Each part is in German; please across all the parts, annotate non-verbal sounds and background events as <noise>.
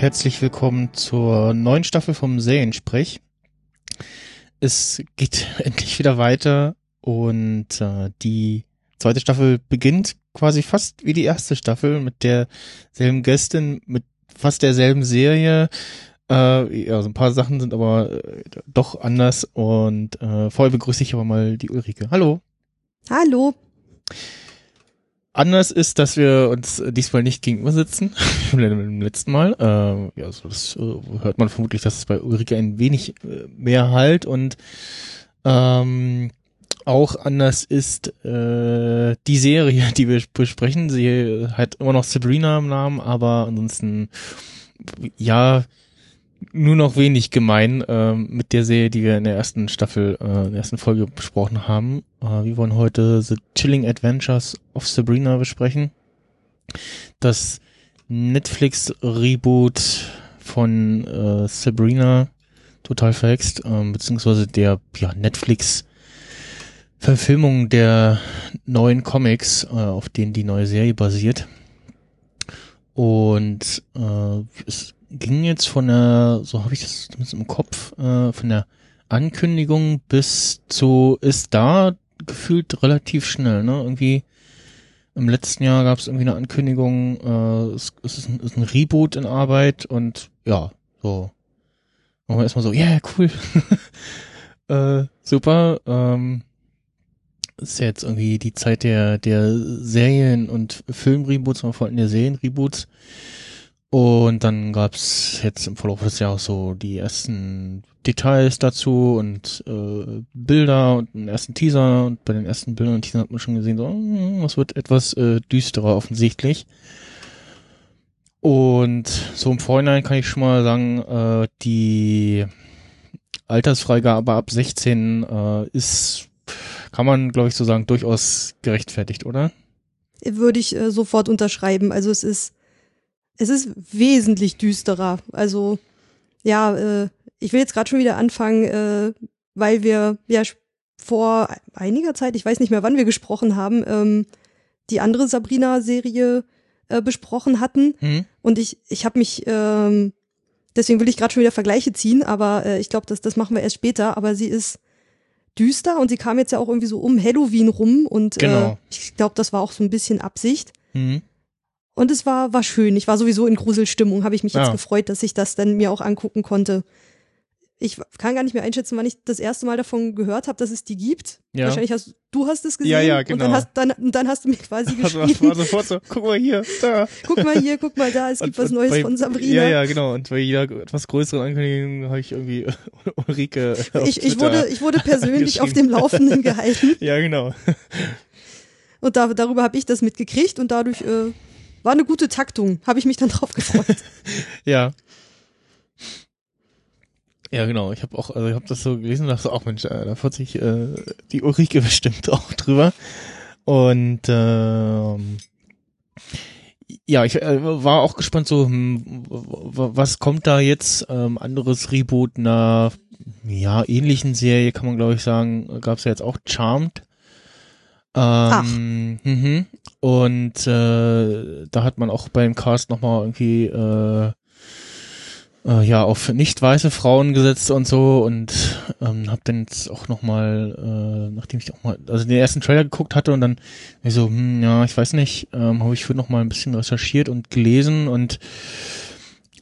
herzlich willkommen zur neuen Staffel vom Seriensprech. Es geht <laughs> endlich wieder weiter und äh, die zweite Staffel beginnt quasi fast wie die erste Staffel mit derselben Gästin, mit fast derselben Serie. Äh, ja, so ein paar Sachen sind aber äh, doch anders und äh, vorher begrüße ich aber mal die Ulrike. Hallo. Hallo. Anders ist, dass wir uns diesmal nicht gegenüber sitzen, <laughs> beim letzten Mal. Äh, ja, so das äh, hört man vermutlich, dass es bei Ulrike ein wenig äh, mehr halt und ähm, auch anders ist äh, die Serie, <laughs> die wir besprechen. Sie hat immer noch Sabrina im Namen, aber ansonsten ja nur noch wenig gemein äh, mit der Serie, die wir in der ersten Staffel, äh, in der ersten Folge besprochen haben. Äh, wir wollen heute The Chilling Adventures of Sabrina besprechen. Das Netflix-Reboot von äh, Sabrina, total verhext, äh, beziehungsweise der ja, Netflix Verfilmung der neuen Comics, äh, auf denen die neue Serie basiert. Und äh, es ging jetzt von der, so habe ich das zumindest im Kopf, äh, von der Ankündigung bis zu ist da gefühlt relativ schnell, ne? Irgendwie im letzten Jahr gab es irgendwie eine Ankündigung, äh, es, es ist, ein, ist ein Reboot in Arbeit und ja, so. Machen wir erstmal so, ja, yeah, cool. <laughs> äh, super. Ähm, ist ja jetzt irgendwie die Zeit der, der Serien- und Filmreboots, vor allem der Serienreboots. Und dann gab's jetzt im Verlauf des Jahres so die ersten Details dazu und äh, Bilder und einen ersten Teaser. Und bei den ersten Bildern und Teasern hat man schon gesehen, so, hm, was wird etwas äh, düsterer offensichtlich. Und so im Vorhinein kann ich schon mal sagen, äh, die Altersfreigabe ab 16 äh, ist, kann man, glaube ich, so sagen, durchaus gerechtfertigt, oder? Würde ich äh, sofort unterschreiben. Also es ist es ist wesentlich düsterer. Also ja, äh, ich will jetzt gerade schon wieder anfangen, äh, weil wir ja vor einiger Zeit, ich weiß nicht mehr, wann wir gesprochen haben, ähm, die andere Sabrina-Serie äh, besprochen hatten. Mhm. Und ich, ich habe mich, ähm, deswegen will ich gerade schon wieder Vergleiche ziehen, aber äh, ich glaube, das, das machen wir erst später. Aber sie ist düster und sie kam jetzt ja auch irgendwie so um Halloween rum und genau. äh, ich glaube, das war auch so ein bisschen Absicht. Mhm. Und es war, war schön. Ich war sowieso in Gruselstimmung, habe ich mich ja. jetzt gefreut, dass ich das dann mir auch angucken konnte. Ich kann gar nicht mehr einschätzen, wann ich das erste Mal davon gehört habe, dass es die gibt. Ja. Wahrscheinlich hast du hast es gesehen. Ja, ja, genau. Und dann hast, dann, dann hast du mir quasi geschrieben. <laughs> Also, war sofort so, guck mal hier, da. guck mal hier, guck mal da, es gibt und, was Neues bei, von Sabrina. Ja, ja, genau. Und bei jeder etwas größeren Ankündigung habe ich irgendwie <laughs> Ulrike ich, ich wurde, ich wurde persönlich auf dem Laufenden gehalten. <laughs> ja, genau. Und da, darüber habe ich das mitgekriegt und dadurch äh, war eine gute Taktung, habe ich mich dann drauf gefreut. <laughs> ja. Ja, genau. Ich habe auch, also ich habe das so gelesen und dachte auch, Mensch, äh, da freut sich äh, die Ulrike <laughs> bestimmt auch drüber. Und ähm, ja, ich äh, war auch gespannt, so hm, was kommt da jetzt? Ähm, anderes Reboot einer ja ähnlichen Serie, kann man glaube ich sagen, gab es ja jetzt auch Charmed. Ähm, mhm. Und äh, da hat man auch beim Cast nochmal irgendwie äh, äh, ja auf nicht weiße Frauen gesetzt und so und ähm, hab dann jetzt auch nochmal, äh, nachdem ich auch mal, also den ersten Trailer geguckt hatte und dann so, hm, ja, ich weiß nicht, ähm, habe ich für noch mal ein bisschen recherchiert und gelesen und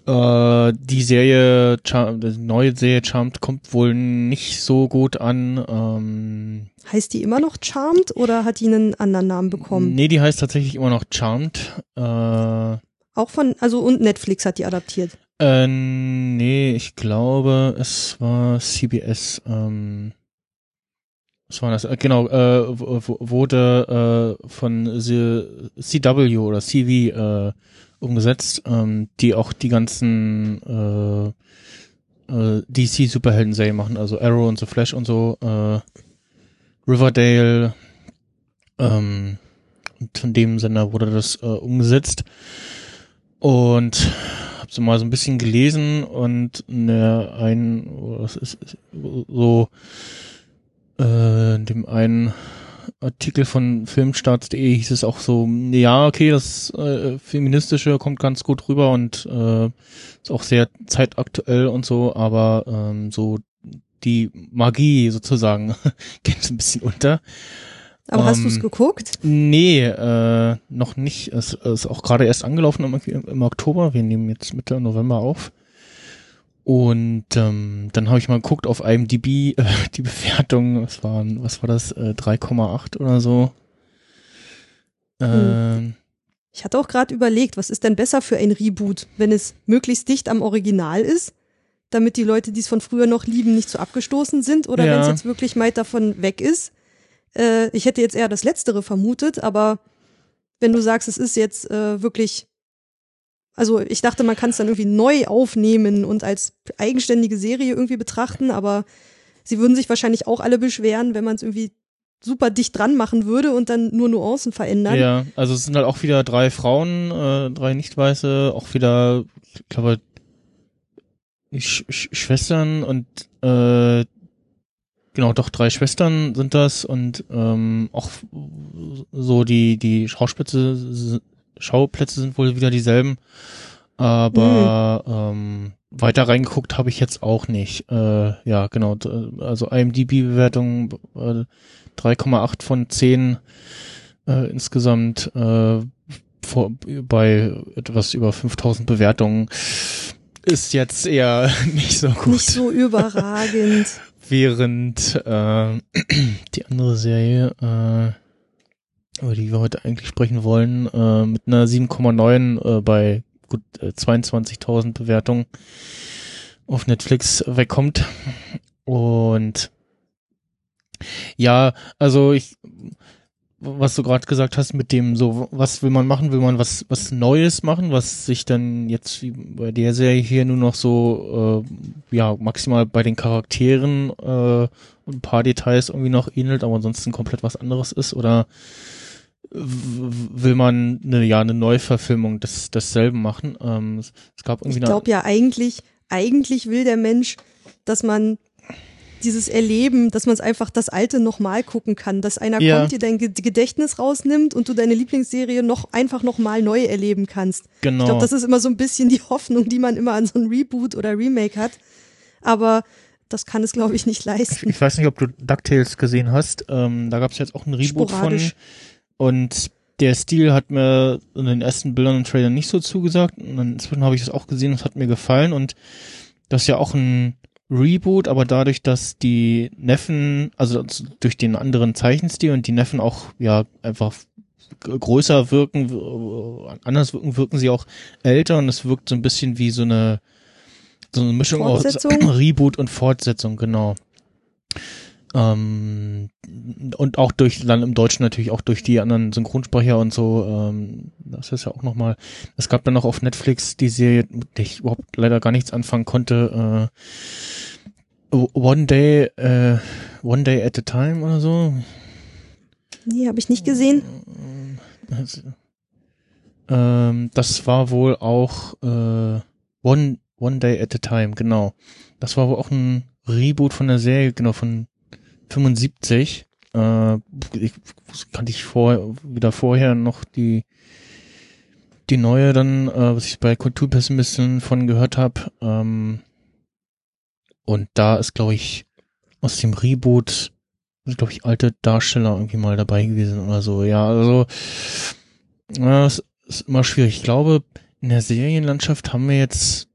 äh, die Serie, die neue Serie Charmed kommt wohl nicht so gut an. Ähm, heißt die immer noch Charmed oder hat die einen anderen Namen bekommen? Nee, die heißt tatsächlich immer noch Charmed. Äh, Auch von, also und Netflix hat die adaptiert. Äh, nee, ich glaube, es war CBS. Ähm, was war das? Äh, genau, äh, wurde äh, von the CW oder CV äh, umgesetzt, ähm, die auch die ganzen äh, äh, DC-Superhelden-Serien machen, also Arrow und The Flash und so, äh, Riverdale, ähm, und von dem Sender wurde das äh, umgesetzt. Und habe so mal so ein bisschen gelesen und ne, ein, was ist, so äh, dem einen Artikel von Filmstarts.de hieß es auch so, ja, okay, das äh, Feministische kommt ganz gut rüber und äh, ist auch sehr zeitaktuell und so, aber ähm, so die Magie sozusagen <laughs> geht ein bisschen unter. Aber hast du es ähm, geguckt? Nee, äh, noch nicht. Es, es ist auch gerade erst angelaufen im, im, Oktober. Wir nehmen jetzt Mitte November auf. Und ähm, dann habe ich mal geguckt auf IMDb äh, <laughs> die Bewertung. Was waren, was war das? Äh, 3,8 oder so. Hm. Ich hatte auch gerade überlegt, was ist denn besser für ein Reboot, wenn es möglichst dicht am Original ist, damit die Leute, die es von früher noch lieben, nicht so abgestoßen sind, oder ja. wenn es jetzt wirklich weit davon weg ist äh, ich hätte jetzt eher das Letztere vermutet, aber wenn du sagst, es ist jetzt äh, wirklich, also ich dachte, man kann es dann irgendwie neu aufnehmen und als eigenständige Serie irgendwie betrachten, aber sie würden sich wahrscheinlich auch alle beschweren, wenn man es irgendwie super dicht dran machen würde und dann nur Nuancen verändern. Ja, also es sind halt auch wieder drei Frauen, äh, drei Nicht-Weiße, auch wieder, ich glaube, Sch Sch Schwestern und äh, Genau, doch drei Schwestern sind das und ähm, auch so die die Schauplätze Schauplätze sind wohl wieder dieselben, aber mhm. ähm, weiter reingeguckt habe ich jetzt auch nicht. Äh, ja, genau, also IMDb-Bewertung äh, 3,8 von 10 äh, insgesamt äh, vor, bei etwas über 5000 Bewertungen ist jetzt eher <laughs> nicht so gut. Nicht so überragend <laughs> während äh, <clears throat> die andere Serie, äh, über die wir heute eigentlich sprechen wollen, äh, mit einer 7,9 äh, bei gut äh, 22.000 Bewertungen auf Netflix wegkommt. Und ja, also ich was du gerade gesagt hast mit dem so, was will man machen? Will man was was Neues machen, was sich dann jetzt wie bei der Serie hier nur noch so äh, ja maximal bei den Charakteren äh, und ein paar Details irgendwie noch ähnelt, aber ansonsten komplett was anderes ist oder will man eine ja eine Neuverfilmung des desselben machen? Ähm, es, es gab irgendwie ich glaube ja eigentlich eigentlich will der Mensch, dass man dieses Erleben, dass man es einfach das Alte nochmal gucken kann, dass einer ja. kommt, dir dein Gedächtnis rausnimmt und du deine Lieblingsserie noch einfach nochmal neu erleben kannst. Genau. Ich glaube, das ist immer so ein bisschen die <laughs> Hoffnung, die man immer an so ein Reboot oder Remake hat. Aber das kann es, glaube ich, nicht leisten. Ich, ich, weiß nicht, ob du DuckTales gesehen hast. Ähm, da gab es jetzt auch ein Reboot Sporadisch. von. Und der Stil hat mir in den ersten Bildern und Trailern nicht so zugesagt. Und inzwischen habe ich es auch gesehen, es hat mir gefallen. Und das ist ja auch ein Reboot, aber dadurch, dass die Neffen, also durch den anderen Zeichenstil und die Neffen auch ja einfach größer wirken, anders wirken, wirken sie auch älter und es wirkt so ein bisschen wie so eine so eine Mischung aus <clears throat> Reboot und Fortsetzung, genau. Ähm, und auch durch, dann im Deutschen natürlich auch durch die anderen Synchronsprecher und so, ähm, das ist ja auch nochmal, es gab dann noch auf Netflix die Serie, mit der ich überhaupt leider gar nichts anfangen konnte, äh, One Day, äh, One Day at a Time oder so. Nee, habe ich nicht gesehen. Das, ähm, das war wohl auch äh, One, One Day at a Time, genau. Das war wohl auch ein Reboot von der Serie, genau, von 75. Äh, ich, kannte ich vor, wieder vorher noch die die neue dann, äh, was ich bei Kulturpessimisten von gehört habe. Ähm, und da ist, glaube ich, aus dem Reboot, glaube ich, alte Darsteller irgendwie mal dabei gewesen oder so. Ja, also es ist immer schwierig. Ich glaube, in der Serienlandschaft haben wir jetzt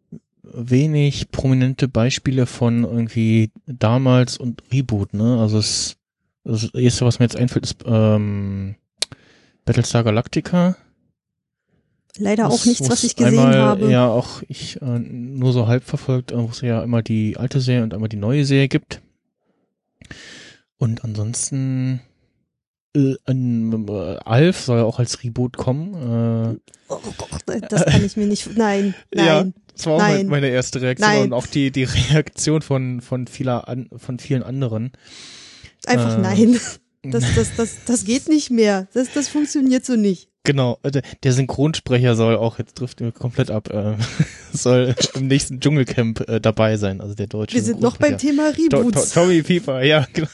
wenig prominente Beispiele von irgendwie damals und Reboot, ne? Also es, das erste, was mir jetzt einfällt, ist ähm, Battlestar Galactica. Leider auch nichts, was ich gesehen einmal, habe. Ja, auch ich äh, nur so halb verfolgt, äh, wo es ja immer die alte Serie und einmal die neue Serie gibt. Und ansonsten äh, äh, Alf soll ja auch als Reboot kommen. Oh Gott, das kann ich mir nicht. Nein, Äh, nein. Das war auch nein. mein- meine erste Reaktion Nein. und auch die die Reaktion von von vieler an, von vielen anderen. Einfach Äh, nein. <laughs> Das, das, das, das geht nicht mehr. Das, das funktioniert so nicht. Genau, äh, der, Synchronsprecher soll auch, jetzt trifft mir komplett ab, äh, <laughs> soll im nächsten Dschungelcamp äh, dabei sein, also der deutsche Wir sind noch beim. Thema To- To- Reboots. Tommy Pieper, ja, genau.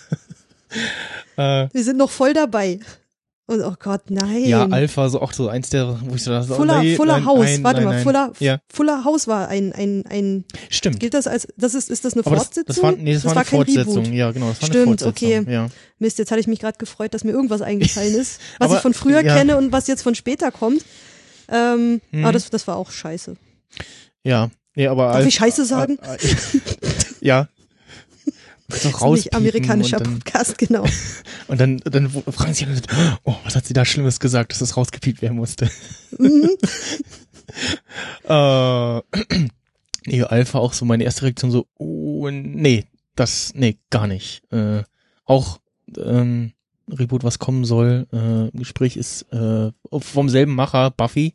äh, Wir sind noch voll dabei. Und oh Gott, nein. ja, Alpha, so auch so eins der, wo ich so dachte, oh, Fuller, nee, Fuller nein, House, nein, warte nein, mal. Fuller, Ja. Fuller House war ein, ein, ein, Stimmt. gilt das als, das ist, ist das eine Aber das, Fortsetzung? das war, nee, das, war eine Fortsetzung, Reboot. ja, genau, das war Stimmt, eine Fortsetzung, okay. ja. Mist, jetzt hatte ich mich gerade gefreut, dass mir irgendwas <laughs> eingefallen ist, was Aber, ich von früher ja. kenne und was jetzt von später kommt. Ähm, Hm. Aber das, das war auch scheiße. Ja, nee, aber Darf Alpha- ich Scheiße sagen? Äh, äh, <laughs> ja. Doch Ziemlich rauspiepen amerikanischer dann, Podcast, genau. <laughs> und dann, dann fragen sie oh, was hat sie da Schlimmes gesagt, dass das rausgepiept werden musste. Mhm. <laughs> Äh, <clears throat> nee, Alpha auch so meine erste Reaktion so, oh, nee, das, nee, gar nicht. Äh, auch ähm, Reboot, was kommen soll, äh, im Gespräch ist äh, vom selben Macher, Buffy.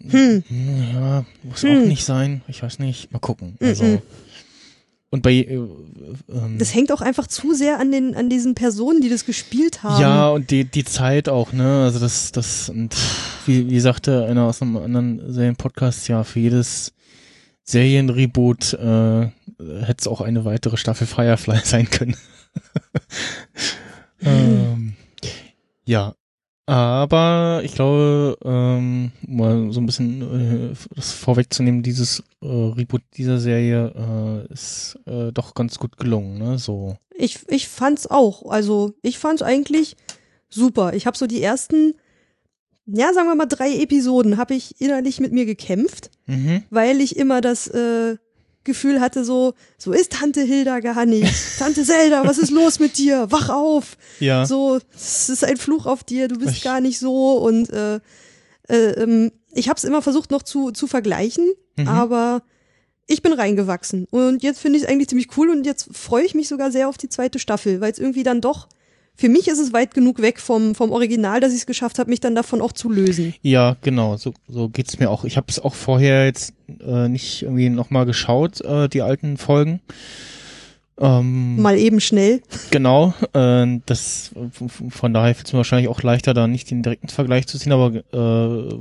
Hm. Hm, Ja, muss Hm. auch nicht sein. Ich weiß nicht. Mal gucken. Also Mhm. Und bei äh, ähm, Das hängt auch einfach zu sehr an den, an diesen Personen, die das gespielt haben. Ja, und die, die Zeit auch, ne? Also das, das, und wie, wie sagte einer aus einem anderen Serienpodcast, ja, für jedes Serienreboot äh, hätte es auch eine weitere Staffel Firefly <laughs> sein können. <laughs> ähm, ja. Aber ich glaube, ähm, mal so ein bisschen äh, das vorwegzunehmen, dieses äh, Reboot dieser Serie äh, ist äh, doch ganz gut gelungen, ne? So. Ich, ich fand's auch. Also, ich fand's eigentlich super. Ich habe so die ersten, ja, sagen wir mal drei Episoden, habe ich innerlich mit mir gekämpft, Mhm. weil ich immer das äh, Gefühl hatte, so, so ist Tante Hilda gar nicht. <laughs> Tante Zelda, was ist los mit dir? Wach auf! Ja. So, es ist ein Fluch auf dir, du bist Ich- gar nicht so. Und äh, äh, ähm, ich habe es immer versucht noch zu, zu vergleichen, Mhm. aber ich bin reingewachsen. Und jetzt finde ich es eigentlich ziemlich cool und jetzt freue ich mich sogar sehr auf die zweite Staffel, weil es irgendwie dann doch, für mich ist es weit genug weg vom, vom Original, dass ich es geschafft habe, mich dann davon auch zu lösen. Ja, genau, so, so geht's mir auch. Ich habe es auch vorher jetzt äh, nicht irgendwie nochmal geschaut, äh, die alten Folgen. Ähm, Mal eben schnell. <laughs> genau, äh, das von- daher fällt es mir wahrscheinlich auch leichter, da nicht den direkten Vergleich zu ziehen, aber äh,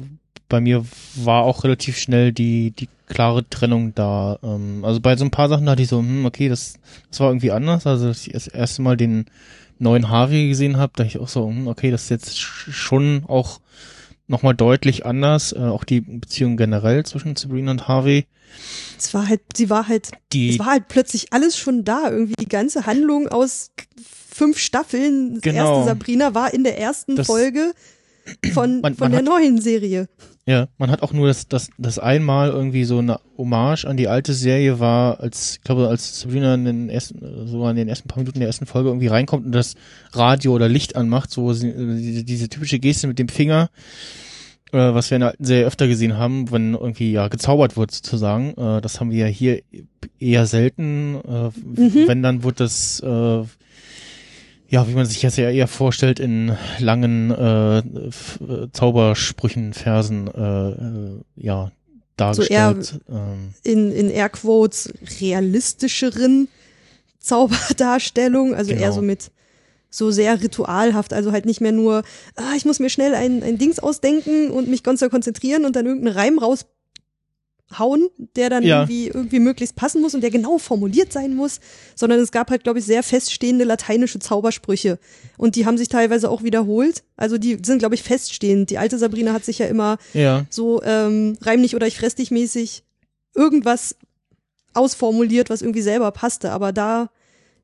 bei mir war auch relativ schnell die, die klare Trennung da. Ähm, also bei so ein paar Sachen da hatte ich so, hm, okay, das, das war irgendwie anders. Also ich das erste Mal den neuen Harvey gesehen habe, da ich auch so, hm, okay, das ist jetzt sch- schon auch nochmal deutlich anders, äh, auch die Beziehung generell zwischen Sabrina und Harvey. Es war halt, sie war halt, Die, es war halt plötzlich alles schon da. Irgendwie die ganze Handlung aus fünf Staffeln, Genau. erste Sabrina war in der ersten Das- Folge von, Man- von man der hat- neuen Serie. Ja, man hat auch nur das, das, das einmal irgendwie so eine Hommage an die alte Serie war, als, ich glaube, als Sabrina in den ersten, so an den ersten paar Minuten der ersten Folge irgendwie reinkommt und das Radio oder Licht anmacht, so sie, diese, diese typische Geste mit dem Finger, äh, was wir in der alten Serie öfter gesehen haben, wenn irgendwie ja gezaubert wird sozusagen. Äh, das haben wir ja hier eher selten. Äh, Mhm. Wenn dann wird das äh, ja, wie man sich das ja eher vorstellt, in langen äh, äh, Zaubersprüchen, Versen, äh, äh, ja, dargestellt. ähm, in, in Airquotes realistischeren Zauberdarstellung, also Genau. eher so mit so sehr ritualhaft, also halt nicht mehr nur, ah, ich muss mir schnell ein, ein Dings ausdenken und mich ganz konzentrieren und dann irgendeinen Reim raushauen, der dann Ja. irgendwie, irgendwie möglichst passen muss und der genau formuliert sein muss, sondern es gab halt, glaube ich, sehr feststehende lateinische Zaubersprüche und die haben sich teilweise auch wiederholt, also die sind, glaube ich, feststehend. Die alte Sabrina hat sich ja immer ja, so ähm, reim nicht oder ich fress dich mäßig irgendwas ausformuliert, was irgendwie selber passte. Aber da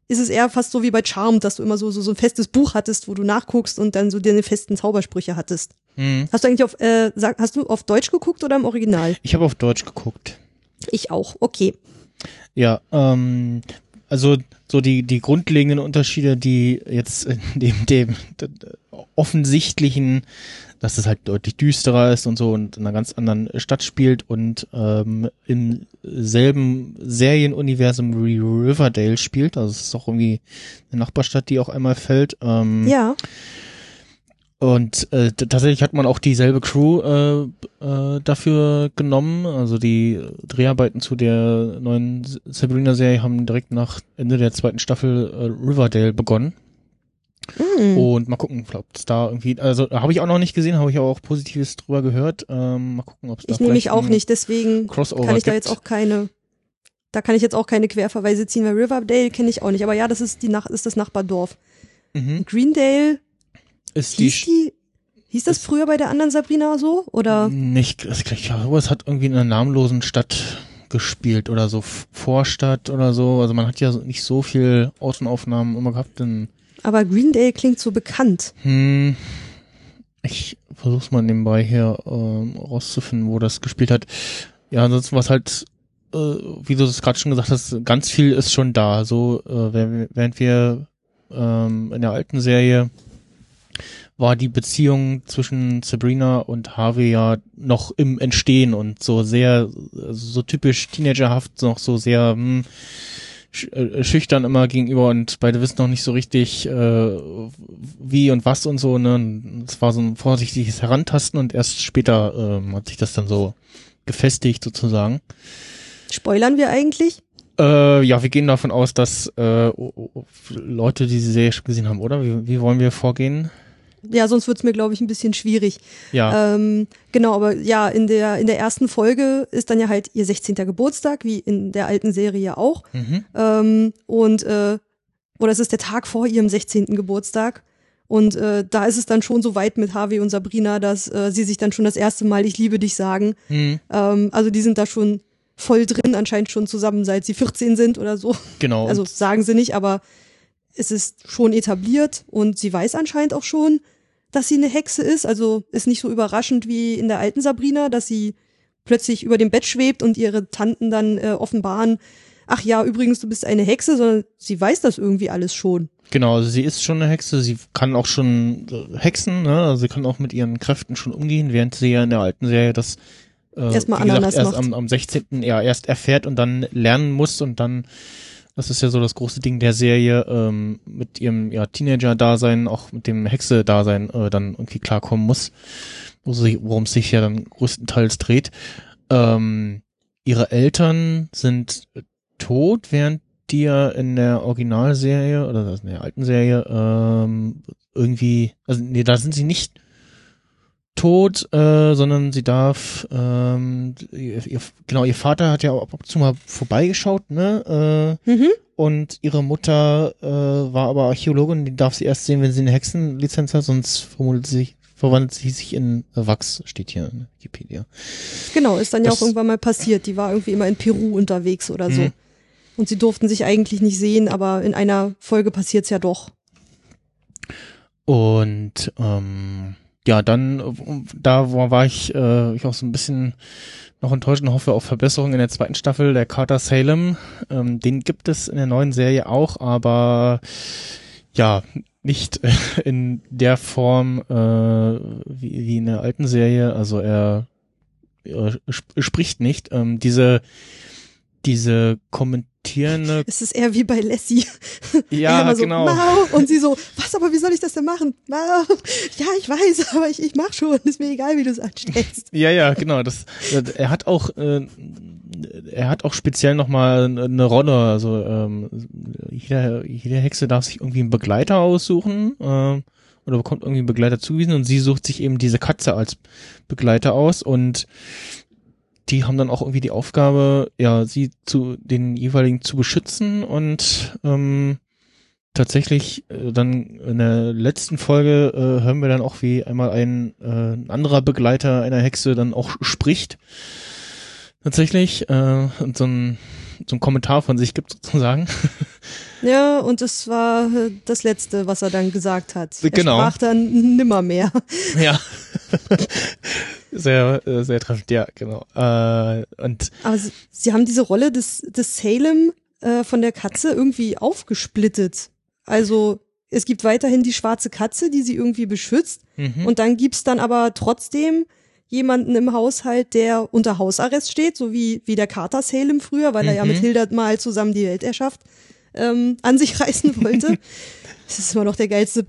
ist es eher fast so wie bei Charmed, dass du immer so, so, so ein festes Buch hattest, wo du nachguckst und dann so deine festen Zaubersprüche hattest. Hm. Hast du eigentlich auf, äh, sag, hast du auf Deutsch geguckt oder im Original? ich habe auf Deutsch geguckt. Ich auch, okay. Ja, ähm, also so die die grundlegenden Unterschiede, die jetzt in dem dem offensichtlichen dass es halt deutlich düsterer ist und so und in einer ganz anderen Stadt spielt und ähm, im selben Serienuniversum wie Riverdale spielt. Also es ist auch irgendwie eine Nachbarstadt, die auch einmal fällt. Ähm, Ja, und äh, tatsächlich hat man auch dieselbe Crew äh, äh, dafür genommen. Also die Dreharbeiten zu der neuen Sabrina-Serie haben direkt nach Ende der zweiten Staffel äh, Riverdale begonnen. Hm. Und mal gucken, ob es da irgendwie, also habe ich auch noch nicht gesehen, habe ich auch Positives drüber gehört. Ähm, mal gucken, ob es da ich nehme mich auch nicht, deswegen Crossover kann ich da gibt. jetzt auch keine, da kann ich jetzt auch keine Querverweise ziehen, weil Riverdale kenne ich auch nicht. Aber ja, das ist die Nach ist das Nachbardorf. Mhm. Greendale, Ist die, hieß die, hieß das früher bei der anderen Sabrina so? Oder? nicht, ich glaube, es hat irgendwie in einer namenlosen Stadt gespielt oder so Vorstadt oder so. Also man hat ja nicht so viel Außenaufnahmen immer gehabt. In, Aber Greendale klingt so bekannt. hm, ich versuch's mal nebenbei hier ähm, rauszufinden, wo das gespielt hat. Ja, ansonsten was halt, äh, wie du es gerade schon gesagt hast, ganz viel ist schon da. So äh, während während wir ähm, in der alten Serie war die Beziehung zwischen Sabrina und Harvey ja noch im Entstehen und so sehr, so typisch teenagerhaft, noch so sehr hm, äh, schüchtern immer gegenüber und beide wissen noch nicht so richtig, äh, wie und was und so. Ne? Es war so ein vorsichtiges Herantasten und erst später ähm, hat sich das dann so gefestigt sozusagen. Spoilern wir eigentlich? Äh, ja, wir gehen davon aus, dass äh, Leute die Serie schon gesehen haben, oder? Wie, wie wollen wir vorgehen? Ja, sonst wird's mir, glaube ich, ein bisschen schwierig. Ja. Ähm, genau, aber ja, in der, in der ersten Folge ist dann ja halt ihr 16. Geburtstag, wie in der alten Serie ja auch. Mhm. Ähm, und äh, oder es ist der Tag vor ihrem 16. Geburtstag. Und äh, da ist es dann schon so weit mit Harvey und Sabrina, dass äh, sie sich dann schon das erste Mal Ich liebe dich sagen. Mhm. Ähm, also die sind da schon voll drin, anscheinend schon zusammen, seit sie 14 sind oder so. Genau. Also sagen sie nicht, aber es ist schon etabliert und sie weiß anscheinend auch schon, dass sie eine Hexe ist. Also ist nicht so überraschend wie in der alten Sabrina, dass sie plötzlich über dem Bett schwebt und ihre Tanten dann äh, offenbaren, ach ja, übrigens, du bist eine Hexe, sondern sie weiß das irgendwie alles schon. Genau, also sie ist schon eine Hexe, sie kann auch schon äh, hexen, ne? also sie kann auch mit ihren Kräften schon umgehen, während sie ja in der alten Serie das äh, Erstmal wie gesagt, erst macht. am, am 16. ja erst erfährt und dann lernen muss und dann, das ist ja so das große Ding der Serie, ähm, mit ihrem ja, Teenager-Dasein, auch mit dem Hexe-Dasein äh, dann irgendwie klarkommen muss, worum es sich ja dann größtenteils dreht. Ähm, ihre Eltern sind tot, während die ja in der Originalserie oder in der alten Serie ähm, irgendwie, also nee, da sind sie nicht tot, äh, sondern sie darf, ähm, ihr, ihr, genau, ihr Vater hat ja ab und zu mal vorbeigeschaut, ne? Äh, Mhm. und ihre Mutter äh, war aber Archäologin, die darf sie erst sehen, wenn sie eine Hexenlizenz hat, sonst verwandelt sie sich, verwandelt sie sich in Wachs, steht hier in Wikipedia. Genau, ist dann ja Das- auch irgendwann mal passiert. Die war irgendwie immer in Peru unterwegs oder so. Mhm. Und sie durften sich eigentlich nicht sehen, aber in einer Folge passiert's ja doch. Und ähm, ja, dann da war, war ich, äh, ich auch so ein bisschen noch enttäuscht und hoffe auf Verbesserung in der zweiten Staffel der Carter Salem. Ähm, den gibt es in der neuen Serie auch, aber ja, nicht <laughs> in der Form äh, wie, wie in der alten Serie. Also er, er sp spricht nicht. Ähm, diese diese kommentierende Es ist eher wie bei Lassie. Ja <laughs> so, genau Mau, und sie so, was, aber wie soll ich das denn machen? Mau. Ja, ich weiß, <laughs> aber ich, ich mach schon. Ist mir egal, wie du es anstellst. Ja, ja, genau. Das, er hat auch, äh, er hat auch speziell nochmal eine Rolle. Also ähm, jeder, jede Hexe darf sich irgendwie einen Begleiter aussuchen äh, oder bekommt irgendwie einen Begleiter zugewiesen und sie sucht sich eben diese Katze als Begleiter aus und die haben dann auch irgendwie die Aufgabe, ja, sie zu den jeweiligen zu beschützen und ähm, tatsächlich äh, dann in der letzten Folge äh, hören wir dann auch, wie einmal ein, äh, ein anderer Begleiter einer Hexe dann auch spricht. Tatsächlich äh, und so ein, so ein Kommentar von sich gibt sozusagen. <laughs> Ja, und das war äh, das Letzte, was er dann gesagt hat. Er Genau. sprach dann nimmer mehr. ja. <laughs> sehr, äh, sehr treffend, ja, genau. Äh, und Aber sie, sie haben diese Rolle des, des Salem äh, von der Katze irgendwie aufgesplittet. Also es gibt weiterhin die schwarze Katze, die sie irgendwie beschützt. Mhm. Und dann gibt's dann aber trotzdem jemanden im Haushalt, der unter Hausarrest steht, so wie, wie der Carter Salem früher, weil er ja Mhm. mit Hilda mal zusammen die Weltherrschaft ähm, an sich reißen <laughs> wollte. das ist immer noch der geilste,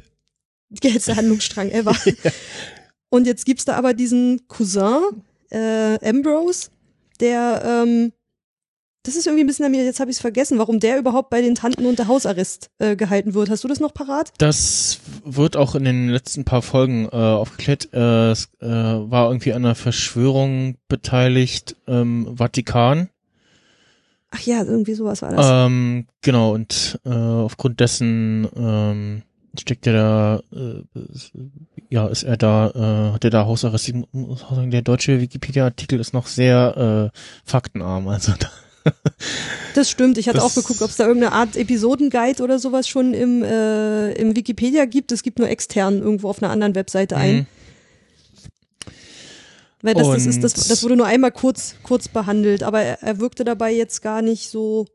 geilste Handlungsstrang ever. <laughs> Und jetzt gibt's da aber diesen Cousin, äh, Ambrose, der, ähm, das ist irgendwie ein bisschen an mir, jetzt habe ich es vergessen, warum der überhaupt bei den Tanten unter Hausarrest äh, gehalten wird. Hast du das noch parat? Das wird auch in den letzten paar Folgen äh, aufgeklärt. Äh, es äh, war irgendwie an einer Verschwörung beteiligt, ähm, Vatikan. Ach ja, irgendwie sowas war das. Ähm, genau, und äh, aufgrund dessen ähm, steckt er da, äh, ja, ist er da, äh, hat er da Hausarrest. Ich muss auch sagen, der deutsche Wikipedia-Artikel ist noch sehr äh, faktenarm. Also da, <laughs> Das stimmt. Ich hatte Das- auch geguckt, ob es da irgendeine Art Episodenguide oder sowas schon im, äh, im Wikipedia gibt. Es gibt nur extern irgendwo auf einer anderen Webseite ein. Weil das, das ist, das, das wurde nur einmal kurz, kurz behandelt, aber er, er wirkte dabei jetzt gar nicht so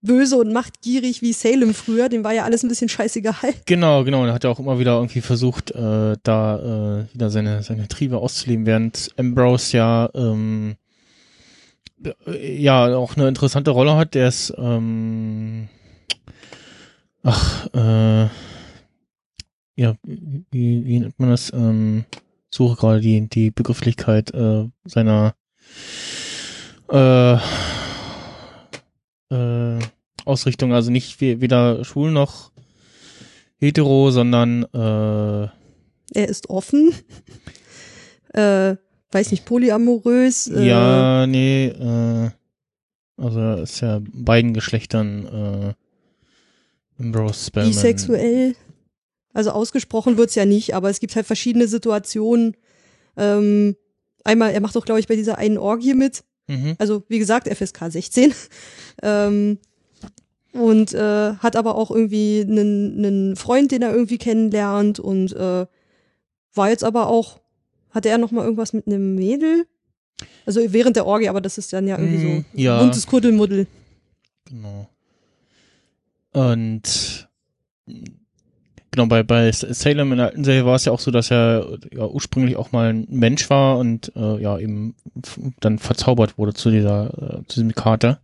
böse und machtgierig wie Salem früher. Dem war ja alles ein bisschen scheißegal. Genau, genau. Und er hat ja auch immer wieder irgendwie versucht, äh, da äh, wieder seine, seine Triebe auszuleben, während Ambrose ja ähm, äh, ja auch eine interessante Rolle hat. Der ist ähm, ach, äh, ja, wie, wie nennt man das? Ähm, suche gerade die, die Begrifflichkeit äh, seiner äh, äh, Ausrichtung, also nicht we- weder schwul noch hetero, sondern äh, Er ist offen. <laughs> äh, weiß nicht, polyamorös. Äh, ja, nee, äh, also ist ja beiden Geschlechtern äh, Ambrose Spellman. bisexuell. Also ausgesprochen wird's ja nicht, aber es gibt halt verschiedene Situationen. Ähm, einmal, er macht doch, glaube ich, bei dieser einen Orgie mit. Mhm. Also, wie gesagt, FSK 16. <laughs> ähm, und äh, hat aber auch irgendwie einen, einen Freund, den er irgendwie kennenlernt und äh, war jetzt aber auch, hatte er noch mal irgendwas mit einem Mädel? Also während der Orgie, aber das ist dann ja irgendwie so ja. buntes Kuddelmuddel. Genau. Und genau, bei, bei Salem in der alten Serie war es ja auch so, dass er ja ursprünglich auch mal ein Mensch war und äh, ja eben dann verzaubert wurde zu dieser, äh, zu diesem Kater.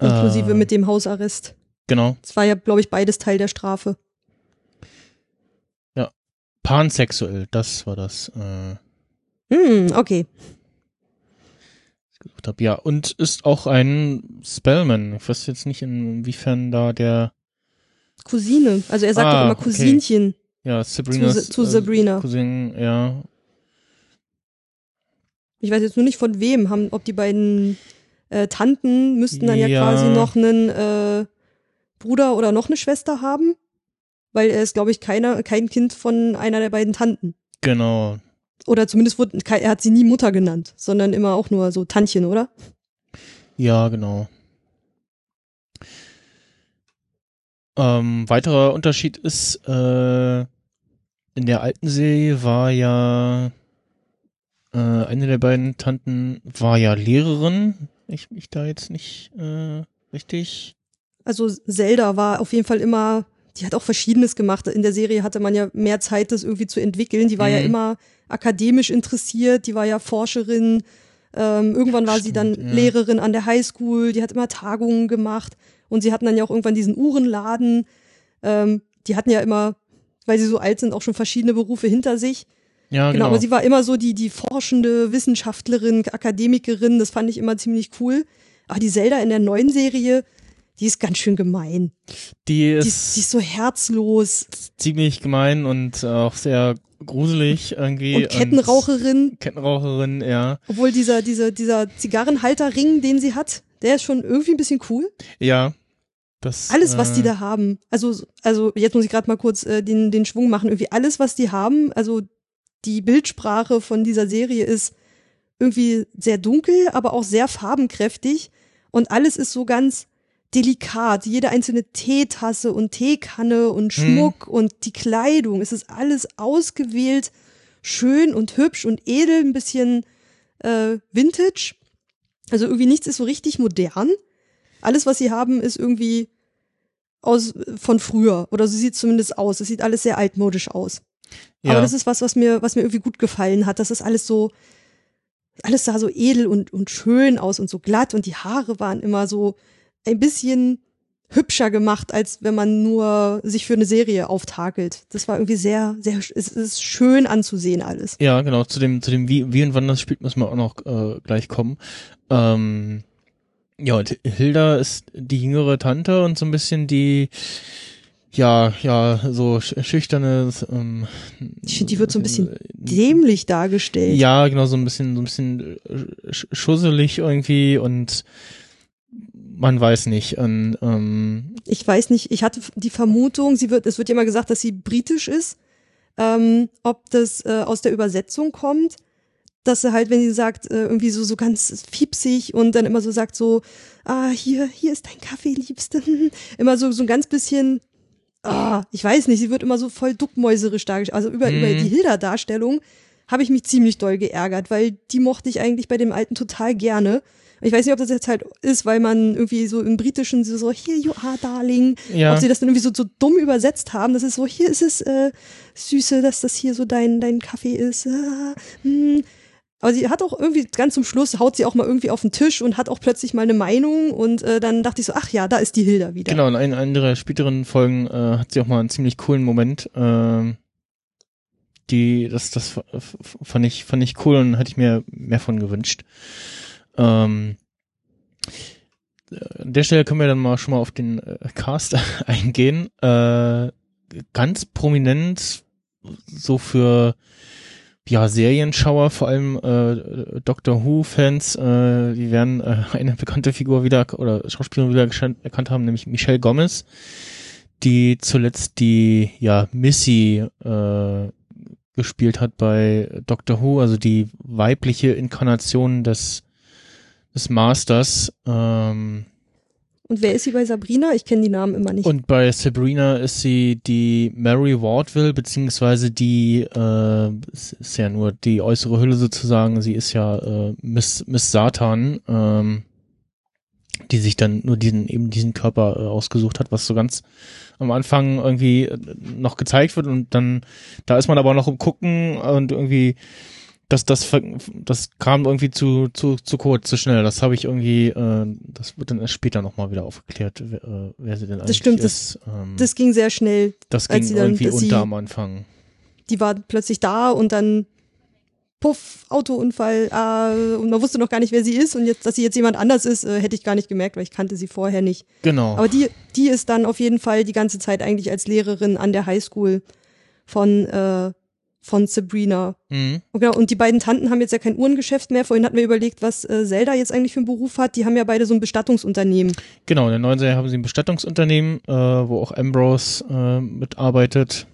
Inklusive Äh, mit dem Hausarrest. Genau. Das war ja, glaube ich, beides Teil der Strafe. Pansexuell, das war das. Äh, Hm, okay. gesucht. Ja, und ist auch ein Spellman. Ich weiß jetzt nicht, inwiefern da der Cousine. Also er sagt Ah, doch immer okay. Cousinchen ja, Sabrina. zu, zu Sabrina. Cousin, ja. Ich weiß jetzt nur nicht von wem, haben, ob die beiden äh, Tanten müssten dann ja, Ja. quasi noch einen äh, Bruder oder noch eine Schwester haben. Weil er ist, glaube ich, keiner, kein Kind von einer der beiden Tanten. Genau. Oder zumindest wurde, er hat sie nie Mutter genannt, sondern immer auch nur so Tantchen, oder? Ja, genau. Ähm, weiterer Unterschied ist, äh, in der alten Serie war ja äh, eine der beiden Tanten war ja Lehrerin. Ich mich da jetzt nicht äh, richtig. Also Zelda war auf jeden Fall immer, die hat auch Verschiedenes gemacht. In der Serie hatte man ja mehr Zeit, das irgendwie zu entwickeln. Die war ja Mhm. immer akademisch interessiert, die war ja Forscherin. Ähm, irgendwann war sie dann Stimmt, ja. Lehrerin an der Highschool, die hat immer Tagungen gemacht und sie hatten dann ja auch irgendwann diesen Uhrenladen. Ähm, die hatten ja immer, weil sie so alt sind, auch schon verschiedene Berufe hinter sich. Ja, Genau, genau. aber sie war immer so die, die forschende Wissenschaftlerin, Akademikerin, das fand ich immer ziemlich cool. Aber die Zelda in der neuen Serie, die ist ganz schön gemein. die Die ist, ist, die ist so herzlos ziemlich gemein und auch sehr gruselig irgendwie. und Kettenraucherin, Kettenraucherin, ja. obwohl dieser, dieser, dieser Zigarrenhalterring, den sie hat, der ist schon irgendwie ein bisschen cool. Ja. Das, Alles, was die äh, da haben, also, also jetzt muss ich gerade mal kurz äh, den, den Schwung machen, irgendwie alles, was die haben, also die Bildsprache von dieser Serie ist irgendwie sehr dunkel, aber auch sehr farbenkräftig und alles ist so ganz delikat. Jede einzelne Teetasse und Teekanne und Mhm. Schmuck und die Kleidung, es ist alles ausgewählt, schön und hübsch und edel, ein bisschen äh, Vintage. Also irgendwie nichts ist so richtig modern. Alles, was sie haben, ist irgendwie aus von früher oder so sieht es zumindest aus. Es sieht alles sehr altmodisch aus. Ja. Aber das ist was, was mir, was mir irgendwie gut gefallen hat. Das ist alles so, alles sah so edel und, und schön aus und so glatt und die Haare waren immer so ein bisschen hübscher gemacht, als wenn man nur sich für eine Serie auftakelt. Das war irgendwie sehr, sehr, es ist schön anzusehen alles. Ja, genau, zu dem, zu dem wie, wie und wann das spielt, müssen wir auch noch äh, gleich kommen. Ähm, ja, und Hilda ist die jüngere Tante und so ein bisschen die, ja, ja, so sch- schüchterne, ähm, Ich finde, die wird so ein bisschen äh, dämlich dargestellt. Ja, genau, so ein bisschen, so ein bisschen äh, sch- schusselig irgendwie und man weiß nicht. Und, ähm, Ich weiß nicht, ich hatte die Vermutung, sie wird, es wird ja immer gesagt, dass sie britisch ist. Ähm, ob das äh, aus der Übersetzung kommt, dass sie halt, wenn sie sagt, äh, irgendwie so, so ganz fiepsig und dann immer so sagt so, ah, hier, hier ist dein Kaffee, Liebste. <laughs> immer so, so ein ganz bisschen, ah, ich weiß nicht, sie wird immer so voll duckmäuserisch dargestellt. Also über, Mhm. über die Hilda-Darstellung habe ich mich ziemlich doll geärgert, weil die mochte ich eigentlich bei dem Alten total gerne. Ich weiß nicht, ob das jetzt halt ist, weil man irgendwie so im Britischen so, so here you are, darling. ja, Ob sie das dann irgendwie so, so dumm übersetzt haben, das ist so, hier ist es äh, Süße, dass das hier so dein, dein Kaffee ist. Ah, hm. Aber sie hat auch irgendwie ganz zum Schluss, haut sie auch mal irgendwie auf den Tisch und hat auch plötzlich mal eine Meinung und äh, dann dachte ich so, ach ja, da ist die Hilda wieder. genau, in einer der späteren Folgen äh, hat sie auch mal einen ziemlich coolen Moment. ähm, die, das, das fand ich, fand ich cool und hätte ich mir mehr von gewünscht. Ähm, an der Stelle können wir dann mal schon mal auf den äh, Cast <laughs> eingehen. Äh, ganz prominent so für ja Serienschauer, vor allem äh, Doctor Who Fans, äh, die werden äh, <laughs> eine bekannte Figur wieder oder Schauspielerin wieder erkannt haben, nämlich Michelle Gomez, die zuletzt die ja Missy äh, gespielt hat bei Doctor Who, also die weibliche Inkarnation des des Masters. Ähm, Und wer ist sie bei Sabrina? Ich kenne die Namen immer nicht. und bei Sabrina ist sie die Mary Wardville, beziehungsweise die, äh, ist ja nur die äußere Hülle sozusagen, sie ist ja äh, Miss, Miss Satan, ähm, die sich dann nur diesen, eben diesen Körper äh, ausgesucht hat, was so ganz am Anfang irgendwie äh, noch gezeigt wird und dann, da ist man aber noch im Gucken und irgendwie, das, das, das kam irgendwie zu, zu, zu kurz, zu schnell. Das habe ich irgendwie, äh, das wird dann erst später nochmal wieder aufgeklärt, wer, äh, wer sie denn eigentlich stimmt, ist. ähm, das ging sehr schnell. das ging sie dann- irgendwie dass sie- unter am Anfang. Die war plötzlich da und dann puff, Autounfall, äh, und man wusste noch gar nicht, wer sie ist. Und jetzt, dass sie jetzt jemand anders ist, äh, hätte ich gar nicht gemerkt, weil ich kannte sie vorher nicht. Genau. Aber die, die ist dann auf jeden Fall die ganze Zeit eigentlich als Lehrerin an der Highschool von, äh, von Sabrina. mhm. Und, genau, und die beiden Tanten haben jetzt ja kein Uhrengeschäft mehr. Vorhin hatten wir überlegt, was äh, Zelda jetzt eigentlich für einen Beruf hat. Die haben ja beide so ein Bestattungsunternehmen. Genau, in der neuen Serie haben sie ein Bestattungsunternehmen, äh, wo auch Ambrose äh, mitarbeitet.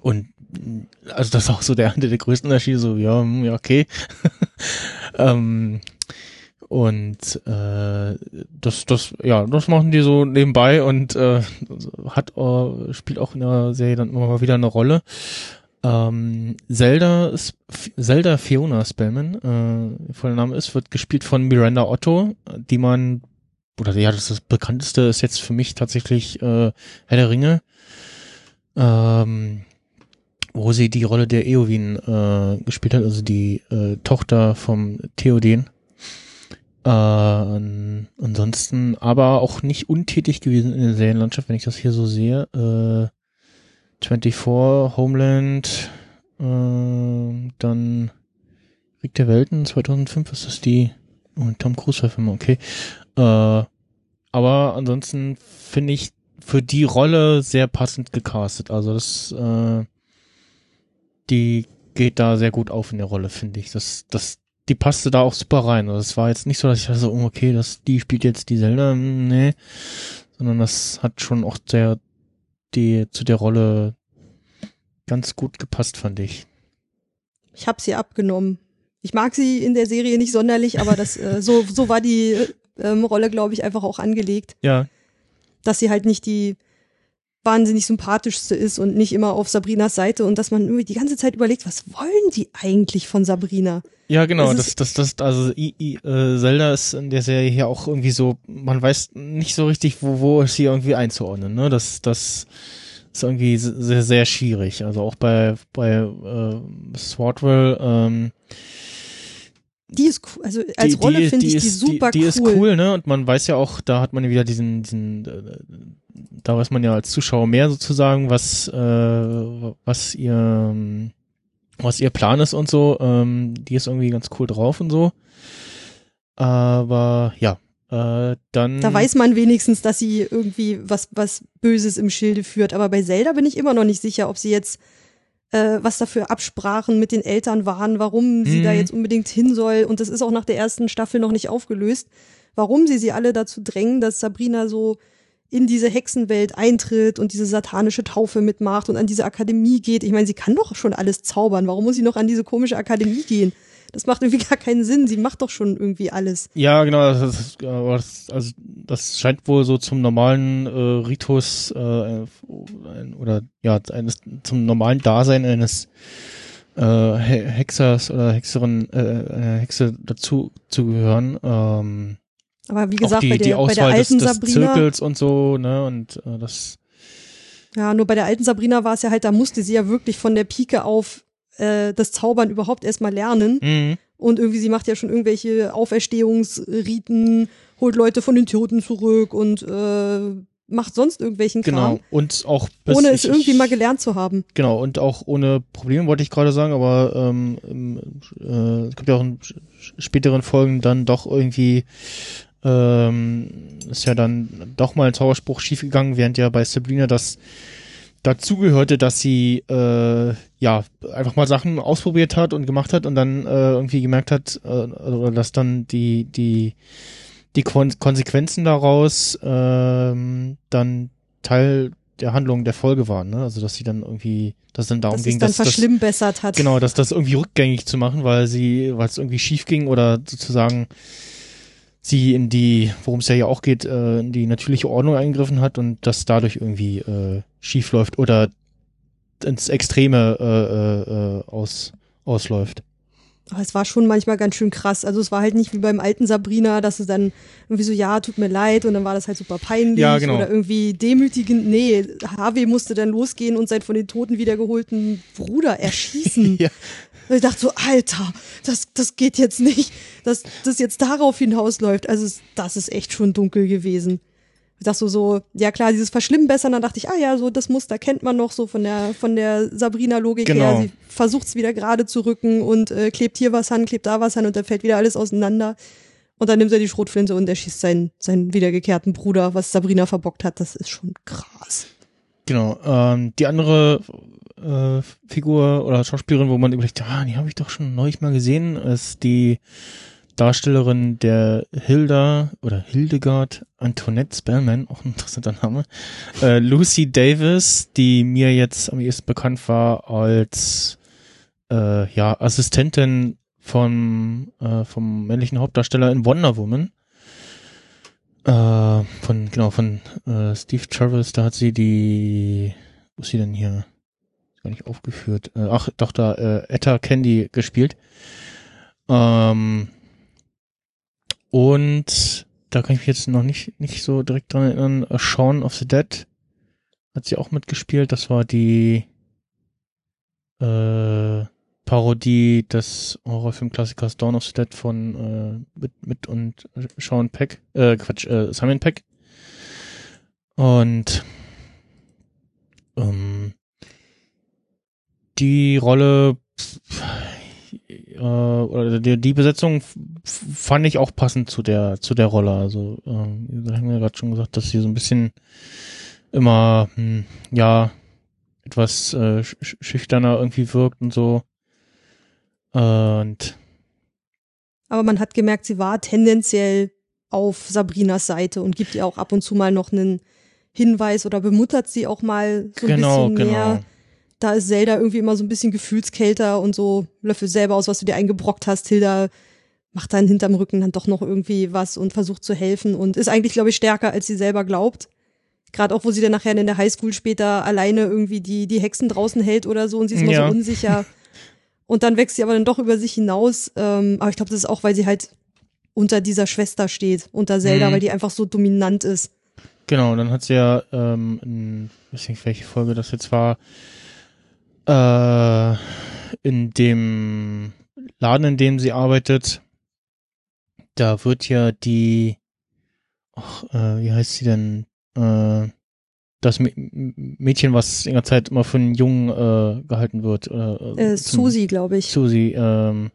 Und mh, also das ist auch so der, <laughs> der größten Unterschiede, so, ja, hm, ja, okay. <laughs> ähm, und äh, das, das, ja, das machen die so nebenbei und äh, hat äh, spielt auch in der Serie dann immer mal wieder eine Rolle. Ähm, Zelda, Zelda Fiona Spellman, äh, voller Name ist, wird gespielt von Miranda Otto, die man oder ja, das, ist das bekannteste ist jetzt für mich tatsächlich äh, Herr der Ringe, ähm, wo sie die Rolle der Eowyn äh, gespielt hat, also die äh, Tochter vom Theoden. Äh, an, ansonsten aber auch nicht untätig gewesen in der Serienlandschaft, wenn ich das hier so sehe. Äh, 24, Homeland, äh, dann Krieg der Welten 2005 ist das die oh, Tom Cruise Film, okay. Äh, aber ansonsten finde ich für die Rolle sehr passend gecastet. Also das, äh, die geht da sehr gut auf in der Rolle, finde ich. Das, das, die passte da auch super rein. Also es war jetzt nicht so, dass ich dachte, so, oh, okay, das, die spielt jetzt die Zelda, nee, sondern das hat schon auch sehr die zu der Rolle ganz gut gepasst, fand ich. Ich habe sie abgenommen. Ich mag sie in der Serie nicht sonderlich, aber das äh, so so war die ähm, Rolle, glaube ich, einfach auch angelegt, Ja, dass sie halt nicht die wahnsinnig sympathischste ist und nicht immer auf Sabrinas Seite und dass man irgendwie die ganze Zeit überlegt, was wollen die eigentlich von Sabrina? Ja, genau, das, das, das, also I, I, äh, Zelda ist in der Serie hier auch irgendwie so, man weiß nicht so richtig, wo, wo ist sie irgendwie einzuordnen, ne? Das, das ist irgendwie sehr, sehr schwierig. Also auch bei, bei äh, Swordwell, ähm, Die ist cool, also als Rolle finde ich die ist, super die, die cool. ist cool, ne? Und man weiß ja auch, da hat man wieder diesen, diesen, äh, da weiß man ja als Zuschauer mehr sozusagen, was, äh, was ihr, ähm, was ihr Plan ist und so. Ähm, die ist irgendwie ganz cool drauf und so. Aber ja, äh, dann. Da weiß man wenigstens, dass sie irgendwie was, was Böses im Schilde führt. Aber bei Zelda bin ich immer noch nicht sicher, ob sie jetzt äh, was dafür Absprachen mit den Eltern waren, warum sie Mhm. da jetzt unbedingt hin soll. Und das ist auch nach der ersten Staffel noch nicht aufgelöst, warum sie sie alle dazu drängen, dass Sabrina so in diese Hexenwelt eintritt und diese satanische Taufe mitmacht und an diese Akademie geht. Ich meine, sie kann doch schon alles zaubern. Warum muss sie noch an diese komische Akademie gehen? Das macht irgendwie <laughs> gar keinen Sinn. Sie macht doch schon irgendwie alles. Ja, genau, das, aber das, also das scheint wohl so zum normalen äh, Ritus äh, oder ja, eines zum normalen Dasein eines äh, He- Hexers oder Hexerin, äh, einer Hexe dazu zu gehören. Ähm, Aber wie gesagt, die, bei, die der, bei der Auswahl des, alten des Sabrina, Zirkels und so, ne, und äh, das ja, nur bei der alten Sabrina war es ja halt, da musste sie ja wirklich von der Pike auf äh, das Zaubern überhaupt erstmal lernen. mhm. Und irgendwie, sie macht ja schon irgendwelche Auferstehungsriten, holt Leute von den Toten zurück und äh, macht sonst irgendwelchen genau Kram, und auch ohne ich, es irgendwie mal gelernt zu haben. Genau, und auch ohne Probleme, wollte ich gerade sagen, aber ähm, äh, es gibt ja auch in späteren Folgen dann doch irgendwie ähm, ist ja dann doch mal ein Zauberspruch schiefgegangen, während ja bei Sabrina das dazugehörte, dass sie äh, ja einfach mal Sachen ausprobiert hat und gemacht hat und dann äh, irgendwie gemerkt hat, äh, oder dass dann die die die Kon Konsequenzen daraus ähm, dann Teil der Handlung der Folge waren, ne? Also dass sie dann irgendwie, dass es dann darum dass ging, dann dass das verschlimmbessert hat. genau, dass das irgendwie rückgängig zu machen, weil sie, weil es irgendwie schief ging oder sozusagen sie in die, worum es ja hier auch geht, äh, in die natürliche Ordnung eingegriffen hat und das dadurch irgendwie äh, schief läuft oder ins Extreme äh, äh, äh, aus, ausläuft. Aber es war schon manchmal ganz schön krass. Also es war halt nicht wie beim alten Sabrina, dass es dann irgendwie so, ja, tut mir leid und dann war das halt super peinlich Ja, genau. oder irgendwie demütigend. Nee, Harvey musste dann losgehen und seinen von den Toten wiedergeholten Bruder erschießen. <laughs> Ja. Und ich dachte so, Alter, das, das geht jetzt nicht, dass das jetzt darauf hinausläuft. Also das ist echt schon dunkel gewesen. Dachte so, so, ja klar, dieses Verschlimmbessern, dann dachte ich, ah ja, so das Muster kennt man noch so von der, von der Sabrina-Logik Genau. her. Sie versucht es wieder gerade zu rücken und äh, klebt hier was an, klebt da was an und dann fällt wieder alles auseinander. Und dann nimmt er die Schrotflinte und erschießt seinen, seinen wiedergekehrten Bruder, was Sabrina verbockt hat. Das ist schon krass. Genau. Ähm, die andere äh, Figur oder Schauspielerin, wo man überlegt, ah, die habe ich doch schon neulich mal gesehen, ist die Darstellerin der Hilda oder Hildegard Antoinette Spellman, auch ein interessanter Name. Äh, Lucy Davis, die mir jetzt am ehesten bekannt war als äh, ja Assistentin vom äh, vom männlichen Hauptdarsteller in Wonder Woman. Äh, von genau von äh, Steve Travis, da hat sie die wo ist sie denn hier? Ist gar nicht aufgeführt. Äh, ach, doch da äh, Etta Candy gespielt. Ähm, und da kann ich mich jetzt noch nicht nicht so direkt dran erinnern. Äh, Shaun of the Dead hat sie auch mitgespielt. Das war die äh, Parodie des Horrorfilmklassikers Dawn of the Dead von äh, mit, mit und Sean Peck, äh, Quatsch, äh, Simon Peck. Und ähm, die Rolle äh, oder die, die Besetzung fand ich auch passend zu der zu der Rolle. Also wir haben ja gerade schon gesagt, dass sie so ein bisschen immer hm, ja etwas äh, sch- sch- schüchterner irgendwie wirkt und so. Und Aber man hat gemerkt, sie war tendenziell auf Sabrinas Seite und gibt ihr auch ab und zu mal noch einen Hinweis oder bemuttert sie auch mal so ein genau, bisschen mehr. genau. Da ist Zelda irgendwie immer so ein bisschen gefühlskälter und so löffelt selber aus, was du dir eingebrockt hast. Hilda macht dann hinterm Rücken dann doch noch irgendwie was und versucht zu helfen und ist eigentlich, glaube ich, stärker, als sie selber glaubt. Gerade auch, wo sie dann nachher in der Highschool später alleine irgendwie die, die Hexen draußen hält oder so und sie ist immer Ja. so unsicher. <laughs> Und dann wächst sie aber dann doch über sich hinaus. Ähm, aber ich glaube, das ist auch, weil sie halt unter dieser Schwester steht, unter Zelda, Mhm. weil die einfach so dominant ist. Genau, dann hat sie ja, ähm, in, weiß nicht, welche Folge das jetzt war, äh, in dem Laden, in dem sie arbeitet, da wird ja die, ach, äh, wie heißt sie denn, äh, das Mä- Mädchen, was die ganze Zeit immer für einen Jungen äh, gehalten wird. Äh, zum- Susi, glaube ich. Susi, ähm,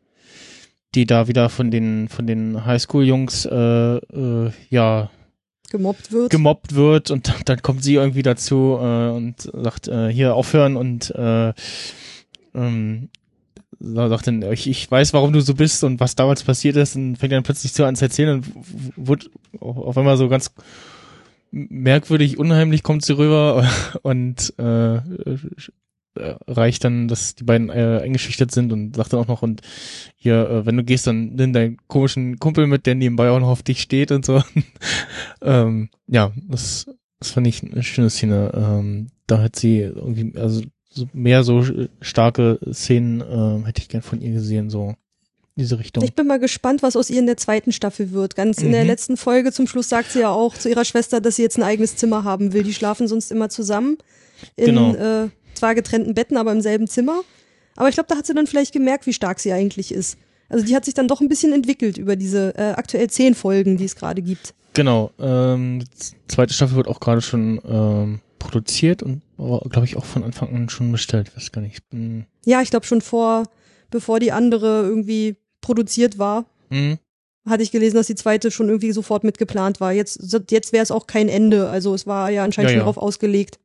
die da wieder von den von den Highschool-Jungs äh, äh, ja gemobbt wird. gemobbt wird und dann, kommt sie irgendwie dazu äh, und sagt äh, hier aufhören und äh, ähm, sa- sagt dann ich, ich weiß warum du so bist und was damals passiert ist und fängt dann plötzlich so an zu erzählen und wird auf, einmal so ganz merkwürdig unheimlich kommt sie rüber <laughs> und äh, reicht dann, dass die beiden äh, eingeschüchtert sind und sagt dann auch noch und hier, äh, wenn du gehst, dann nimm deinen komischen Kumpel mit, der nebenbei auch noch auf dich steht und so. <laughs> ähm, ja, das, das fand ich eine schöne Szene. Ähm, da hat sie irgendwie, also so mehr so starke Szenen ähm, hätte ich gern von ihr gesehen, so diese Richtung. Ich bin mal gespannt, was aus ihr in der zweiten Staffel wird. Ganz in der Mhm. letzten Folge zum Schluss sagt sie ja auch zu ihrer Schwester, dass sie jetzt ein eigenes Zimmer haben will. Die schlafen sonst immer zusammen in Genau. äh, zwar getrennten Betten, aber im selben Zimmer. Aber ich glaube, da hat sie dann vielleicht gemerkt, wie stark sie eigentlich ist. Also die hat sich dann doch ein bisschen entwickelt über diese äh, aktuell zehn Folgen, die es gerade gibt. Genau, ähm, die zweite Staffel wird auch gerade schon ähm, produziert und glaube ich auch von Anfang an schon bestellt. Ich weiß gar nicht. Ich Ja, ich glaube schon vor, bevor die andere irgendwie produziert war, hm, hatte ich gelesen, dass die zweite schon irgendwie sofort mitgeplant war. Jetzt, jetzt wäre es auch kein Ende. Also es war ja anscheinend Ja, schon ja. darauf ausgelegt.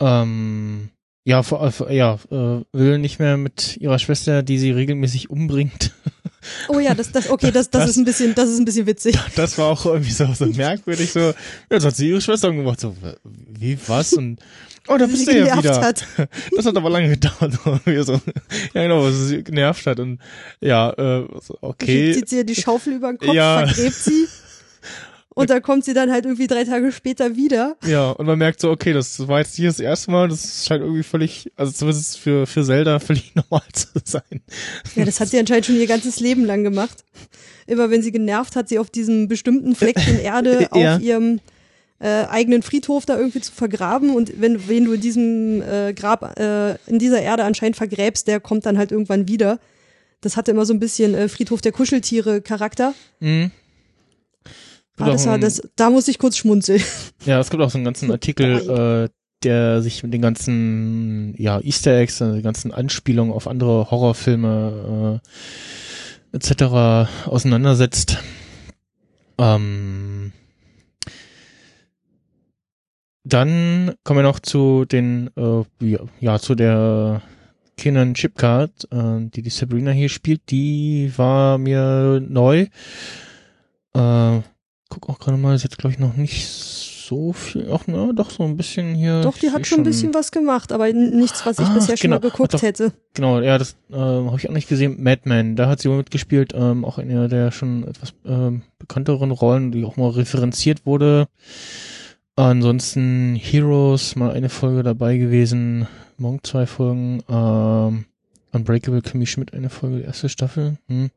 Ähm, ja, vor, vor- ja, äh, will nicht mehr mit ihrer Schwester, die sie regelmäßig umbringt. <laughs> Oh ja, das, das, okay, das, das, Das- ist ein bisschen, das ist ein bisschen witzig. <laughs> Das war auch irgendwie so, so merkwürdig, so, ja, jetzt hat sie ihre Schwester umgebracht, so, wie, was? Und, oh, da bist sie du ja wieder. hat. <laughs> Das hat aber lange gedauert. so, ja, genau, was sie genervt hat. Und ja, äh, okay. Zieht sie ihr die Schaufel über den Kopf, Ja. vergräbt sie. Und dann kommt sie dann halt irgendwie drei Tage später wieder. Ja, und man merkt so, okay, das war jetzt hier das erste Mal, das scheint irgendwie völlig, also zumindest für, für Zelda <laughs> völlig normal zu sein. Ja, das hat sie anscheinend schon ihr ganzes Leben lang gemacht. Immer wenn sie genervt hat, sie auf diesem bestimmten Fleckchen Erde <laughs> Ja. auf ihrem äh, eigenen Friedhof da irgendwie zu vergraben. Und wenn, wen du in diesem äh, Grab, äh, in dieser Erde anscheinend vergräbst, der kommt dann halt irgendwann wieder. Das hatte immer so ein bisschen äh, Friedhof der Kuscheltiere Charakter. Mhm. Ah, das war das, da musste ich kurz schmunzeln. Ja, es gibt auch so einen ganzen Artikel, <laughs> äh, der sich mit den ganzen ja, Easter Eggs, also die ganzen Anspielungen auf andere Horrorfilme äh, etc. auseinandersetzt. Ähm, dann kommen wir noch zu den, äh, ja, ja, zu der Kenan Chipcard, äh, die die Sabrina hier spielt. Die war mir neu. Äh, guck auch gerade mal, ist jetzt glaube ich noch nicht so viel, ach na, doch so ein bisschen hier. Doch, die hat schon ein bisschen was gemacht, aber nichts, was ich Ah, bisher schon genau. mal geguckt Hat doch- hätte. Genau, ja, das äh, habe ich auch nicht gesehen. Madman, da hat sie wohl mitgespielt, ähm, auch eine der schon etwas ähm, bekannteren Rollen, die auch mal referenziert wurde. Ansonsten Heroes, mal eine Folge dabei gewesen, Monk zwei Folgen, ähm, Unbreakable Kimmy Schmidt eine Folge, erste Staffel. Hm.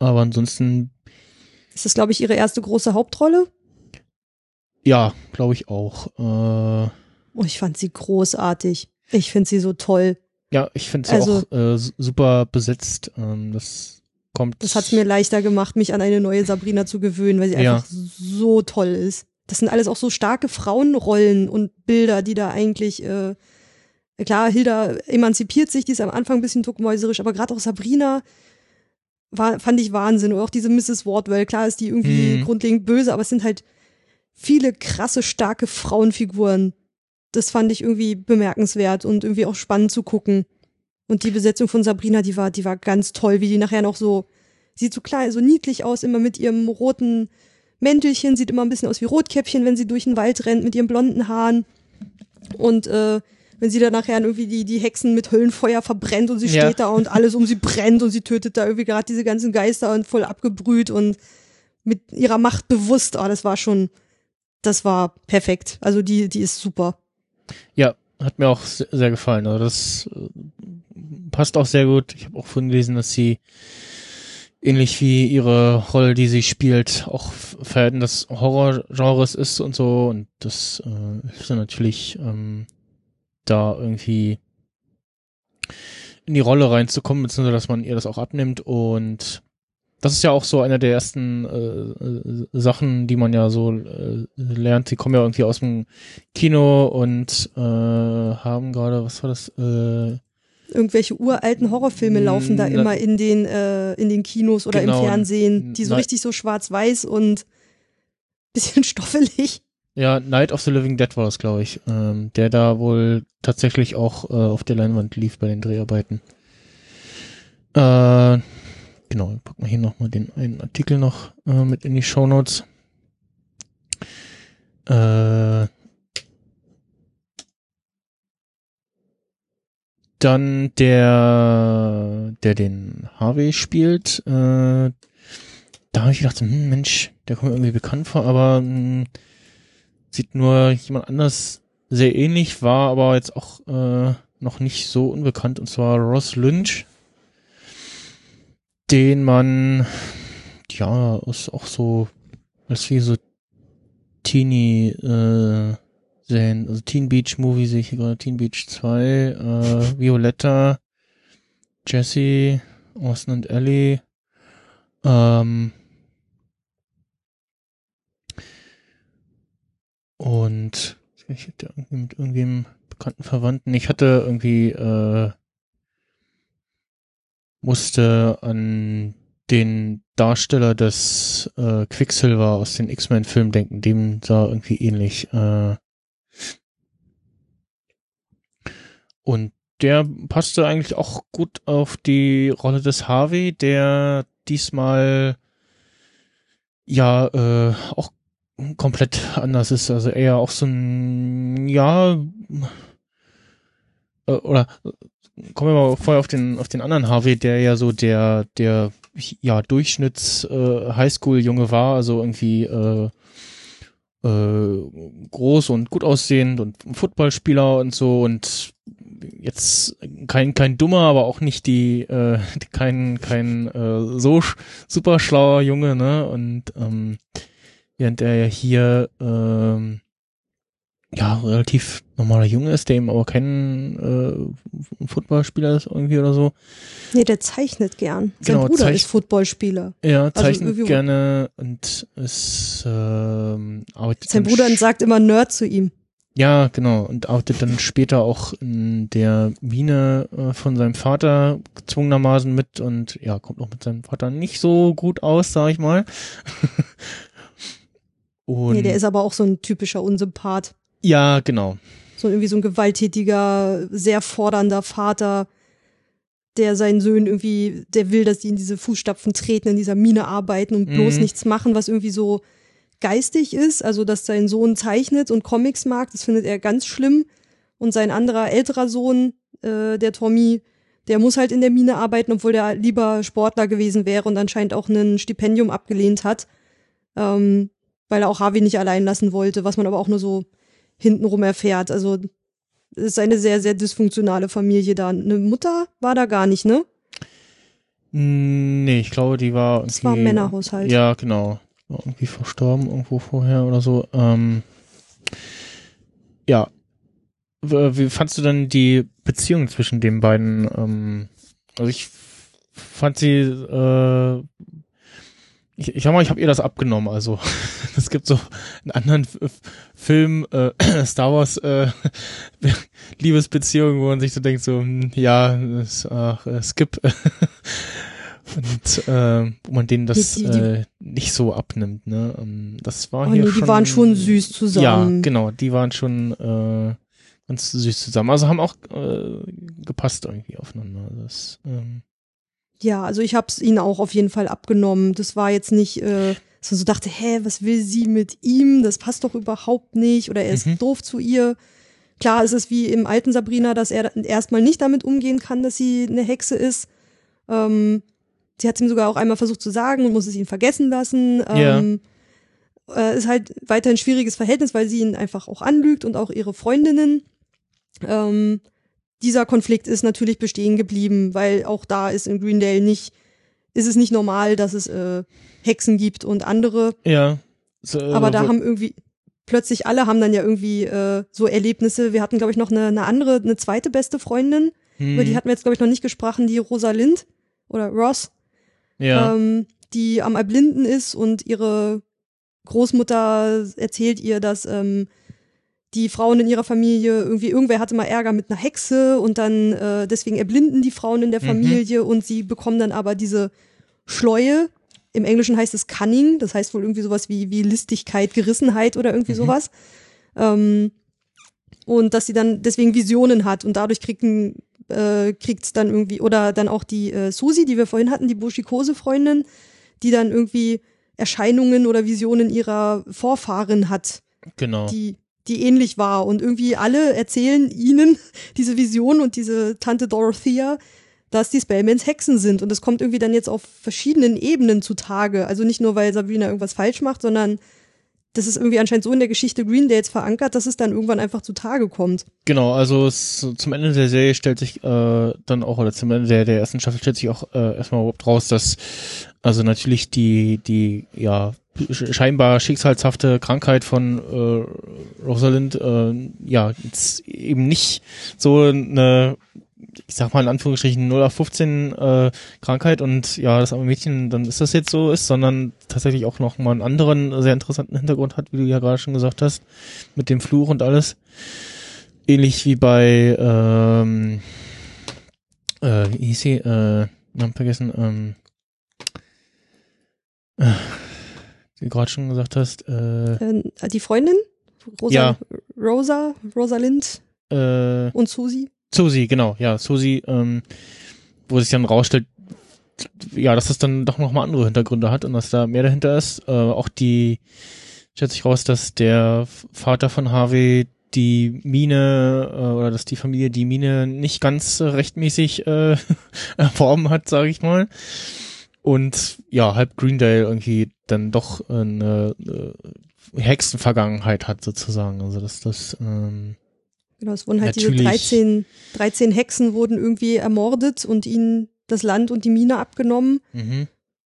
Aber ansonsten, Ist das, glaube ich, ihre erste große Hauptrolle? ja, glaube ich auch. Äh, Oh, ich fand sie großartig. Ich finde sie so toll. ja, ich finde sie Also- auch äh, su- super besetzt. Ähm, das kommt. Das hat es mir leichter gemacht, mich an eine neue Sabrina zu gewöhnen, weil sie Ja. einfach so toll ist. Das sind alles auch so starke Frauenrollen und Bilder, die da eigentlich, äh, klar, Hilda emanzipiert sich, die ist am Anfang ein bisschen duckmäuserisch, aber gerade auch Sabrina war, fand ich Wahnsinn. Und auch diese Mrs. Wardwell, klar ist die irgendwie Mhm. grundlegend böse, aber es sind halt viele krasse, starke Frauenfiguren. Das fand ich irgendwie bemerkenswert und irgendwie auch spannend zu gucken. Und die Besetzung von Sabrina, die war, die war ganz toll, wie die nachher noch so, sieht so klein, so niedlich aus, immer mit ihrem roten Mäntelchen, sieht immer ein bisschen aus wie Rotkäppchen, wenn sie durch den Wald rennt mit ihren blonden Haaren. Und äh, wenn sie dann nachher irgendwie die, die Hexen mit Höllenfeuer verbrennt und sie Ja. steht da und alles um sie brennt und sie tötet da irgendwie gerade diese ganzen Geister und voll abgebrüht und mit ihrer Macht bewusst. Ah, das war schon, das war perfekt. Also die, die ist super. Ja, hat mir auch se- sehr gefallen. Also das äh, passt auch sehr gut. Ich habe auch vorhin gelesen, dass sie ähnlich wie ihre Rolle, die sie spielt, auch Fan des Horrorgenres ist und so. Und das äh, hilft dann natürlich, ähm, da irgendwie in die Rolle reinzukommen, beziehungsweise dass man ihr das auch abnimmt. Und das ist ja auch so eine der ersten äh, äh, Sachen, die man ja so äh, lernt. Die kommen ja irgendwie aus dem Kino und äh, haben gerade, was war das? Äh, Irgendwelche uralten Horrorfilme laufen da immer in den, äh, in den Kinos oder Genau. im Fernsehen, die so richtig so schwarz-weiß und bisschen <laughs> stoffelig. Ja, Night of the Living Dead war das, glaube ich, ähm, der da wohl tatsächlich auch äh, auf der Leinwand lief bei den Dreharbeiten. Äh, genau, packen wir hier nochmal den einen Artikel noch äh, mit in die Shownotes. Äh, dann der, der den Harvey spielt, äh, da habe ich gedacht, hm, Mensch, der kommt mir irgendwie bekannt vor, aber hm, sieht nur jemand anders sehr ähnlich, war aber jetzt auch äh, noch nicht so unbekannt, und zwar Ross Lynch, den man ja aus auch so als wie so Teenie äh, sehen, also Teen Beach Movie sehe ich hier gerade, Teen Beach 2, äh, Violetta, Jesse, Austin und Ellie, ähm, und ich hatte irgendwie mit irgendwem bekannten Verwandten, ich hatte irgendwie äh, musste an den Darsteller des äh, Quicksilver aus den X-Men-Filmen denken, dem sah irgendwie ähnlich. Äh, und der passte eigentlich auch gut auf die Rolle des Harvey, der diesmal ja äh, auch komplett anders ist. Also eher auch so ein ja äh, oder kommen wir mal vorher auf den auf den anderen Harvey, der ja so der der ja Durchschnitts äh, Highschool-Junge war, also irgendwie äh, äh, groß und gut aussehend und Footballspieler und so und jetzt kein kein dummer, aber auch nicht die äh, <laughs> kein kein äh, so super schlauer Junge, ne? Und ähm, während er ja hier ähm, ja relativ normaler Junge ist, der eben aber kein äh, Footballspieler ist irgendwie oder so. Nee, der zeichnet gern. Sein Genau, Bruder ist Footballspieler. Er zeichnet irgendwie- gerne und ist ähm, arbeitet Sein Bruder sagt immer Nerd zu ihm. Ja, genau. Und arbeitet dann später auch in der Mine äh, von seinem Vater gezwungenermaßen mit und ja, kommt auch mit seinem Vater nicht so gut aus, sag ich mal. <laughs> und Nee, der ist aber auch so ein typischer Unsympath. ja, genau. So irgendwie so ein gewalttätiger, sehr fordernder Vater, der seinen Söhnen irgendwie, der will, dass die in diese Fußstapfen treten, in dieser Mine arbeiten und bloß Mhm. nichts machen, was irgendwie so geistig ist. Also, dass sein Sohn zeichnet und Comics mag, das findet er ganz schlimm. Und sein anderer älterer Sohn, äh, der Tommy, der muss halt in der Mine arbeiten, obwohl der lieber Sportler gewesen wäre und anscheinend auch ein Stipendium abgelehnt hat, ähm, weil er auch Harvey nicht allein lassen wollte, was man aber auch nur so hintenrum erfährt. Also es ist eine sehr, sehr dysfunktionale Familie da. Eine Mutter war da gar nicht, ne? Nee, ich glaube, die war Es war ein Männerhaushalt. Ja, genau. War irgendwie verstorben irgendwo vorher oder so. Ähm, ja. Wie fandst du denn die Beziehung zwischen den beiden? Ähm, also ich fand sie, äh, ich, ich sag mal, ich habe ihr das abgenommen. Also <laughs> es gibt so einen anderen Film, äh, <clears throat> Star Wars äh, <laughs> Liebesbeziehung, wo man sich so denkt, so hm, ja, das, ach, äh, Skip. <laughs> Und äh, wo man denen das Die- die- äh, nicht so abnimmt, ne? Ähm, Das war Oh hier nee, schon. die waren schon süß zusammen. Ja, genau, die waren schon äh, ganz süß zusammen. Also haben auch äh, gepasst irgendwie aufeinander. Das, ähm, Ja, also ich hab's ihnen auch auf jeden Fall abgenommen. Das war jetzt nicht, äh, dass man so dachte, hä, was will sie mit ihm? Das passt doch überhaupt nicht. Oder er ist Mhm. doof zu ihr. Klar ist es wie im alten Sabrina, dass er erstmal nicht damit umgehen kann, dass sie eine Hexe ist. Ähm, sie hat ihm sogar auch einmal versucht zu sagen und muss es ihm vergessen lassen. Ähm, äh, ist halt weiterhin ein schwieriges Verhältnis, weil sie ihn einfach auch anlügt und auch ihre Freundinnen. Ähm, dieser Konflikt ist natürlich bestehen geblieben, weil auch da ist in Greendale nicht, ist es nicht normal, dass es äh, Hexen gibt und andere. Ja. So, äh, Aber da haben irgendwie plötzlich alle haben dann ja irgendwie äh, so Erlebnisse. Wir hatten glaube ich noch eine, eine andere, eine zweite beste Freundin, über die hm, hatten wir jetzt glaube ich noch nicht gesprochen, die Rosalind oder Ross, ja. ähm, die am Erblinden ist und ihre Großmutter erzählt ihr, dass ähm, die Frauen in ihrer Familie irgendwie irgendwer hatte mal Ärger mit einer Hexe und dann äh, deswegen erblinden die Frauen in der Mhm. Familie und sie bekommen dann aber diese Schleue. Im Englischen heißt es Cunning, das heißt wohl irgendwie sowas wie wie Listigkeit, Gerissenheit oder irgendwie Mhm. sowas. Ähm, und dass sie dann deswegen Visionen hat und dadurch kriegen äh, kriegt's dann irgendwie oder dann auch die äh, Susi, die wir vorhin hatten, die Bushikose-Freundin, die dann irgendwie Erscheinungen oder Visionen ihrer Vorfahren hat, genau. die die ähnlich war. Und irgendwie alle erzählen ihnen <laughs> diese Vision und diese Tante Dorothea, dass die Spellmans Hexen sind. Und es kommt irgendwie dann jetzt auf verschiedenen Ebenen zutage, also nicht nur weil Sabrina irgendwas falsch macht, sondern das ist irgendwie anscheinend so in der Geschichte Greendales verankert, dass es dann irgendwann einfach zutage kommt. Genau, also es, zum Ende der Serie stellt sich äh, dann auch, oder zum Ende der, der ersten Staffel stellt sich auch äh, erstmal überhaupt raus, dass also natürlich die, die, ja, sch- scheinbar schicksalshafte Krankheit von äh, Rosalind, äh, ja, jetzt eben nicht so eine, ich sag mal in Anführungsstrichen 0 auf 15 äh, Krankheit und ja, das arme Mädchen, dann ist das jetzt so ist, sondern tatsächlich auch noch mal einen anderen sehr interessanten Hintergrund hat, wie du ja gerade schon gesagt hast, mit dem Fluch und alles. Ähnlich wie bei ähm, äh, wie hieß sie, äh, Namen vergessen, ähm, äh, du gerade schon gesagt hast, äh, Äh, die Freundin? Rosa, Ja. Rosa, Rosalind äh, und Susi? Susi, genau, ja, Susi, ähm, wo sich dann rausstellt, ja, dass das dann doch nochmal andere Hintergründe hat und dass da mehr dahinter ist. Äh, auch die, stellt sich raus, dass der Vater von Harvey die Mine äh, oder dass die Familie die Mine nicht ganz äh, rechtmäßig äh, <laughs> erworben hat, sage ich mal. Und ja, halb Greendale irgendwie dann doch eine Hexenvergangenheit hat sozusagen. Also dass das ähm, Genau, es wurden halt diese Natürlich. 13, 13 Hexen wurden irgendwie ermordet und ihnen das Land und die Mine abgenommen mhm.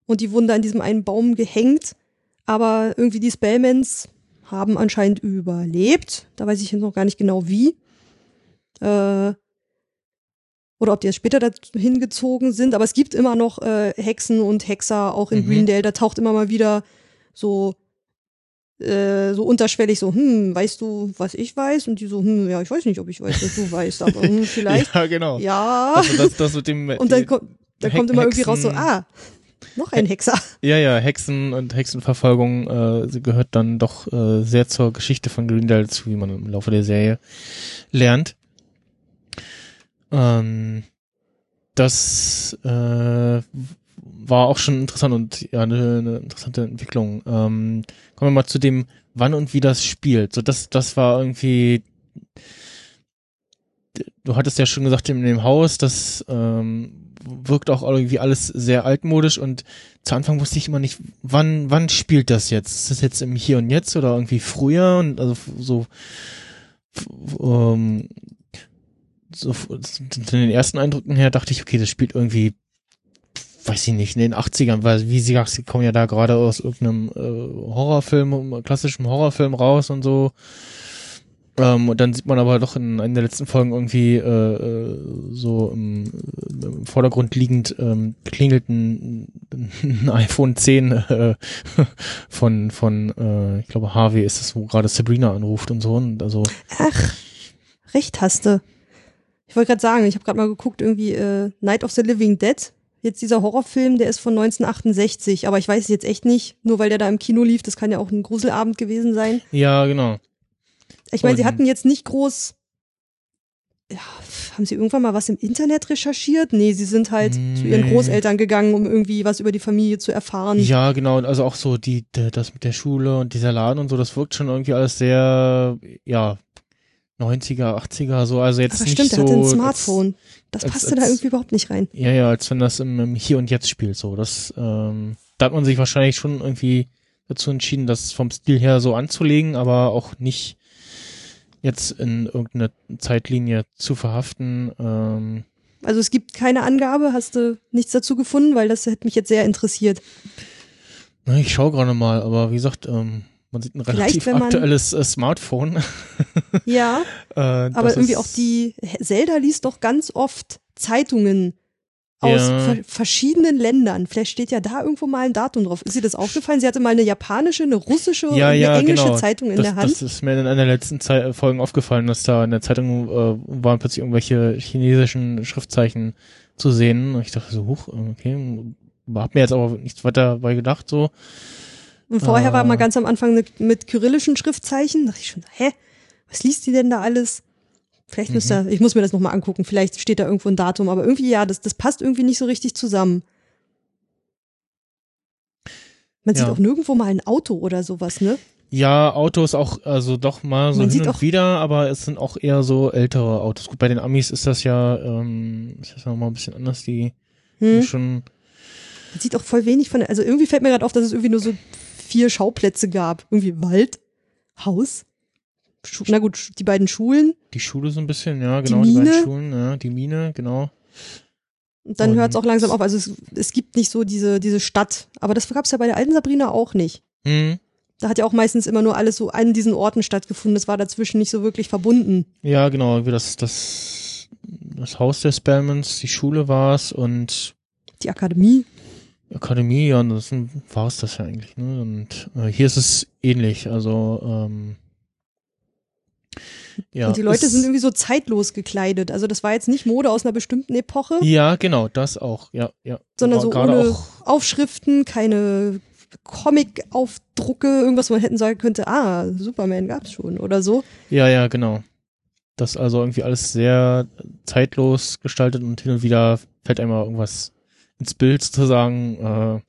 und die wurden da an diesem einen Baum gehängt. Aber irgendwie die Spellmans haben anscheinend überlebt. Da weiß ich jetzt noch gar nicht genau wie. Äh, oder ob die erst später dahin gezogen sind. Aber es gibt immer noch äh, Hexen und Hexer auch in Mhm. Greendale. Da taucht immer mal wieder so äh, so unterschwellig so, hm, weißt du, was ich weiß? Und die so, hm, ja, ich weiß nicht, ob ich weiß, was du <laughs> weißt, aber hm, vielleicht, Ja, genau. ja. Also das, das mit dem und dann kommt, dann He- kommt immer irgendwie raus so, ah, noch ein Hexer. ja, ja, Hexen und Hexenverfolgung äh, gehört dann doch äh, sehr zur Geschichte von Greendale zu, wie man im Laufe der Serie lernt. Ähm, das äh, war auch schon interessant und ja eine, eine interessante Entwicklung. Ähm, kommen wir mal zu dem, wann und wie das spielt. So das, das war irgendwie. Du hattest ja schon gesagt in dem Haus, das ähm, wirkt auch irgendwie alles sehr altmodisch und zu Anfang wusste ich immer nicht, wann, wann spielt das jetzt? Ist das jetzt im Hier und Jetzt oder irgendwie früher? Und also so, ähm, so von den ersten Eindrücken her dachte ich, okay, das spielt irgendwie, weiß ich nicht, in den 80ern, weil wie sie sagt, sie kommen ja da gerade aus irgendeinem äh, Horrorfilm, klassischem Horrorfilm raus und so. Ähm, und dann sieht man aber doch in einer der letzten Folgen irgendwie äh, äh, so im, im Vordergrund liegend ähm, klingelt ein, ein <laughs> iPhone 10 äh, von von äh, ich glaube Harvey ist es, wo gerade Sabrina anruft und so und also Ach, recht hast du. Ich wollte gerade sagen, ich habe gerade mal geguckt, irgendwie äh, Night of the Living Dead. Jetzt dieser Horrorfilm, der ist von 1968, aber ich weiß es jetzt echt nicht, nur weil der da im Kino lief, das kann ja auch ein Gruselabend gewesen sein. ja genau Ich meine, sie hatten jetzt nicht groß. Ja, haben sie irgendwann mal was im Internet recherchiert? Nee, sie sind halt zu ihren Nee. Großeltern gegangen, um irgendwie was über die Familie zu erfahren. ja genau also auch so die das mit der Schule und dieser Laden und so das wirkt schon irgendwie alles sehr ja 90er 80er so also jetzt Aber nicht stimmt, so er hatte ein als- Smartphone. Das als- passte da als- irgendwie überhaupt nicht rein. Ja, ja, als wenn das im, im Hier und Jetzt spielt, so. Das, ähm, da hat man sich wahrscheinlich schon irgendwie dazu entschieden, das vom Stil her so anzulegen, aber auch nicht jetzt in irgendeine Zeitlinie zu verhaften. Ähm, Also es gibt keine Angabe, hast du nichts dazu gefunden, weil das hätte mich jetzt sehr interessiert. na, ich schaue gerade mal, aber wie gesagt, ähm, man sieht ein relativ man- aktuelles äh, Smartphone. <laughs> Ja, äh, aber irgendwie ist- auch die Zelda liest doch ganz oft Zeitungen aus Ja. ver verschiedenen Ländern. Vielleicht steht ja da irgendwo mal ein Datum drauf. Ist ihr das aufgefallen? Sie hatte mal eine japanische, eine russische und ja, eine ja, englische genau. Zeitung in das, der Hand. Das ist mir in einer der letzten Zei Folgen aufgefallen, dass da in der Zeitung äh, waren plötzlich irgendwelche chinesischen Schriftzeichen zu sehen. Und ich dachte so, huch, okay, hab mir jetzt aber nichts weiter bei gedacht, so. Und vorher war Ah. mal ganz am Anfang mit kyrillischen Schriftzeichen. Da dachte ich schon, hä? Was liest die denn da alles? Vielleicht Mhm. müsste, ich muss mir das nochmal angucken. Vielleicht steht da irgendwo ein Datum. Aber irgendwie, ja, das, das passt irgendwie nicht so richtig zusammen. Man sieht Ja. auch nirgendwo mal ein Auto oder sowas, ne? Ja, Autos auch, also doch mal so Man hin sieht und auch- wieder, aber es sind auch eher so ältere Autos. Gut, bei den Amis ist das ja, ähm, ist das nochmal ein bisschen anders, die Hm. schon, Man sieht auch voll wenig von, also irgendwie fällt mir gerade auf, dass es irgendwie nur so vier Schauplätze gab. Irgendwie Wald, Haus, Schu na gut, die beiden Schulen. die Schule so ein bisschen, ja, Die genau, die, beiden Mine. Schulen, ja, die Mine, genau. Und dann hört es auch langsam auf. Also es, es gibt nicht so diese, diese Stadt. Aber das gab es ja bei der alten Sabrina auch nicht. Hm. Da hat ja auch meistens immer nur alles so an diesen Orten stattgefunden. Das war dazwischen nicht so wirklich verbunden. Ja, genau, wie das, das, das Haus der Spellmans, die Schule war's und Die Akademie. Akademie, ja, und das war es das ja eigentlich, ne? Und äh, hier ist es ähnlich, also ähm, ja. und die Leute sind irgendwie so zeitlos gekleidet. Also das war jetzt nicht Mode aus einer bestimmten Epoche, Ja, genau, das auch, ja, ja. sondern so ohne auch, Aufschriften, keine Comic-Aufdrucke, irgendwas, wo man hätten sagen könnte, ah, Superman gab's schon oder so. ja, ja, genau. Das also irgendwie alles sehr zeitlos gestaltet und hin und wieder fällt einem mal irgendwas ins Bild sozusagen. Äh,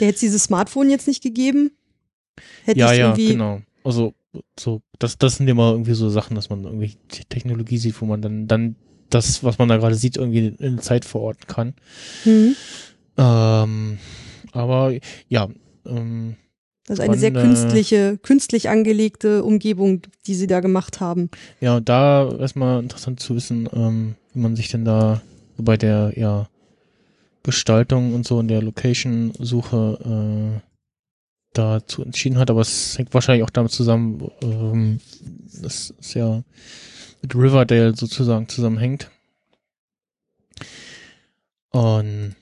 Der hätte dieses Smartphone jetzt nicht gegeben. Hätte ja, ja, genau. Also so, das, das sind immer irgendwie so Sachen, dass man irgendwie Technologie sieht, wo man dann, dann das, was man da gerade sieht, irgendwie in Zeit verorten kann. Hm. Ähm, aber ja, ähm, Also eine sehr äh, künstliche, künstlich angelegte Umgebung, die sie da gemacht haben. ja, und da wäre es mal interessant zu wissen, ähm, wie man sich denn da bei der ja Gestaltung und so in der Location-Suche äh, dazu entschieden hat, aber es hängt wahrscheinlich auch damit zusammen, ähm, dass es ja mit Riverdale sozusagen zusammenhängt. Und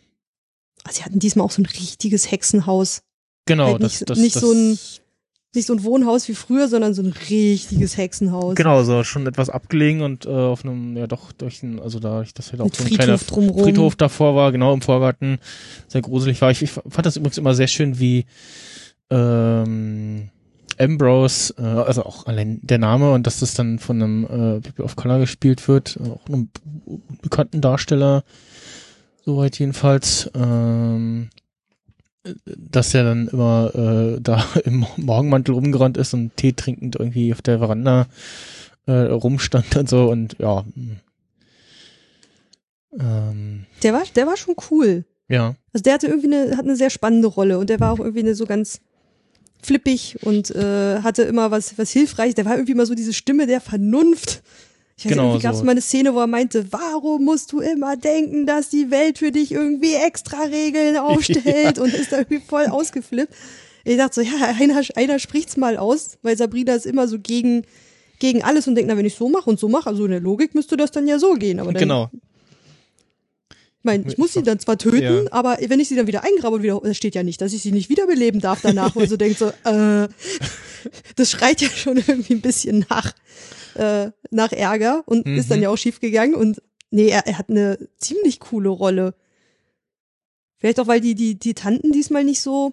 Also sie hatten diesmal auch so ein richtiges Hexenhaus. genau, Halt das, nicht- das, nicht das, so ein- Nicht so ein Wohnhaus wie früher, sondern so ein richtiges Hexenhaus. Genau, so schon etwas abgelegen und äh, auf einem, ja doch, durch den, also da, dass halt auch Mit so ein kleiner Friedhof drumrum. Friedhof davor war, genau im Vorgarten, sehr gruselig war. Ich, ich fand das übrigens immer sehr schön, wie ähm, Ambrose, äh, also auch allein der Name und dass das dann von einem äh, People of Color gespielt wird, auch einem bekannten Darsteller, soweit jedenfalls, ähm, dass er dann immer äh, da <laughs> im Morgenmantel rumgerannt ist und Tee trinkend irgendwie auf der Veranda äh, rumstand und so und ja. mh. Ähm, Der war, der war schon cool. ja, Also der hatte irgendwie eine, hat eine sehr spannende Rolle und der war auch irgendwie eine so ganz flippig und äh, hatte immer was, was hilfreich. Der war irgendwie immer so diese Stimme der Vernunft. Ich weiß Genau nicht, irgendwie gab es so. mal eine Szene, wo er meinte, warum musst du immer denken, dass die Welt für dich irgendwie extra Regeln <laughs> aufstellt und ist da irgendwie voll ausgeflippt. Ich dachte so, ja, einer, einer spricht's mal aus, weil Sabrina ist immer so gegen, gegen alles und denkt, na, wenn ich so mache und so mache, also in der Logik müsste das dann ja so gehen. Aber dann, genau. ich meine, ich muss sie dann zwar töten, Ja. aber wenn ich sie dann wieder eingrabe und wieder, das steht ja nicht, dass ich sie nicht wiederbeleben darf danach. Und so denkt so, äh, <laughs> das schreit ja schon irgendwie ein bisschen nach, äh, nach Ärger und Mhm. ist dann ja auch schief gegangen. Und nee, er, er hat eine ziemlich coole Rolle. Vielleicht auch, weil die, die, die Tanten diesmal nicht so,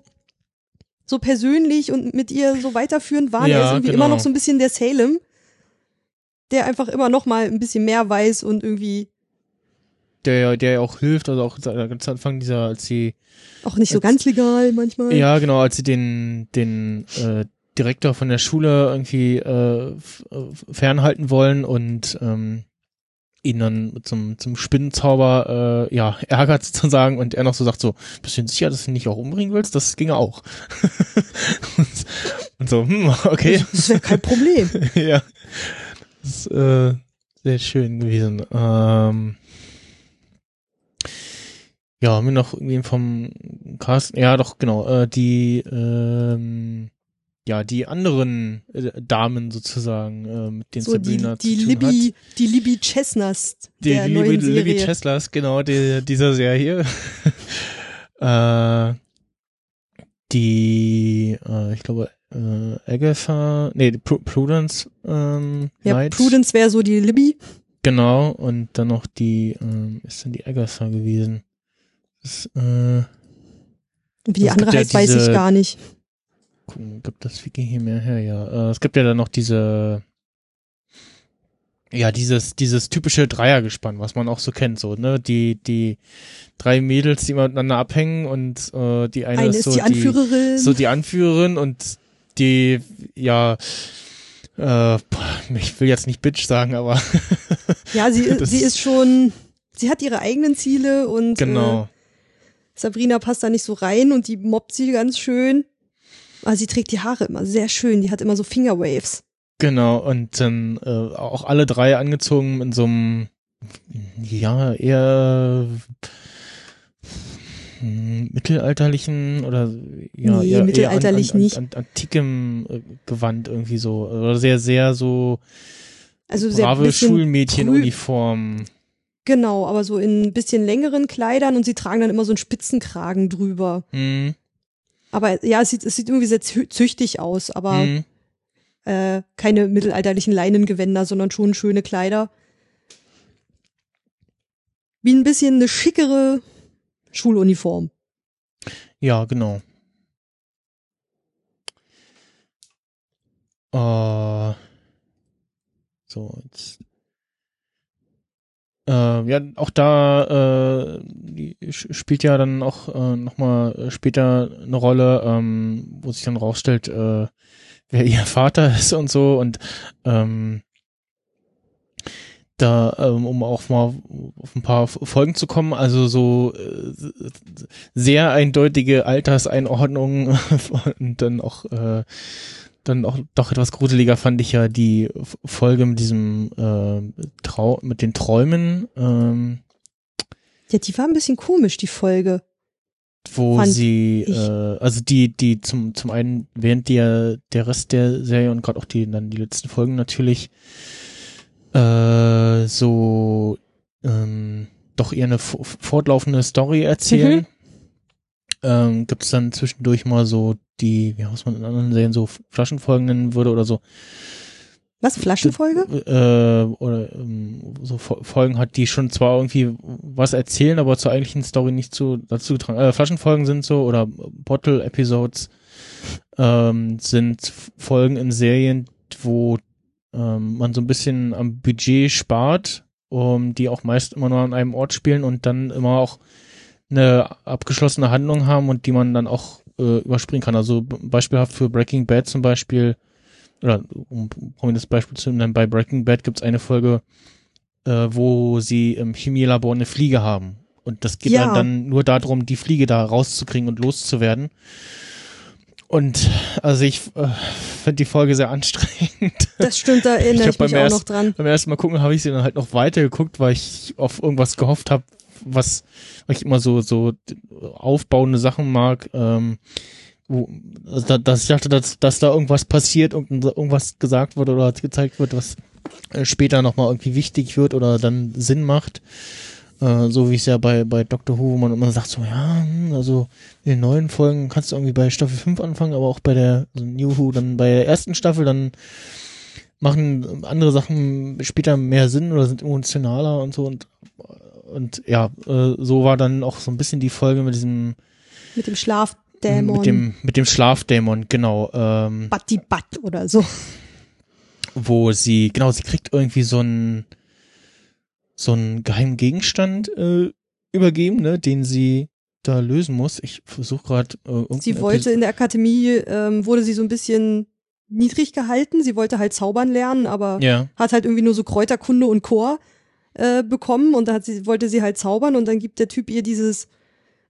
so persönlich und mit ihr so weiterführend waren. er Ja, ist irgendwie genau. immer noch so ein bisschen der Salem, der einfach immer noch mal ein bisschen mehr weiß und irgendwie Der, der ja auch hilft, also auch ganz am Anfang dieser, als sie, auch nicht so Als- ganz legal manchmal. ja genau, als sie den, den äh, Direktor von der Schule irgendwie äh, äh, fernhalten wollen und ähm, ihn dann zum, zum Spinnenzauber äh, ja, <laughs> ärgert sozusagen und er noch so sagt so, bist du sicher, dass du ihn nicht auch umbringen willst? Das ginge auch. <laughs> und, und so, hm, <laughs> okay. Das wäre kein Problem. ja. Das ist äh, sehr schön gewesen. Ähm, ja, haben wir noch irgendwie vom Cast, ja doch, genau, äh, die ähm, ja, die anderen äh, Damen sozusagen, äh, mit denen So die, Sabrina die zu tun Libby, hat. die Libby Chesners Die der Libby. Libby Cheslers, genau, die, dieser Serie. <laughs> äh, die, äh, ich glaube, äh, Agatha, nee, die Pru Prudence ähm, ja, Knight. Prudence wäre so die Libby. Genau, und dann noch die, ähm, ist dann die Agatha gewesen. Das, äh, Wie die andere gibt ja heißt, weiß ich gar nicht. Gucken, gibt das Wiki hier mehr her, ja. Äh, es gibt ja dann noch diese, ja, dieses, dieses typische Dreiergespann, was man auch so kennt, so, ne, die, die drei Mädels, die immer miteinander abhängen und, äh, die eine, Eine ist so die Anführerin. so die Anführerin und die, ja, äh, ich will jetzt nicht Bitch sagen, aber <laughs> ja, sie, <laughs> sie ist schon, sie hat ihre eigenen Ziele und genau. äh, Sabrina passt da nicht so rein und die mobbt sie ganz schön. Aber sie trägt die Haare immer sehr schön. Die hat immer so Fingerwaves. Genau, und dann äh, auch alle drei angezogen in so einem, ja, eher hm, mittelalterlichen oder ja, Nee, eher, mittelalterlich eher an, an, nicht. An, an, antikem äh, Gewand irgendwie so. Oder sehr, sehr so Also sehr brave Schulmädchenuniform. Genau, aber so in ein bisschen längeren Kleidern und sie tragen dann immer so einen Spitzenkragen drüber. Hm, Aber ja, es sieht, es sieht irgendwie sehr zü- züchtig aus, aber hm. äh, keine mittelalterlichen Leinengewänder, sondern schon schöne Kleider. Wie ein bisschen eine schickere Schuluniform. Ja, genau. Äh, so, jetzt. Äh, ja, auch da äh, spielt ja dann auch äh, nochmal später eine Rolle, ähm, wo sich dann rausstellt, äh, wer ihr Vater <laughs> ist und so und ähm, da, ähm, um auch mal auf ein paar Folgen zu kommen, also so äh, sehr eindeutige Alterseinordnungen <laughs> und dann auch äh, dann auch doch etwas gruseliger fand ich ja die Folge mit diesem äh, Trau mit den Träumen, ähm, Ja, die war ein bisschen komisch, die Folge. wo sie ich. äh, also die die zum zum einen während der der Rest der Serie und gerade auch die dann die letzten Folgen natürlich äh, so ähm, doch eher eine fortlaufende Story erzählen. Ähm, Gibt es dann zwischendurch mal so die, wie was man in anderen Serien so Flaschenfolgen nennen würde oder so Was, Flaschenfolge? äh, oder ähm, so Fo- Folgen hat, die schon zwar irgendwie was erzählen, aber zur eigentlichen Story nicht zu, dazu getragen. Äh, Flaschenfolgen sind so oder Bottle Episodes ähm, sind Folgen in Serien, wo ähm, man so ein bisschen am Budget spart, um die auch meist immer nur an einem Ort spielen und dann immer auch eine abgeschlossene Handlung haben und die man dann auch äh, überspringen kann. Also beispielhaft für Breaking Bad zum Beispiel oder um ein prominentes Beispiel zu nennen, bei Breaking Bad gibt's eine Folge, äh, wo sie im Chemielabor eine Fliege haben. Und das geht Ja. dann, dann nur darum, die Fliege da rauszukriegen und loszuwerden. Und also ich äh, finde die Folge sehr anstrengend. Das stimmt, da Ich erinnere hab ich, mich auch erst- noch dran. Beim ersten Mal gucken habe ich sie dann halt noch weiter geguckt, weil ich auf irgendwas gehofft habe, was, weil ich immer so so aufbauende Sachen mag. Ähm, wo, also da, dass ich dachte, dass, dass da irgendwas passiert, irgend- irgendwas gesagt wird oder gezeigt wird, was äh, später nochmal irgendwie wichtig wird oder dann Sinn macht. Äh, so wie es ja bei, bei Doctor Who, wo man immer sagt, so, ja, hm, also in den neuen Folgen kannst du irgendwie bei Staffel 5 anfangen, aber auch bei der also New Who, dann bei der ersten Staffel, dann machen andere Sachen später mehr Sinn oder sind emotionaler und so und und ja, äh, so war dann auch so ein bisschen die Folge mit diesem Mit dem Schlafdämon. mit dem mit dem Schlafdämon, genau, ähm, Batti Batt oder so. wo sie genau, sie kriegt irgendwie so einen so einen geheimen Gegenstand äh, übergeben, ne, den sie da lösen muss. Ich versuche gerade äh, Sie wollte in der Akademie, ähm, wurde sie so ein bisschen niedrig gehalten. Sie wollte halt zaubern lernen, aber ja, hat halt irgendwie nur so Kräuterkunde und Chor. Äh, bekommen und da hat sie, wollte sie halt zaubern und dann gibt der Typ ihr dieses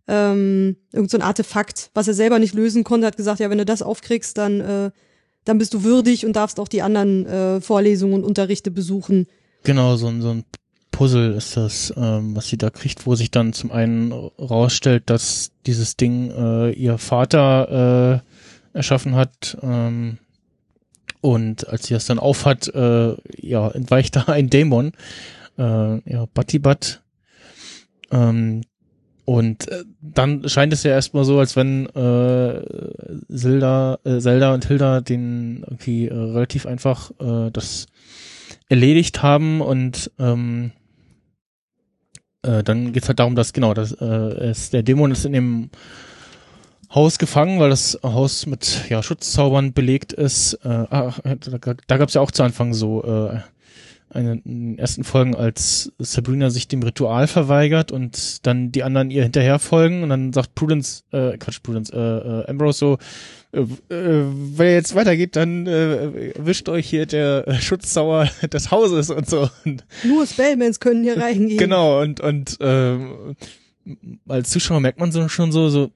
ähm, irgend so ein Artefakt, was er selber nicht lösen konnte, hat gesagt, ja, wenn du das aufkriegst, dann, äh, dann bist du würdig und darfst auch die anderen äh, Vorlesungen und Unterrichte besuchen. Genau, so, ein so ein Puzzle ist das, ähm, was sie da kriegt, wo sich dann zum einen rausstellt, dass dieses Ding äh, ihr Vater äh, erschaffen hat. Ähm, und als sie das dann aufhat, äh, ja, entweicht da ein Dämon, äh, ja, Batibat. Ähm, und äh, dann scheint es ja erstmal so, als wenn äh, Zelda, äh, Zelda und Hilda den irgendwie äh, relativ einfach äh, das erledigt haben und ähm, äh, dann geht's halt darum, dass genau, dass äh, es, der Dämon ist in dem Haus gefangen, weil das Haus mit ja, Schutzzaubern belegt ist. Äh, ach, da, da gab es ja auch zu Anfang so äh, in den ersten Folgen, als Sabrina sich dem Ritual verweigert und dann die anderen ihr hinterher folgen und dann sagt Prudence, äh, Quatsch, Prudence, äh, äh, Ambrose so, äh, äh, wenn ihr jetzt weitergeht, dann äh, wischt euch hier der äh, Schutzzauber <laughs> des Hauses und so. Und, Nur Spellmans können hier <laughs> reingehen. genau, und, und ähm, als Zuschauer merkt man so schon so, so,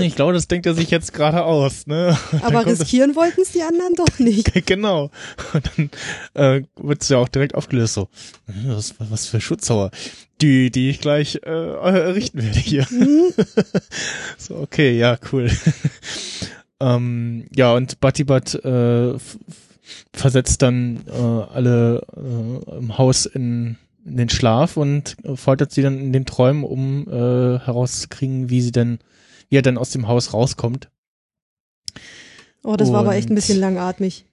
ich glaube, das denkt er sich jetzt gerade aus, ne? <laughs> Aber riskieren wollten es die anderen doch nicht. <laughs> genau. Und dann äh, wird es ja auch direkt aufgelöst so. hm, Was, was für Schutzzauber. Die, die ich gleich äh, <laughs> errichten werde hier. Hm, So, okay, ja, cool. ähm, ja, und Batibat äh, versetzt dann äh, alle äh, im Haus in, in den Schlaf und foltert sie dann in den Träumen, um äh, herauszukriegen, wie sie denn, wie er dann aus dem Haus rauskommt. Oh, das war aber echt ein Und- bisschen langatmig.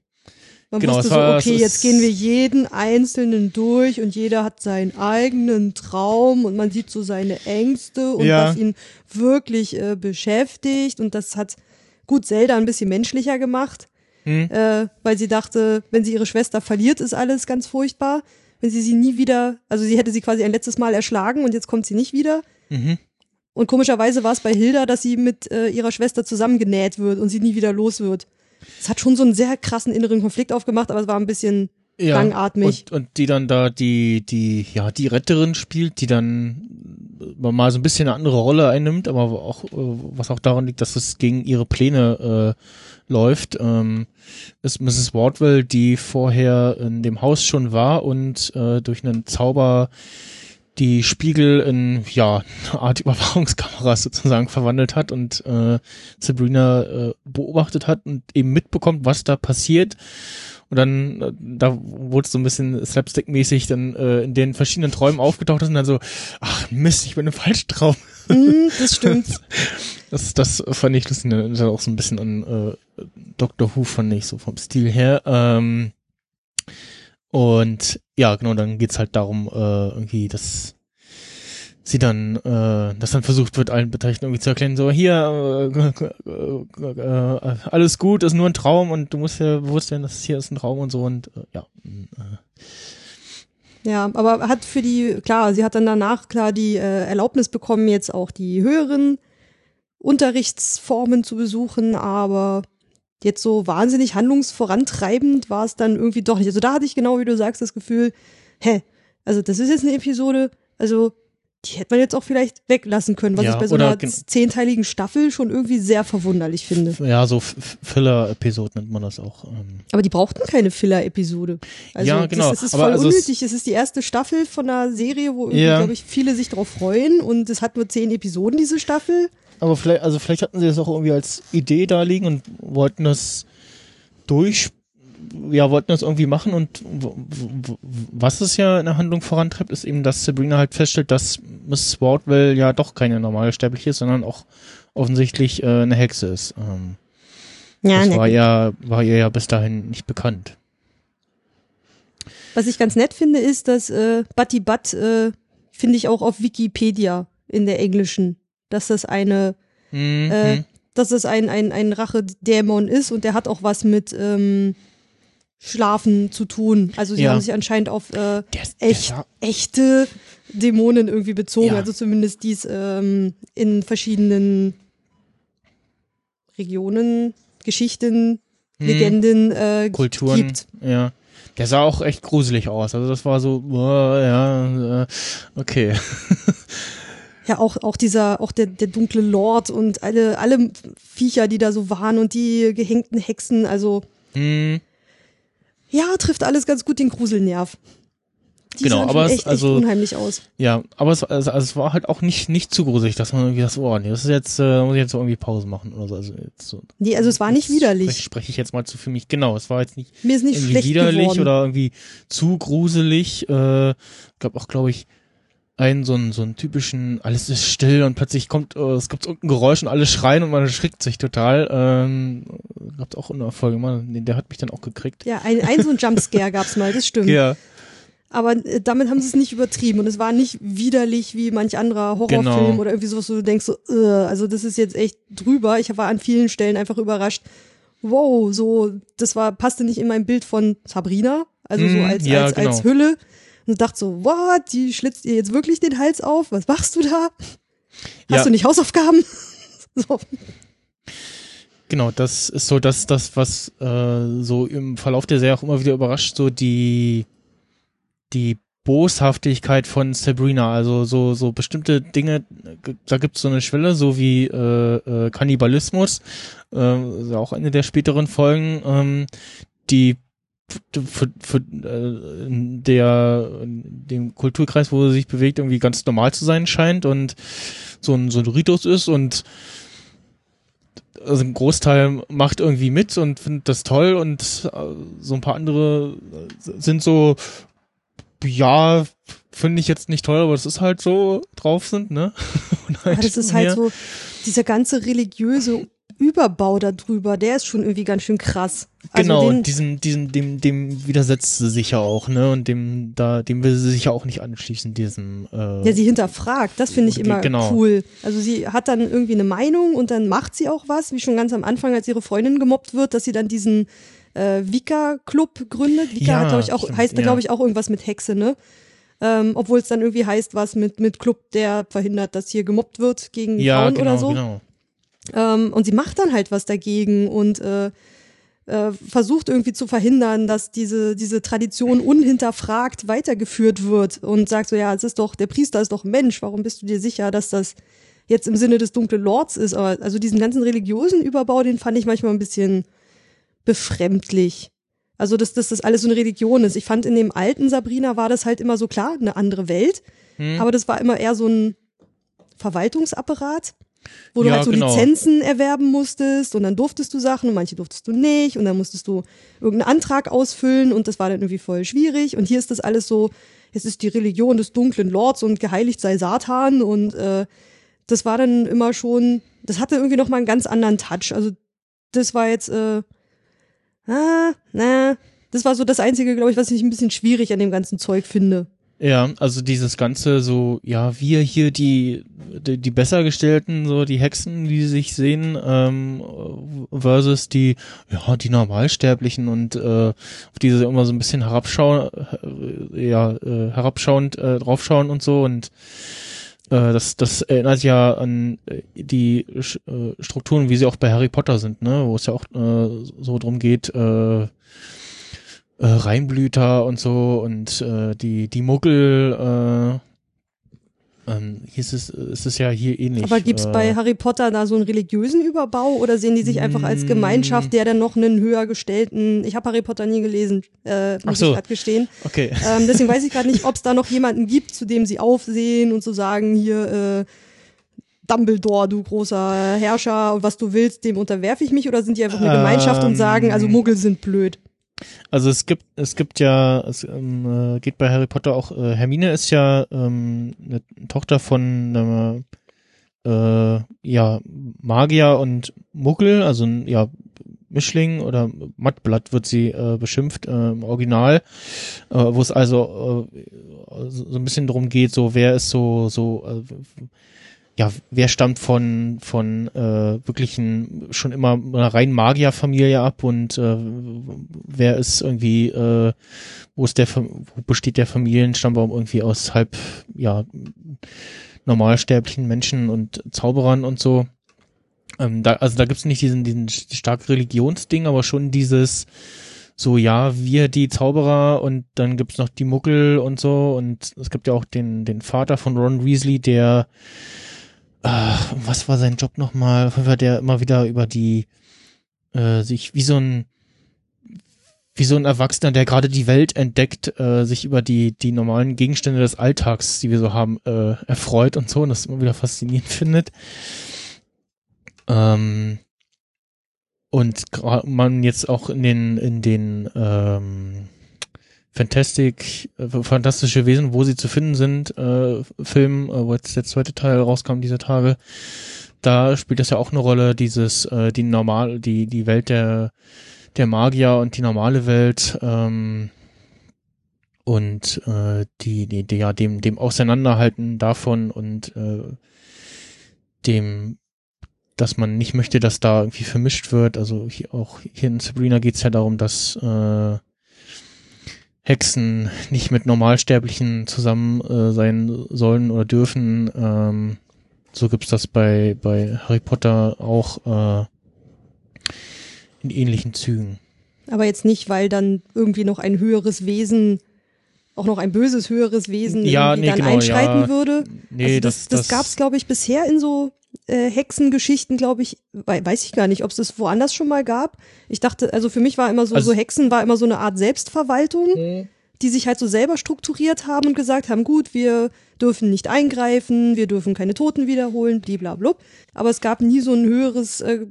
Man Genau, wusste so, okay, jetzt gehen wir jeden Einzelnen durch und jeder hat seinen eigenen Traum und man sieht so seine Ängste und Ja. was ihn wirklich äh, beschäftigt und das hat gut Zelda ein bisschen menschlicher gemacht, Hm? äh, weil sie dachte, wenn sie ihre Schwester verliert, ist alles ganz furchtbar. Wenn sie sie nie wieder, also sie hätte sie quasi ein letztes Mal erschlagen und jetzt kommt sie nicht wieder. Mhm. Und komischerweise war es bei Hilda, dass sie mit äh, ihrer Schwester zusammengenäht wird und sie nie wieder los wird. Es hat schon so einen sehr krassen inneren Konflikt aufgemacht, aber es war ein bisschen ja. langatmig. Und, und die dann da die, die, ja, die Retterin spielt, die dann mal so ein bisschen eine andere Rolle einnimmt, aber auch, äh, was auch daran liegt, dass es gegen ihre Pläne äh, läuft, ähm, ist Mrs. Wardwell, die vorher in dem Haus schon war und äh, durch einen Zauber die Spiegel in ja eine Art Überwachungskameras sozusagen verwandelt hat und äh, Sabrina äh, beobachtet hat und eben mitbekommt, was da passiert. Und dann, äh, da wurde es so ein bisschen slapstick-mäßig dann äh, in den verschiedenen Träumen aufgetaucht ist und dann so, ach Mist, ich bin im falschen Traum. Mm, das stimmt. <laughs> Das, das fand ich lustig. Das hat auch so ein bisschen an äh, Doctor Who, fand ich, so vom Stil her. Ähm, und ja, genau, dann geht's halt darum, äh, irgendwie, dass sie dann, äh, dass dann versucht wird, allen Beteiligten irgendwie zu erklären, so, hier, äh, äh, äh, alles gut, ist nur ein Traum und du musst ja bewusst sein, dass hier ist ein Traum und so und äh, ja. Äh, Ja, aber hat für die, klar, sie hat dann danach klar die äh, Erlaubnis bekommen, jetzt auch die höheren Unterrichtsformen zu besuchen, aber jetzt so wahnsinnig handlungsvorantreibend war es dann irgendwie doch nicht. Also da hatte ich genau, wie du sagst, das Gefühl, hä, also das ist jetzt eine Episode, also die hätte man jetzt auch vielleicht weglassen können, was Ja, ich bei so einer gen- zehnteiligen Staffel schon irgendwie sehr verwunderlich finde. ja, so Filler-Episode nennt man das auch. Ähm. Aber die brauchten keine Filler-Episode. Also Ja, genau. Das, das ist Aber voll also unnötig. Es ist die erste Staffel von einer Serie, wo irgendwie, Ja. glaube ich, viele sich drauf freuen. Und es hat nur zehn Episoden, diese Staffel. Aber vielleicht, also vielleicht hatten sie das auch irgendwie als Idee da liegen und wollten das durch, ja, wollten das irgendwie machen und was es ja in der Handlung vorantreibt, ist eben, dass Sabrina halt feststellt, dass Miss Wardwell ja doch keine normale Sterbliche ist, sondern auch offensichtlich äh, eine Hexe ist. Ähm, Ja, das war ja, war ihr ja bis dahin nicht bekannt. Was ich ganz nett finde, ist, dass äh, Buddy Butt äh, finde ich auch auf Wikipedia in der englischen, dass das eine, Mhm. äh, dass das ein, ein, ein Rachedämon ist und der hat auch was mit ähm, Schlafen zu tun. Also sie Ja. haben sich anscheinend auf äh, der, echt, Der, echte Dämonen irgendwie bezogen. Ja. Also zumindest dies ähm, in verschiedenen Regionen, Geschichten, Mhm. Legenden äh, Kulturen, gibt. ja. Der sah auch echt gruselig aus. Also das war so, uh, ja, uh, okay. <laughs> Ja, auch, auch dieser, auch der, der dunkle Lord und alle, alle Viecher, die da so waren und die gehängten Hexen, also hm, ja, trifft alles ganz gut den Gruselnerv. Die Genau, sahen aber schon es- echt, also- echt unheimlich aus. ja, aber es, also, also es war halt auch nicht nicht zu gruselig, dass man irgendwie das, oh nee, das ist jetzt, äh, muss ich jetzt irgendwie Pause machen oder so. Also jetzt so. Nee, also es war nicht widerlich. Spreche, spreche ich jetzt mal zu für mich. Genau, es war jetzt nicht Mir ist nicht irgendwie widerlich geworden. oder irgendwie zu gruselig. Äh, gab auch, glaube ich, einen so einen so einen typischen, alles ist still und plötzlich kommt, äh, es gibt irgendein Geräusch und alle schreien und man erschrickt sich total. Ähm, gab's auch eine Folge mal, der hat mich dann auch gekriegt. ja, ein, ein so ein Jumpscare <laughs> gab's mal, das stimmt. Ja, Aber äh, damit haben sie es nicht übertrieben und es war nicht widerlich wie manch anderer Horrorfilm Genau. oder irgendwie sowas, wo du denkst so, äh, also das ist jetzt echt drüber. Ich war an vielen Stellen einfach überrascht. Wow, so, das war, passte nicht in mein Bild von Sabrina, also so Mhm, als, ja, als, als genau. Hülle. Und dachte so, what, die schlitzt ihr jetzt wirklich den Hals auf? Was machst du da? Hast Ja. du nicht Hausaufgaben? <laughs> so. genau, das ist so das, das, was äh, so im Verlauf der Serie auch immer wieder überrascht, so die, die Boshaftigkeit von Sabrina, also so, so bestimmte Dinge, da gibt's so eine Schwelle, so wie äh, äh, Kannibalismus, äh, auch eine der späteren Folgen, ähm, die für, für äh, der dem Kulturkreis, wo sie sich bewegt, irgendwie ganz normal zu sein scheint und so ein so ein Ritus ist und also ein Großteil macht irgendwie mit und findet das toll und äh, so ein paar andere äh, sind so ja finde ich jetzt nicht toll, aber es ist halt so drauf sind, ne? <laughs> Ja, das ist halt so, dieser ganze religiöse Überbau da drüber, der ist schon irgendwie ganz schön krass. Also Genau, den, diesem, diesem, dem, dem widersetzt sie sich ja auch, ne? Und dem, da, dem will sie sich ja auch nicht anschließen, diesem, äh, Ja, sie hinterfragt, das finde ich immer genau. cool. Also sie hat dann irgendwie eine Meinung und dann macht sie auch was, wie schon ganz am Anfang, als ihre Freundin gemobbt wird, dass sie dann diesen äh, Vika-Club gründet. Vika Ja, hat, glaube ich, auch, heißt da, ja. glaube ich, auch irgendwas mit Hexe, ne? Ähm, Obwohl es dann irgendwie heißt, was mit, mit Club, der verhindert, dass hier gemobbt wird gegen ja, Frauen genau, oder so. genau. Ähm, und sie macht dann halt was dagegen und äh, äh, versucht irgendwie zu verhindern, dass diese, diese Tradition unhinterfragt weitergeführt wird und sagt so, ja, es ist doch, der Priester ist doch Mensch, warum bist du dir sicher, dass das jetzt im Sinne des dunklen Lords ist? Aber also diesen ganzen religiösen Überbau, den fand ich manchmal ein bisschen befremdlich. Also, dass, dass das alles so eine Religion ist. Ich fand in dem alten Sabrina war das halt immer so klar, eine andere Welt, Hm. aber das war immer eher so ein Verwaltungsapparat, wo du Ja, halt so genau. Lizenzen erwerben musstest und dann durftest du Sachen und manche durftest du nicht und dann musstest du irgendeinen Antrag ausfüllen und das war dann irgendwie voll schwierig und hier ist das alles so, es ist die Religion des dunklen Lords und geheiligt sei Satan und äh, das war dann immer schon, das hatte irgendwie noch mal einen ganz anderen Touch. Also das war jetzt, äh, ah, na, das war so das Einzige, glaube ich, was ich ein bisschen schwierig an dem ganzen Zeug finde. Ja, also dieses ganze so, ja, wir hier die, die, die Bessergestellten, so die Hexen, die sich sehen, ähm, versus die, ja, die Normalsterblichen und äh, auf diese immer so ein bisschen herabschauen, äh, ja, äh, herabschauend äh, draufschauen und so und äh, das, das erinnert ja an äh, die äh, Strukturen, wie sie auch bei Harry Potter sind, ne, wo es ja auch äh, so drum geht, äh, äh, Reinblüter und so und äh, die die Muggel äh, ähm, hier ist es ist es ja hier ähnlich. Aber gibt's äh, bei Harry Potter da so einen religiösen Überbau oder sehen die sich einfach als Mm. Gemeinschaft, der dann noch einen höher gestellten, ich habe Harry Potter nie gelesen, äh, muss so. ich grad gestehen. Okay. Ähm, deswegen weiß ich gerade nicht, ob es da noch jemanden gibt, zu dem sie aufsehen und so sagen, hier, äh, Dumbledore, du großer Herrscher und was du willst, dem unterwerfe ich mich oder sind die einfach eine Gemeinschaft und sagen, also Ähm. Muggel sind blöd? Also es gibt es gibt ja es ähm, äh, geht bei Harry Potter auch äh, Hermine ist ja ähm, eine Tochter von äh, ja Magier und Muggel, also ja Mischling oder Mattblatt wird sie äh, beschimpft äh, im Original, äh, wo es also äh, so so ein bisschen drum geht, so wer ist so so äh, ja, wer stammt von von äh, wirklichen schon immer einer reinen Magierfamilie ab und äh, wer ist irgendwie äh, wo ist der wo besteht der Familienstammbaum irgendwie aus halb ja normalsterblichen Menschen und Zauberern und so. Ähm, da, also da gibt's nicht diesen diesen stark Religionsding, aber schon dieses so, ja, wir die Zauberer und dann gibt's noch die Muggel und so und es gibt ja auch den, den Vater von Ron Weasley, der, äh, was war sein Job nochmal? Der immer wieder über die, äh, sich wie so ein, wie so ein Erwachsener, der gerade die Welt entdeckt, äh, sich über die, die normalen Gegenstände des Alltags, die wir so haben, äh, erfreut und so und das immer wieder faszinierend <laughs> findet. Ähm, und man jetzt auch in den, in den ähm, Fantastic, äh, fantastische Wesen, wo sie zu finden sind, äh, Film, äh, wo jetzt der zweite Teil rauskam dieser Tage, da spielt das ja auch eine Rolle, dieses, äh, die normal, die, die Welt der, der Magier und die normale Welt, ähm, und äh, die, die, die ja dem dem Auseinanderhalten davon und äh, dem dass man nicht möchte, dass da irgendwie vermischt wird. Also hier, auch hier in Sabrina geht es ja darum, dass äh, Hexen nicht mit Normalsterblichen zusammen äh, sein sollen oder dürfen. Ähm, so gibt's das bei, bei Harry Potter auch äh, in ähnlichen Zügen. Aber jetzt nicht, weil dann irgendwie noch ein höheres Wesen, auch noch ein böses höheres Wesen ja, nee, dann genau, einschreiten ja. würde. Nee, also das, das, das, das gab's, glaube ich, bisher in so äh, Hexengeschichten, glaube ich, wei- weiß ich gar nicht, ob es das woanders schon mal gab. Ich dachte, also für mich war immer so, Also- so Hexen war immer so eine Art Selbstverwaltung, die sich halt so selber strukturiert haben und gesagt haben, gut, wir dürfen nicht eingreifen, wir dürfen keine Toten wiederholen, bliblablub. Aber es gab nie so ein höheres äh,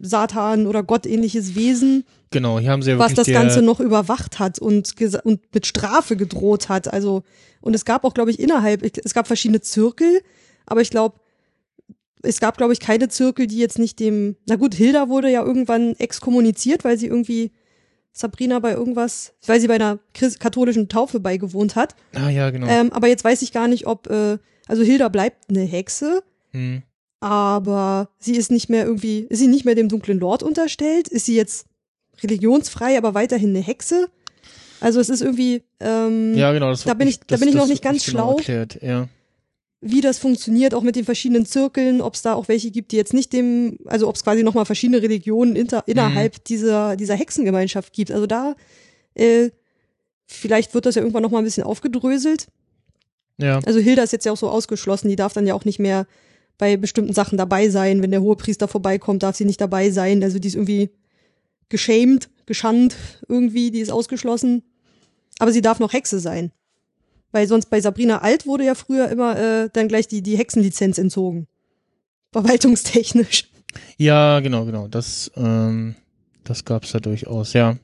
Satan oder gottähnliches Wesen, Genau, hier haben sie ja was das Ganze noch überwacht hat und, und mit Strafe gedroht hat. Also, und es gab auch, glaube ich, innerhalb, es gab verschiedene Zirkel, aber ich glaube, es gab, glaube ich, keine Zirkel, die jetzt nicht dem, na gut, Hilda wurde ja irgendwann exkommuniziert, weil sie irgendwie Sabrina bei irgendwas, weil sie bei einer katholischen Taufe beigewohnt hat. Ah ja, genau. Ähm, aber jetzt weiß ich gar nicht, ob, äh, also Hilda bleibt eine Hexe, Hm. aber sie ist nicht mehr irgendwie, ist sie nicht mehr dem dunklen Lord unterstellt? Ist sie jetzt religionsfrei, aber weiterhin eine Hexe? Also es ist irgendwie, ähm, Ja, genau. Das da bin ich- nicht- da das- bin ich noch das nicht ganz genau schlau. Erklärt, ja. Wie das funktioniert, auch mit den verschiedenen Zirkeln, ob es da auch welche gibt, die jetzt nicht dem, also ob es quasi nochmal verschiedene Religionen inter, innerhalb dieser, dieser Hexengemeinschaft gibt. Also da, äh, vielleicht wird das ja irgendwann nochmal ein bisschen aufgedröselt. Ja. Also Hilda ist jetzt ja auch so ausgeschlossen, die darf dann ja auch nicht mehr bei bestimmten Sachen dabei sein. Wenn der Hohepriester vorbeikommt, darf sie nicht dabei sein. Also die ist irgendwie geschämt, geschandt irgendwie, die ist ausgeschlossen. Aber sie darf noch Hexe sein. Weil sonst bei Sabrina Alt wurde ja früher immer äh, dann gleich die, die Hexenlizenz entzogen. Verwaltungstechnisch. Ja, genau, genau. Das, ähm, das gab's ja durchaus, ja.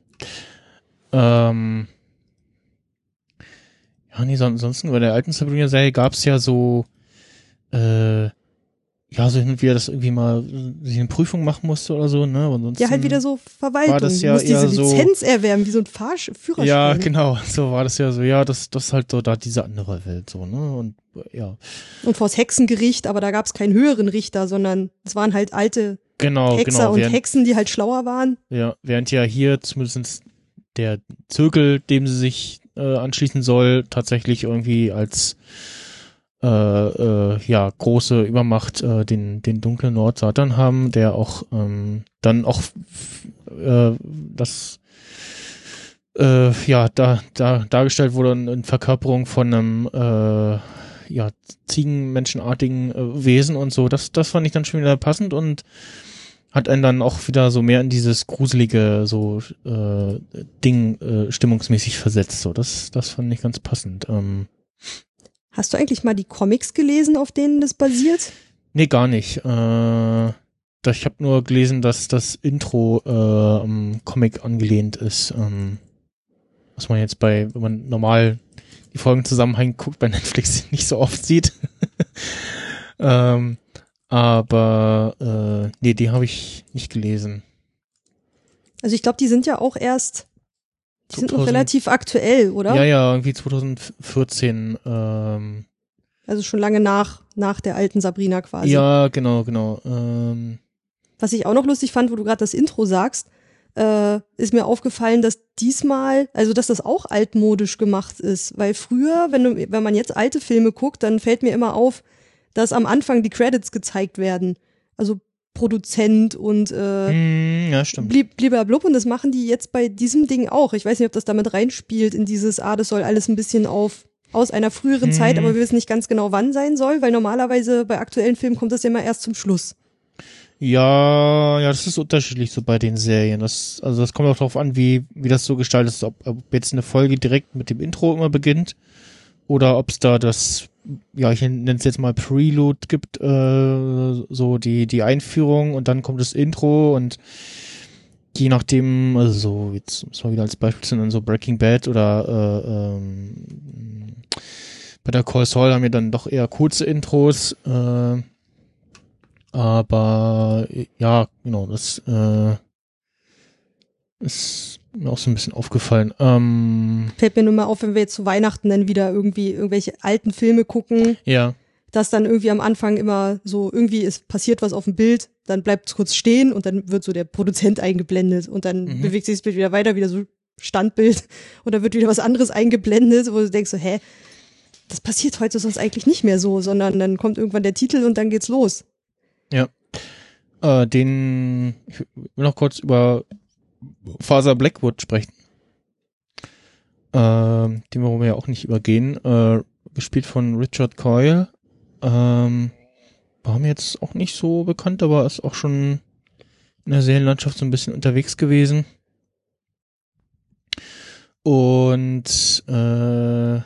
Ähm, ja, nee, so, ansonsten bei der alten Sabrina-Serie gab's ja so, äh, ja, so hin und wieder, dass irgendwie mal sich eine Prüfung machen musste oder so, ne? Aber ansonsten, Ja, halt wieder so Verwaltung. war das ja du diese eher so- Lizenz erwerben, wie so ein Fahrsch Führerschein. Ja, genau, <laughs> so war das ja so, ja, das, das ist halt so da diese andere Welt, so, ne? Und, ja, Und vors Hexengericht, aber da gab es keinen höheren Richter, sondern es waren halt alte genau, Hexer genau. und während- Hexen, die halt schlauer waren. Ja, während ja hier zumindest der Zirkel, dem sie sich äh, anschließen soll, tatsächlich irgendwie als äh, äh, ja große Übermacht äh, den den dunklen Lord Satan haben, der auch ähm, dann auch äh, das äh, ja da da dargestellt wurde in, in Verkörperung von einem äh, ja Ziegenmenschenartigen äh, Wesen und so. Das das fand ich dann schon wieder passend und hat einen dann auch wieder so mehr in dieses gruselige so äh, Ding äh, stimmungsmäßig versetzt. So, das das fand ich ganz passend. Ähm, Hast du eigentlich mal die Comics gelesen, auf denen das basiert? nee, gar nicht. Äh, ich habe nur gelesen, dass das Intro äh, am Comic angelehnt ist. Ähm, was man jetzt bei, wenn man normal die Folgen zusammenhängt, guckt bei <laughs> Netflix nicht so oft sieht. <laughs> ähm, aber äh, nee, die habe ich nicht gelesen. Also ich glaube, die sind ja auch erst, die sind noch 2000 relativ aktuell, oder? Ja, ja, irgendwie 2014. Ähm, Also schon lange nach, nach der alten Sabrina quasi. ja, genau, genau. Ähm, Was ich auch noch lustig fand, wo du gerade das Intro sagst, äh, ist mir aufgefallen, dass diesmal, also dass das auch altmodisch gemacht ist. Weil früher, wenn, du, wenn man jetzt alte Filme guckt, dann fällt mir immer auf, dass am Anfang die Credits gezeigt werden. Also Produzent und äh, Hm, ja, stimmt. blieb, blub und das machen die jetzt bei diesem Ding auch. Ich weiß nicht, ob das damit reinspielt in dieses, ah, das soll alles ein bisschen auf aus einer früheren Mhm. Zeit, aber wir wissen nicht ganz genau, wann sein soll, weil normalerweise bei aktuellen Filmen kommt das ja immer erst zum Schluss. Ja, ja, das ist unterschiedlich so bei den Serien. Das, also das kommt auch darauf an, wie, wie das so gestaltet ist, ob, ob jetzt eine Folge direkt mit dem Intro immer beginnt oder ob es da das, ja, ich nenne es jetzt mal Prelude gibt, äh, so die, die Einführung und dann kommt das Intro und je nachdem, also so, jetzt muss man wieder als Beispiel nennen, so Breaking Bad oder äh, ähm, bei der Call Saul haben wir dann doch eher kurze Intros, äh, aber ja, genau, das äh, ist mir auch so ein bisschen aufgefallen. Ähm, Fällt mir nur mal auf, wenn wir jetzt zu Weihnachten dann wieder irgendwie irgendwelche alten Filme gucken, ja, dass dann irgendwie am Anfang immer so, irgendwie ist passiert was auf dem Bild, dann bleibt es kurz stehen und dann wird so der Produzent eingeblendet und dann Mhm. bewegt sich das Bild wieder weiter, wieder so Standbild <laughs> und dann wird wieder was anderes eingeblendet, wo du denkst so, hä, das passiert heute sonst eigentlich nicht mehr so, sondern dann kommt irgendwann der Titel und dann geht's los. äh, den, ich will noch kurz über Faser Blackwood sprechen. Ähm, den wollen wir ja auch nicht übergehen. Äh, gespielt von Richard Coyle. Ähm, war mir jetzt auch nicht so bekannt, aber ist auch schon in der Serienlandschaft so ein bisschen unterwegs gewesen. Und äh,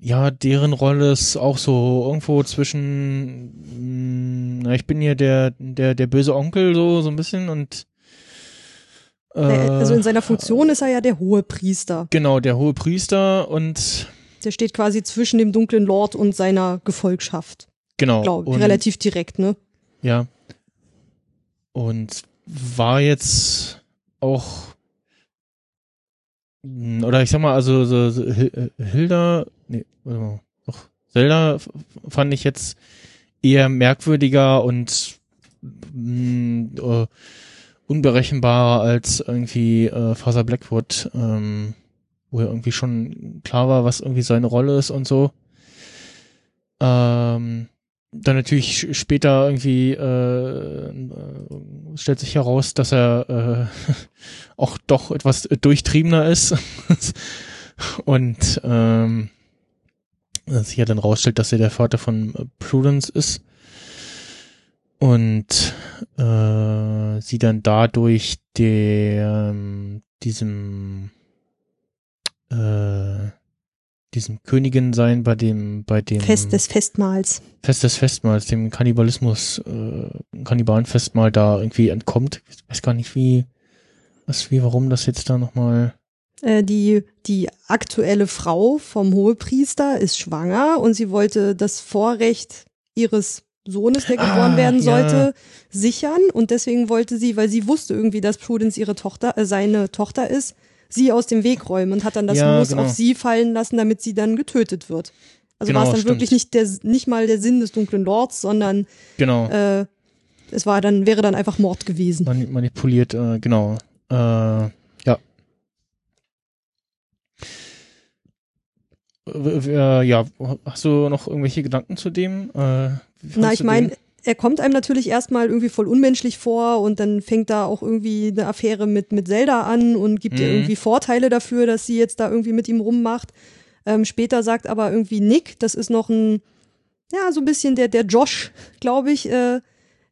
ja, deren Rolle ist auch so irgendwo zwischen, mh, na, ich bin hier der, der, der böse Onkel, so, so ein bisschen und also in seiner Funktion ist er ja der hohe Priester. Genau, der hohe Priester und Der steht quasi zwischen dem dunklen Lord und seiner Gefolgschaft, genau. glaube ich. und, Relativ direkt, ne? Ja. Und war jetzt auch mh, oder ich sag mal, also so, so äh, Hilda, nee, warte mal, doch, Zelda fand ich jetzt eher merkwürdiger und mh, äh, unberechenbarer als irgendwie äh, Faser Blackwood, ähm, wo ja irgendwie schon klar war, was irgendwie seine Rolle ist und so. Ähm, dann natürlich später irgendwie äh, äh, stellt sich heraus, dass er äh, <laughs> auch doch etwas durchtriebener ist <laughs> und ähm, sich ja dann rausstellt, dass er der Vater von äh, Prudence ist und äh, sie dann dadurch dem diesem äh, diesem Königin sein bei dem bei dem Fest des Festmahls. Fest des Festmahls, dem Kannibalismus, äh, Kannibalenfestmahl da irgendwie entkommt. Ich weiß gar nicht, wie, was, wie, warum das jetzt da nochmal. Äh, die, die aktuelle Frau vom Hohepriester ist schwanger und sie wollte das Vorrecht ihres Sohnes, der geboren Ah, werden ja. sollte, sichern und deswegen wollte sie, weil sie wusste irgendwie, dass Prudence ihre Tochter, äh, seine Tochter ist, sie aus dem Weg räumen und hat dann das Ja, Los genau. auf sie fallen lassen, damit sie dann getötet wird. Also Genau, war es dann stimmt. wirklich nicht der, nicht mal der Sinn des dunklen Lords, sondern Genau, äh, es war dann, wäre dann einfach Mord gewesen. mani manipuliert, äh, genau. Äh, ja. Äh, ja, hast du noch irgendwelche Gedanken zu dem? Na, ich meine, er kommt einem natürlich erstmal irgendwie voll unmenschlich vor und dann fängt da auch irgendwie eine Affäre mit, mit Zelda an und gibt ihr Mhm. irgendwie Vorteile dafür, dass sie jetzt da irgendwie mit ihm rummacht. Ähm, später sagt aber irgendwie Nick, das ist noch ein, ja, so ein bisschen der, der Josh, glaube ich, äh,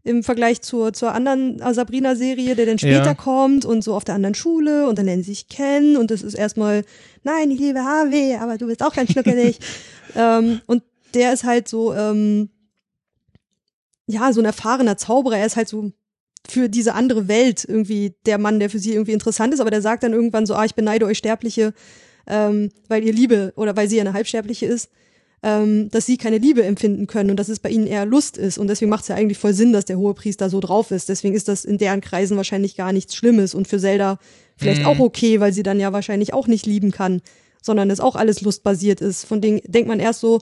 im Vergleich zur, zur anderen Sabrina-Serie, der dann später Ja. kommt und so auf der anderen Schule und dann lernen sie sich kennen und das ist erstmal, nein, ich liebe Harvey, aber du bist auch ganz schnuckelig. <laughs> ähm, und der ist halt so, ähm, ja, so ein erfahrener Zauberer. Er ist halt so für diese andere Welt irgendwie der Mann, der für sie irgendwie interessant ist, aber der sagt dann irgendwann so, ah, ich beneide euch Sterbliche, ähm, weil ihr Liebe oder weil sie eine Halbsterbliche ist, ähm, dass sie keine Liebe empfinden können und dass es bei ihnen eher Lust ist. Und deswegen macht es ja eigentlich voll Sinn, dass der Hohepriester so drauf ist. Deswegen ist das in deren Kreisen wahrscheinlich gar nichts Schlimmes und für Zelda vielleicht Mhm. auch okay, weil sie dann ja wahrscheinlich auch nicht lieben kann, sondern es auch alles lustbasiert ist. Von denen denkt man erst so,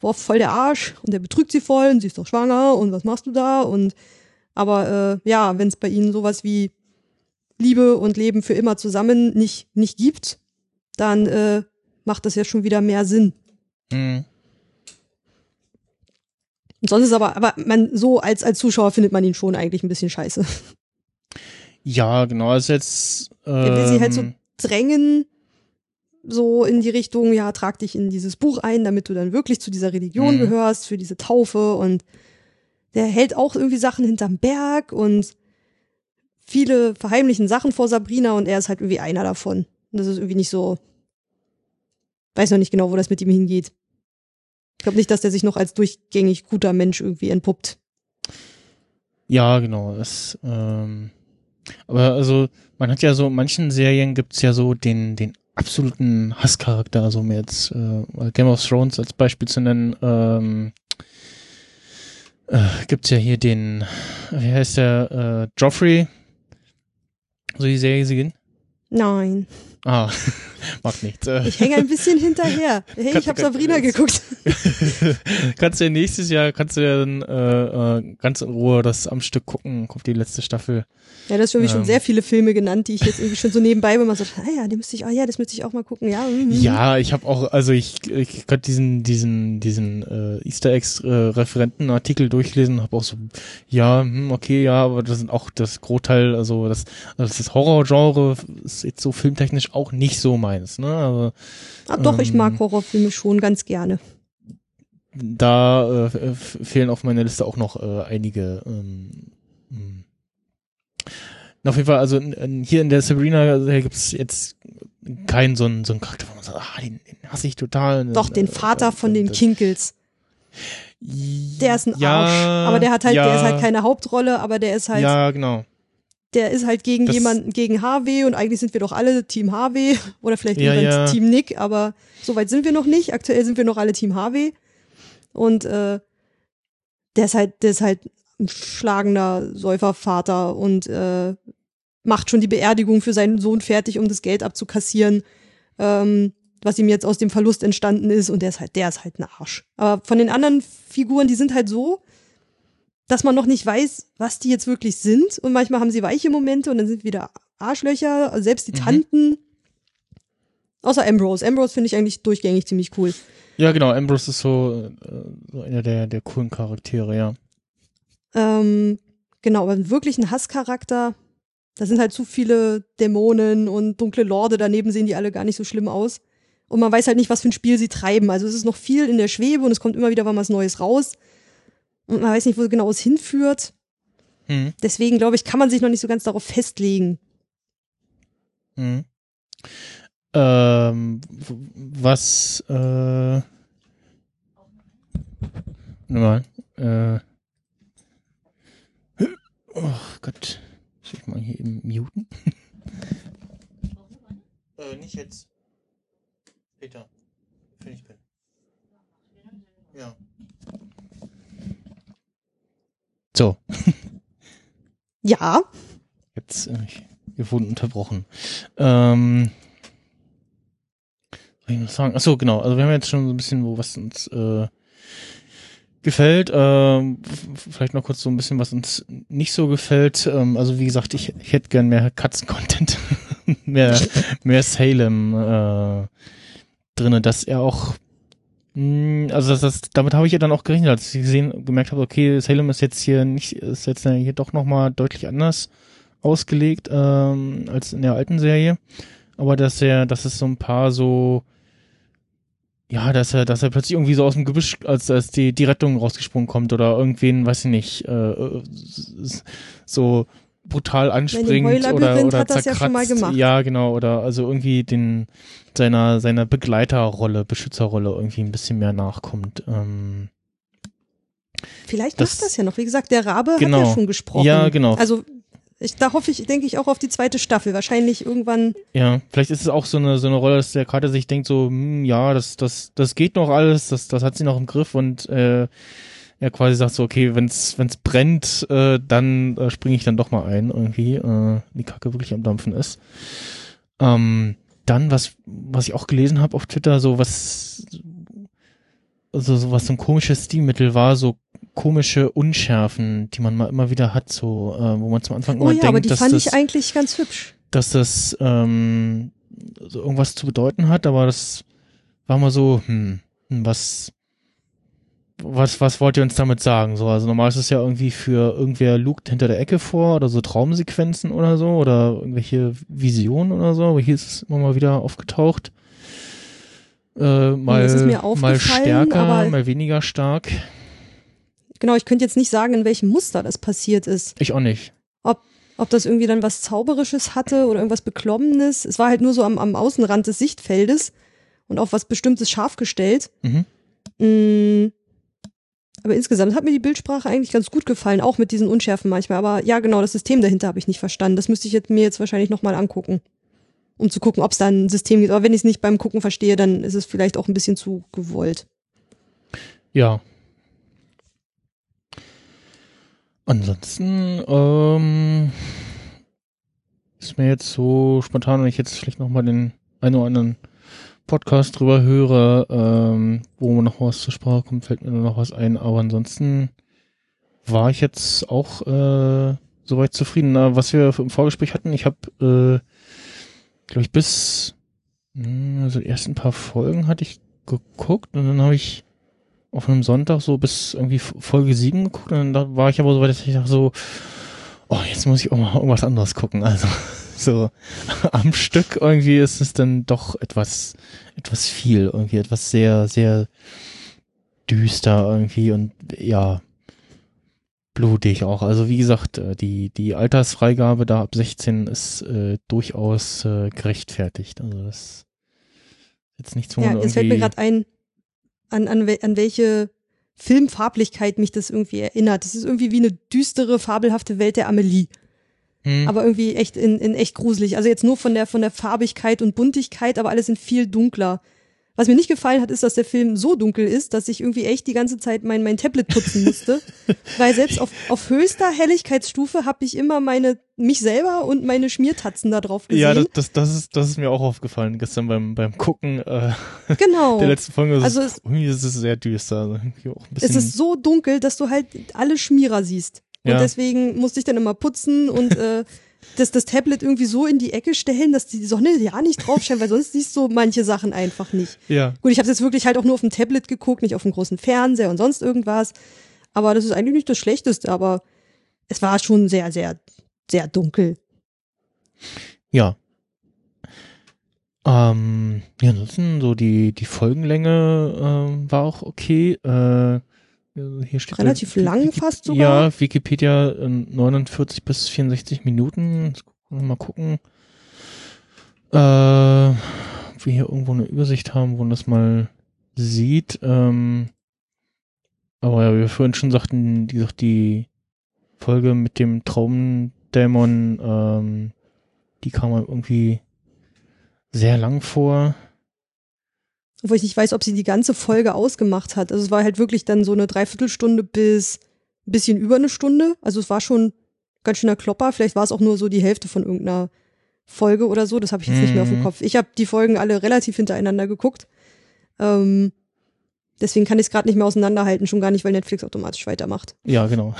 boah, voll der Arsch und der betrügt sie voll und sie ist doch schwanger und was machst du da? Und aber äh, ja, wenn es bei ihnen sowas wie Liebe und Leben für immer zusammen nicht, nicht gibt, dann äh, macht das ja schon wieder mehr Sinn. Mhm. Und sonst ist aber, aber man so als als Zuschauer findet man ihn schon eigentlich ein bisschen scheiße. Ja, genau. Also jetzt. Ähm, Er will sie halt so drängen, so in die Richtung, ja, trag dich in dieses Buch ein, damit du dann wirklich zu dieser Religion Mhm. gehörst, für diese Taufe und der hält auch irgendwie Sachen hinterm Berg und viele verheimlichen Sachen vor Sabrina und er ist halt irgendwie einer davon. Und das ist irgendwie nicht so, weiß noch nicht genau, wo das mit ihm hingeht. Ich glaube nicht, dass der sich noch als durchgängig guter Mensch irgendwie entpuppt. Ja, genau. Das, ähm, aber also, man hat ja so, in manchen Serien gibt's ja so den, den absoluten Hasscharakter, also um jetzt äh, Game of Thrones als Beispiel zu nennen, ähm, äh, gibt's ja hier den, wie heißt der, äh, Joffrey, so die Serie gesehen? Nein, Ah, <laughs> mag nicht. Äh, ich hänge ein bisschen hinterher. Hey, Kann- ich habe Sabrina geguckt. <laughs> kannst du ja nächstes Jahr, kannst du ja dann äh, äh, ganz in Ruhe das am Stück gucken, kommt die letzte Staffel. Ja, das hast irgendwie Ähm. schon sehr viele Filme genannt, die ich jetzt irgendwie schon so nebenbei. Man so, ah ja, den müsste ich, ah ja, das müsste ich auch mal gucken. Ja, mhm. Ja, ich habe auch, also ich, ich konnte diesen diesen diesen äh, Easter Eggs äh, Referentenartikel durchlesen, habe auch so, ja, hm, okay, ja, aber das sind auch das Großteil, also das, also das Horrorgenre ist jetzt so filmtechnisch auch nicht so meins, ne? Aber Ah, doch, ich ähm, mag Horrorfilme schon ganz gerne. da äh, fehlen auf meiner Liste auch noch äh, einige. Ähm, hm. Auf jeden Fall, also in, hier in der Sabrina gibt es jetzt keinen so einen, so einen Charakter, wo man sagt, ah, den, den hasse ich total. Doch, den Äh, Vater von den Kinkels. Der ist ein ja, Arsch. Aber der hat halt, ja, der ist halt keine Hauptrolle, aber der ist halt, Ja, genau. Der ist halt gegen Das- jemanden, gegen HW und eigentlich sind wir doch alle Team HW <laughs> oder vielleicht Ja, ja. Team Nick, aber so weit sind wir noch nicht. Aktuell sind wir noch alle Team HW. Und äh, der ist halt, der ist halt ein schlagender Säufervater und äh, macht schon die Beerdigung für seinen Sohn fertig, um das Geld abzukassieren, ähm, was ihm jetzt aus dem Verlust entstanden ist. Und der ist halt, der ist halt ein Arsch. Aber von den anderen Figuren, die sind halt so, dass man noch nicht weiß, was die jetzt wirklich sind. Und manchmal haben sie weiche Momente und dann sind wieder Arschlöcher, also selbst die Mhm. Tanten. Außer Ambrose. Ambrose finde ich eigentlich durchgängig ziemlich cool. Ja, genau. Ambrose ist so, äh, so einer der, der coolen Charaktere, ja. Ähm, genau, aber einen wirklichen Hasscharakter, da sind halt zu viele Dämonen und dunkle Lorde, daneben sehen die alle gar nicht so schlimm aus. Und man weiß halt nicht, was für ein Spiel sie treiben. Also es ist noch viel in der Schwebe und es kommt immer wieder mal was Neues raus. Und man weiß nicht, wo genau es hinführt. Hm. Deswegen, glaube ich, kann man sich noch nicht so ganz darauf festlegen. Mhm. Ähm, was, äh, warte mal, äh, oh Gott, soll ich mal hier eben muten? äh, nicht jetzt. Peter, wenn ich bin. Ja. So, <laughs> Ja, Jetzt, äh, ich- wir wurden unterbrochen. Ähm, was soll ich noch sagen? Achso, genau. Also wir haben jetzt schon so ein bisschen, wo was uns äh, gefällt. Ähm, vielleicht noch kurz so ein bisschen, was uns nicht so gefällt. Ähm, also wie gesagt, ich, ich hätte gern mehr Katzen-Content, <laughs> mehr, mehr Salem äh, drinne, dass er auch also das, das, damit habe ich ja dann auch gerechnet, als ich gesehen, gemerkt habe, okay, Salem ist jetzt hier nicht, ist jetzt hier doch nochmal deutlich anders ausgelegt ähm, als in der alten Serie. Aber dass er, dass es so ein paar so, ja, dass er, dass er plötzlich irgendwie so aus dem Gebüsch, als, als die, die Rettung rausgesprungen kommt oder irgendwen, weiß ich nicht, äh, äh, so brutal anspringt oder, Heulabyrinth oder hat das ja zerkratzt. schon mal gemacht. Ja, genau, oder also irgendwie den seiner seiner Begleiterrolle, Beschützerrolle irgendwie ein bisschen mehr nachkommt. Ähm, vielleicht Das- macht das ja noch. Wie gesagt, der Rabe hat Genau. ja schon gesprochen. Ja, genau. Also ich, da hoffe ich, denke ich auch auf die zweite Staffel. Wahrscheinlich irgendwann Ja, vielleicht ist es auch so eine so eine Rolle, dass der Kater sich denkt so, hm, ja, das das das geht noch alles, das das hat sie noch im Griff und äh, er quasi sagt so, okay, wenn's wenn's brennt, äh, dann äh, springe ich dann doch mal ein irgendwie, äh, die Kacke wirklich am dampfen ist. Ähm, dann was was ich auch gelesen habe auf Twitter, so was also so was so ein komisches Stilmittel war, so komische Unschärfen, die man mal immer wieder hat, so äh, wo man zum Anfang Oh immer ja, denkt, aber die dass fand das ich eigentlich ganz hübsch. dass das ähm, so irgendwas zu bedeuten hat, aber das war mal so, hm, hm, was was, was wollt ihr uns damit sagen? So, also normal ist es ja irgendwie für irgendwer lugt hinter der Ecke vor oder so Traumsequenzen oder so oder irgendwelche Visionen oder so, aber hier ist es immer mal wieder aufgetaucht. Äh, mal, mir mal aufgefallen, stärker, mal weniger stark. Genau, ich könnte jetzt nicht sagen, in welchem Muster das passiert ist. Ich auch nicht. Ob, ob das irgendwie dann was Zauberisches hatte oder irgendwas Beklommenes. Es war halt nur so am, am Außenrand des Sichtfeldes und auf was Bestimmtes scharf gestellt. Mhm. Mm. Aber insgesamt hat mir die Bildsprache eigentlich ganz gut gefallen, auch mit diesen Unschärfen manchmal. Aber ja, genau, das System dahinter habe ich nicht verstanden. Das müsste ich jetzt, mir jetzt wahrscheinlich nochmal angucken, um zu gucken, ob es da ein System gibt. Aber wenn ich es nicht beim Gucken verstehe, dann ist es vielleicht auch ein bisschen zu gewollt. Ja. Ansonsten, ähm, ist mir jetzt so spontan, wenn ich jetzt vielleicht nochmal den einen oder anderen Podcast drüber höre, ähm, wo noch was zur Sprache kommt, fällt mir noch was ein. Aber ansonsten war ich jetzt auch äh, soweit zufrieden. Na, was wir im Vorgespräch hatten, ich habe, äh, glaube ich, bis mh, also die ersten paar Folgen hatte ich geguckt und dann habe ich auf einem Sonntag so bis irgendwie Folge 7 geguckt und dann war ich aber so weit, dass ich dachte so, oh, jetzt muss ich auch mal irgendwas anderes gucken. Also so <laughs> am Stück irgendwie ist es dann doch etwas, etwas viel, irgendwie etwas sehr, sehr düster irgendwie und ja, blutig auch. Also wie gesagt, äh, die, die Altersfreigabe da ab 16 ist äh, durchaus äh, gerechtfertigt. Also das ist jetzt nichts, wo Ja, man jetzt fällt mir gerade ein, an, an, an welche Filmfarblichkeit mich das irgendwie erinnert. Das ist irgendwie wie eine düstere, fabelhafte Welt der Amelie. Hm. Aber irgendwie echt in, in echt gruselig. Also jetzt nur von der, von der Farbigkeit und Buntigkeit, aber alles in viel dunkler. Was mir nicht gefallen hat, ist, dass der Film so dunkel ist, dass ich irgendwie echt die ganze Zeit mein, mein Tablet putzen musste. <laughs> Weil selbst auf, auf höchster Helligkeitsstufe habe ich immer meine, mich selber und meine Schmiertatzen da drauf gesehen. Ja, das, das, das, ist, das ist mir auch aufgefallen gestern beim, beim Gucken äh, <laughs> genau. der letzten Folge. Also es- irgendwie ist es sehr düster. Also Es ist so dunkel, dass du halt alle Schmierer siehst. Und Ja. deswegen musste ich dann immer putzen und äh, <laughs> das, das Tablet irgendwie so in die Ecke stellen, dass die Sonne ja nicht drauf scheint, weil sonst siehst du manche Sachen einfach nicht. ja, Gut, ich habe jetzt wirklich halt auch nur auf dem Tablet geguckt, nicht auf dem großen Fernseher und sonst irgendwas. Aber das ist eigentlich nicht das Schlechteste, aber es war schon sehr, sehr, sehr dunkel. ja. Ähm, ja, ansonsten so die, die Folgenlänge ähm, war auch okay. Äh, hier steht Relativ Wiki- lang Wiki- fast sogar. Ja, Wikipedia äh, 49 bis 64 Minuten. Mal gucken. Äh, ob wir hier irgendwo eine Übersicht haben, wo man das mal sieht. Ähm, aber ja, wie wir vorhin schon sagten, die, die Folge mit dem Traumdämon, ähm, die kam mir irgendwie sehr lang vor. Obwohl ich nicht weiß, ob sie die ganze Folge ausgemacht hat. Also es war halt wirklich dann so eine Dreiviertelstunde bis ein bisschen über eine Stunde. Also es war schon ganz schöner Klopper. Vielleicht war es auch nur so die Hälfte von irgendeiner Folge oder so. Das habe ich jetzt nicht mehr auf dem Mhm. Kopf. Ich habe die Folgen alle relativ hintereinander geguckt. Ähm, deswegen kann ich es gerade nicht mehr auseinanderhalten, schon gar nicht, weil Netflix automatisch weitermacht. Ja, genau.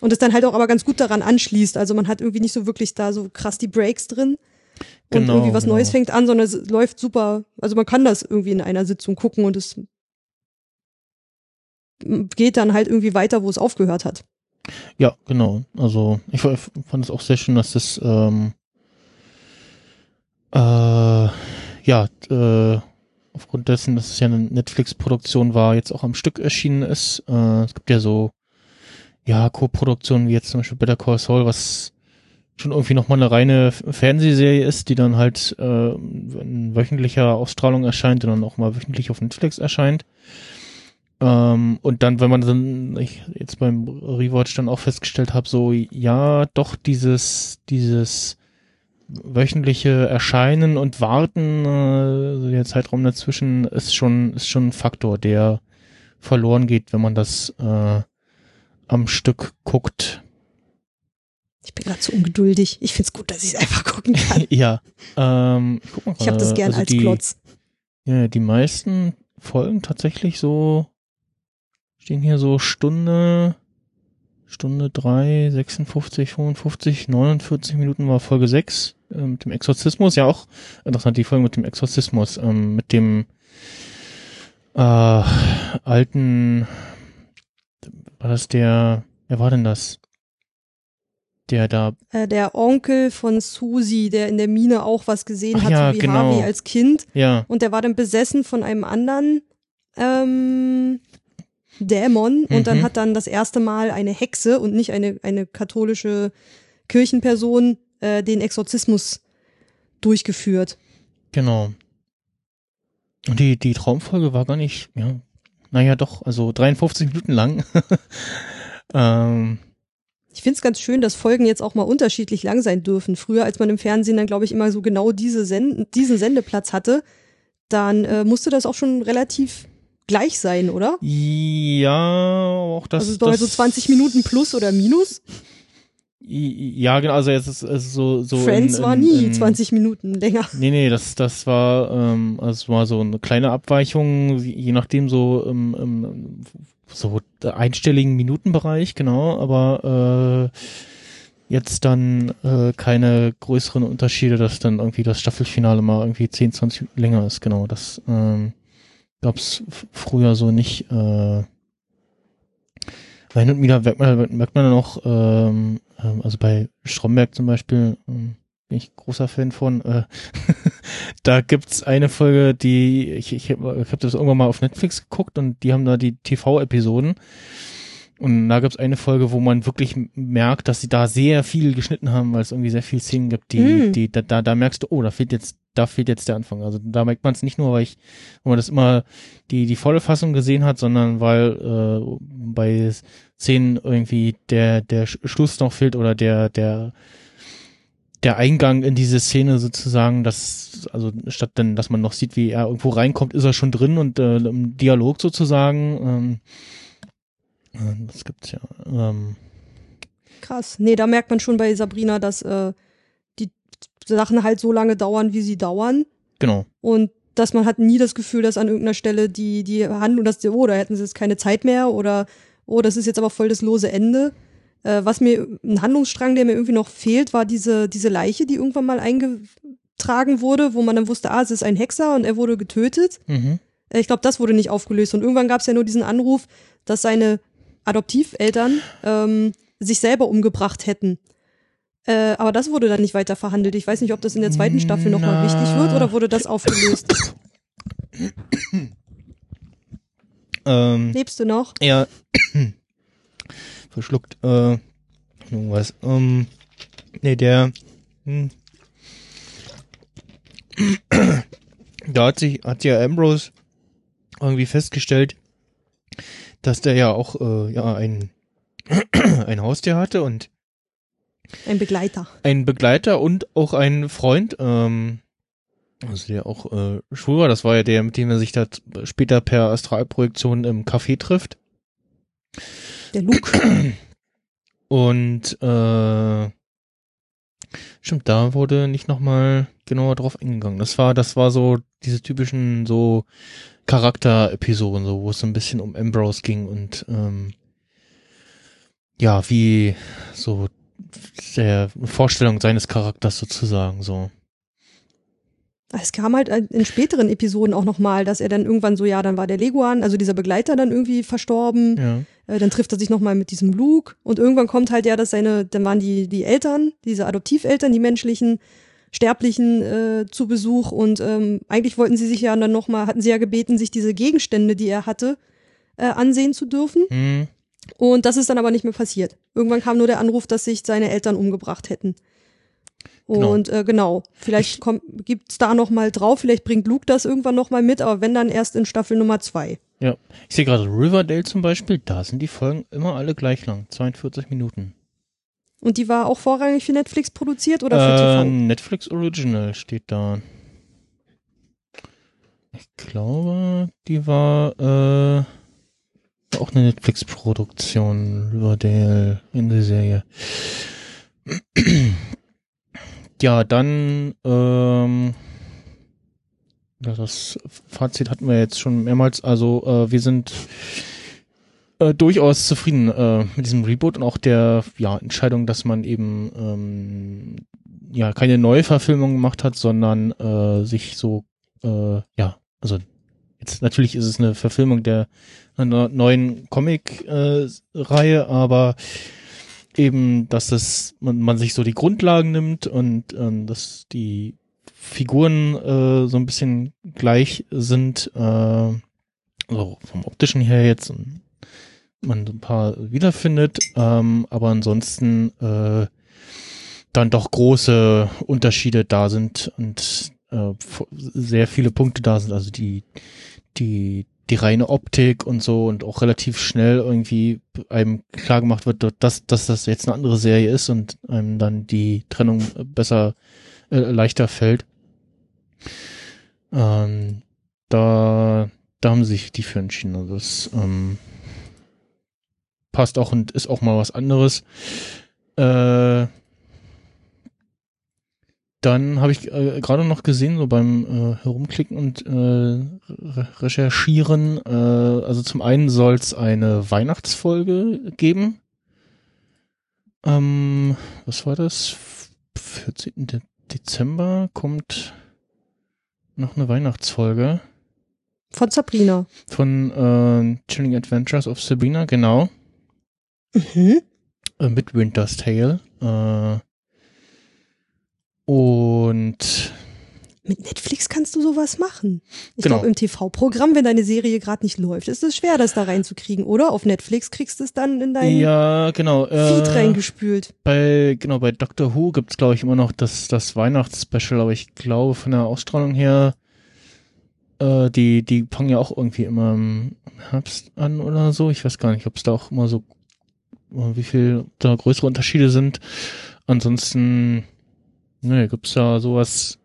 Und es dann halt auch aber ganz gut daran anschließt. Also man hat irgendwie nicht so wirklich da so krass die Breaks drin. Und Genau, irgendwie was genau. Neues fängt an, sondern es läuft super. Also man kann das irgendwie in einer Sitzung gucken und es geht dann halt irgendwie weiter, wo es aufgehört hat. Ja, genau. Also ich fa- fand es auch sehr schön, dass das ähm, äh, ja äh, aufgrund dessen, dass es ja eine Netflix-Produktion war, jetzt auch am Stück erschienen ist. Äh, es gibt ja so ja Co-Produktionen wie jetzt zum Beispiel Better Call Saul, was schon irgendwie nochmal eine reine Fernsehserie ist, die dann halt äh, in wöchentlicher Ausstrahlung erscheint und dann auch mal wöchentlich auf Netflix erscheint. Ähm, und dann, wenn man dann ich jetzt beim Rewatch dann auch festgestellt habe, so ja, doch dieses dieses wöchentliche Erscheinen und Warten, äh, der Zeitraum dazwischen ist schon ist schon ein Faktor, der verloren geht, wenn man das äh, am Stück guckt. Ich bin gerade zu ungeduldig. Ich find's gut, dass ich es einfach gucken kann. <laughs> ja, ähm, ich guck mal Ich habe das gern Also als die, Klotz. Ja, die meisten Folgen tatsächlich so stehen hier so Stunde, Stunde drei, 56, 55, 49 Minuten war Folge 6 äh, mit dem Exorzismus. Ja, auch interessant, die Folge mit dem Exorzismus, ähm, mit dem äh, alten, war das der, wer war denn das? Der da, Äh, der Onkel von Susi, der in der Mine auch was gesehen Ach hat, ja, so wie genau. Harvey als Kind. ja, Und der war dann besessen von einem anderen ähm, Dämon. Und dann Mhm. hat dann das erste Mal eine Hexe und nicht eine, eine katholische Kirchenperson äh, den Exorzismus durchgeführt. genau. Und die, die Traumfolge war gar nicht, ja, naja doch, also 53 Minuten lang. <laughs> ähm, Ich finde es ganz schön, dass Folgen jetzt auch mal unterschiedlich lang sein dürfen. Früher, als man im Fernsehen dann, glaube ich, immer so genau diese Send diesen Sendeplatz hatte, dann äh, musste das auch schon relativ gleich sein, oder? ja, auch das. also doch das, so 20 Minuten plus oder minus. Ja, genau, also jetzt ist es so, so. Friends in, in, war nie in, 20 Minuten länger. Nee, nee, das, das war, ähm, also war so eine kleine Abweichung, je nachdem so im, im so einstelligen Minutenbereich, genau, aber äh, jetzt dann äh, keine größeren Unterschiede, dass dann irgendwie das Staffelfinale mal irgendwie 10, 20 Minuten länger ist, genau. Das ähm, gab's f- früher so nicht. Äh, weil hin und wieder merkt man, merkt man dann auch, ähm, ähm, also bei Stromberg zum Beispiel, ähm, bin ich großer Fan von. Äh, <laughs> da gibt's eine Folge, die ich ich habe ich hab das irgendwann mal auf Netflix geguckt und die haben da die TV-Episoden und da gibt's eine Folge, wo man wirklich merkt, dass sie da sehr viel geschnitten haben, weil es irgendwie sehr viel Szenen gibt, die Mm. die da, da da merkst du, oh, da fehlt jetzt da fehlt jetzt der Anfang. Also da merkt man es nicht nur, weil ich weil man das immer die die volle Fassung gesehen hat, sondern weil äh, bei Szenen irgendwie der der Sch- Schluss noch fehlt oder der der der Eingang in diese Szene sozusagen, dass, also statt denn, dass man noch sieht, wie er irgendwo reinkommt, ist er schon drin und äh, im Dialog sozusagen. Ähm, äh, das gibt's ja. Ähm, Krass. Nee, da merkt man schon bei Sabrina, dass äh, die Sachen halt so lange dauern, wie sie dauern. genau. Und dass man hat nie das Gefühl, dass an irgendeiner Stelle die, die Handlung, dass die, oh, da hätten sie jetzt keine Zeit mehr oder oh, das ist jetzt aber voll das lose Ende. Äh, was mir, ein Handlungsstrang, der mir irgendwie noch fehlt, war diese, diese Leiche, die irgendwann mal eingetragen wurde, wo man dann wusste, ah, es ist ein Hexer und er wurde getötet. Mhm. Äh, Ich glaube, das wurde nicht aufgelöst. Und irgendwann gab es ja nur diesen Anruf, dass seine Adoptiveltern ähm, sich selber umgebracht hätten. Äh, aber das wurde dann nicht weiter verhandelt. Ich weiß nicht, ob das in der zweiten Staffel nochmal wichtig wird oder wurde das aufgelöst. Ähm, Lebst du noch? ja. Verschluckt. Äh, irgendwas. Ähm, nee, der. Hm. <clears throat> da hat sich, hat ja Ambrose irgendwie festgestellt, dass der ja auch äh, ja ein <clears throat> ein Haustier hatte und Ein Begleiter. ein Begleiter und auch ein Freund, ähm, also der auch äh, schwul war. Das war ja der, mit dem er sich da später per Astralprojektion im Café trifft. Der Luke. Und äh, stimmt, da wurde nicht nochmal genauer drauf eingegangen. Das war, das war so diese typischen so Charakter-Episoden, so wo es so ein bisschen um Ambrose ging und ähm, ja, wie so der Vorstellung seines Charakters sozusagen so. Es kam halt in späteren Episoden auch nochmal, dass er dann irgendwann so, ja, dann war der Leguan, also dieser Begleiter dann irgendwie verstorben. Ja. Äh, dann trifft er sich nochmal mit diesem Luke. Und irgendwann kommt halt ja, dass seine, dann waren die, die Eltern, diese Adoptiveltern, die menschlichen, Sterblichen äh, zu Besuch. Und ähm, eigentlich wollten sie sich ja dann nochmal, hatten sie ja gebeten, sich diese Gegenstände, die er hatte, äh, ansehen zu dürfen. Hm. Und das ist dann aber nicht mehr passiert. Irgendwann kam nur der Anruf, dass sich seine Eltern umgebracht hätten. Genau. Und äh, genau, vielleicht kommt, gibt's da noch mal drauf, vielleicht bringt Luke das irgendwann noch mal mit, aber wenn dann erst in Staffel Nummer zwei. Ja. Ich sehe gerade Riverdale zum Beispiel, da sind die Folgen immer alle gleich lang. 42 Minuten. Und die war auch vorrangig für Netflix produziert oder für Äh, TV? Netflix Original steht da. Ich glaube, die war äh, auch eine Netflix-Produktion, Riverdale in der Serie. <clears throat> ja, dann ähm, ja, das Fazit hatten wir jetzt schon mehrmals. Also äh, wir sind äh, durchaus zufrieden äh, mit diesem Reboot und auch der ja, Entscheidung, dass man eben ähm, ja keine Neuverfilmung gemacht hat, sondern äh, sich so äh, ja also jetzt natürlich ist es eine Verfilmung der einer neuen Comic-Reihe, äh, aber eben, dass das man, man sich so die Grundlagen nimmt und ähm, dass die Figuren äh, so ein bisschen gleich sind, äh, also vom optischen her jetzt man so ein paar wiederfindet, ähm, aber ansonsten äh, dann doch große Unterschiede da sind und äh, sehr viele Punkte da sind, also die die die reine Optik und so und auch relativ schnell irgendwie einem klar gemacht wird, dass, dass das jetzt eine andere Serie ist und einem dann die Trennung besser, äh, leichter fällt. Ähm, da, da haben sich die für entschieden. Also das ähm, passt auch und ist auch mal was anderes. Äh, dann habe ich äh, gerade noch gesehen, so beim äh, Herumklicken und äh, re Recherchieren, äh, also zum einen soll es eine Weihnachtsfolge geben. Ähm, was war das? 14. De Dezember kommt noch eine Weihnachtsfolge. Von Sabrina. Von äh, Chilling Adventures of Sabrina, genau. Mhm. Äh, mit Winter's Tale. Äh, und mit Netflix kannst du sowas machen. Ich genau. glaube, im TV-Programm, wenn deine Serie gerade nicht läuft, ist es schwer, das da reinzukriegen, oder? Auf Netflix kriegst du es dann in dein ja, genau, Feed äh, reingespült. Bei, genau, bei Doctor Who gibt's glaube ich, immer noch das, das Weihnachtsspecial, aber ich glaube, von der Ausstrahlung her, äh, die, die fangen ja auch irgendwie immer im Herbst an oder so. Ich weiß gar nicht, ob es da auch immer so, wie viel da größere Unterschiede sind. Ansonsten, Nee, gibt's da sowas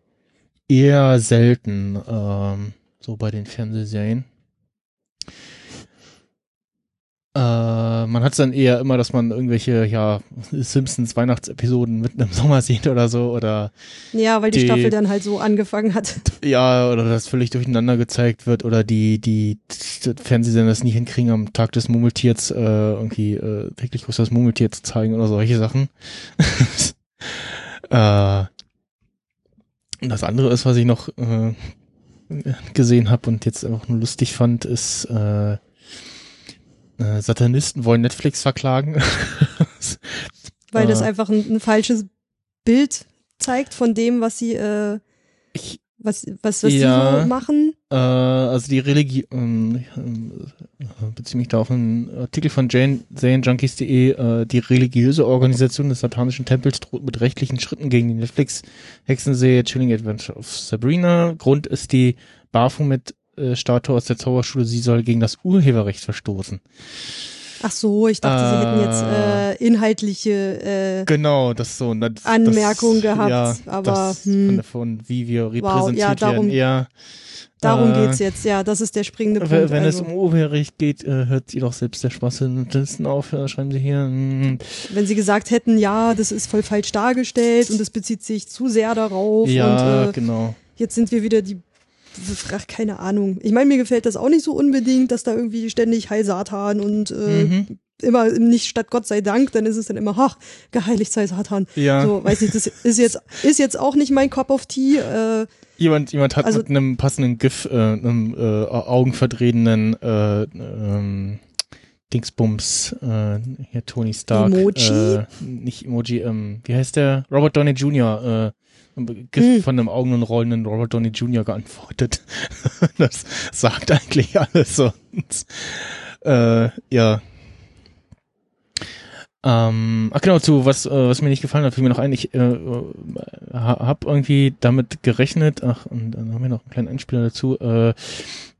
eher selten, ähm, so bei den Fernsehserien. Äh, man hat es dann eher immer, dass man irgendwelche, ja, Simpsons Weihnachtsepisoden mitten im Sommer sieht oder so, oder. Ja, weil die, die, Staffel dann halt so angefangen hat. <laughs> Ja, oder das völlig durcheinander gezeigt wird, oder die, die, die Fernsehsender das nie hinkriegen, am Tag des Mummeltiers, äh, irgendwie, äh, täglich grüßt das Mummeltier zu zeigen oder solche Sachen. <laughs> Äh, das andere ist, was ich noch äh, gesehen habe und jetzt auch nur lustig fand, ist äh, äh, Satanisten wollen Netflix verklagen. <laughs> Weil das äh. einfach ein, ein, falsches Bild zeigt von dem, was sie äh, ich, was, was, was ja, die so machen? Äh, also die Religion, ähm, äh, beziehe mich da auf einen Artikel von Jane, ZaneJunkies.de, äh, die religiöse Organisation des satanischen Tempels droht mit rechtlichen Schritten gegen die Netflix-Hexenserie Chilling Adventure of Sabrina. Grund ist die Baphomet-Statue aus der Zauberschule, sie soll gegen das Urheberrecht verstoßen. Ach so, ich dachte, äh, sie hätten jetzt äh, äh, inhaltliche äh, genau das so das, Anmerkungen das, gehabt, ja, aber hm. von, von wie wir repräsentiert wow, ja, darum, werden eher. Darum äh, geht's jetzt, ja, das ist der springende Punkt. Wenn also. es um Urheberrecht geht, äh, hört ihr doch selbst der Spaß auf, äh, schreiben sie hier. Mm. Wenn sie gesagt hätten, ja, das ist voll falsch dargestellt und es bezieht sich zu sehr darauf ja, und genau. jetzt sind wir wieder die ach, keine Ahnung. Ich meine, mir gefällt das auch nicht so unbedingt, dass da irgendwie ständig Heil Satan und äh, mhm. immer nicht statt Gott sei Dank, dann ist es dann immer, ach, geheiligt sei Satan. Ja. So, weiß ich, das ist jetzt, ist jetzt auch nicht mein Cup of Tea. Äh, jemand, jemand hat also, mit einem passenden GIF, äh, einem äh, augenverdrehenden äh, ähm, Dingsbums, äh, hier Tony Stark. Emoji? Äh, nicht Emoji, ähm, wie heißt der? Robert Downey Jr., äh, Gift hm. von einem Augen- und rollenden Robert Downey Jr. geantwortet. <laughs> das sagt eigentlich alles sonst. Äh, ja. Ähm, ach genau, zu was, äh, was mir nicht gefallen hat, fiel mir noch ein, ich äh, habe irgendwie damit gerechnet, ach, und dann haben wir noch einen kleinen Einspieler dazu, äh,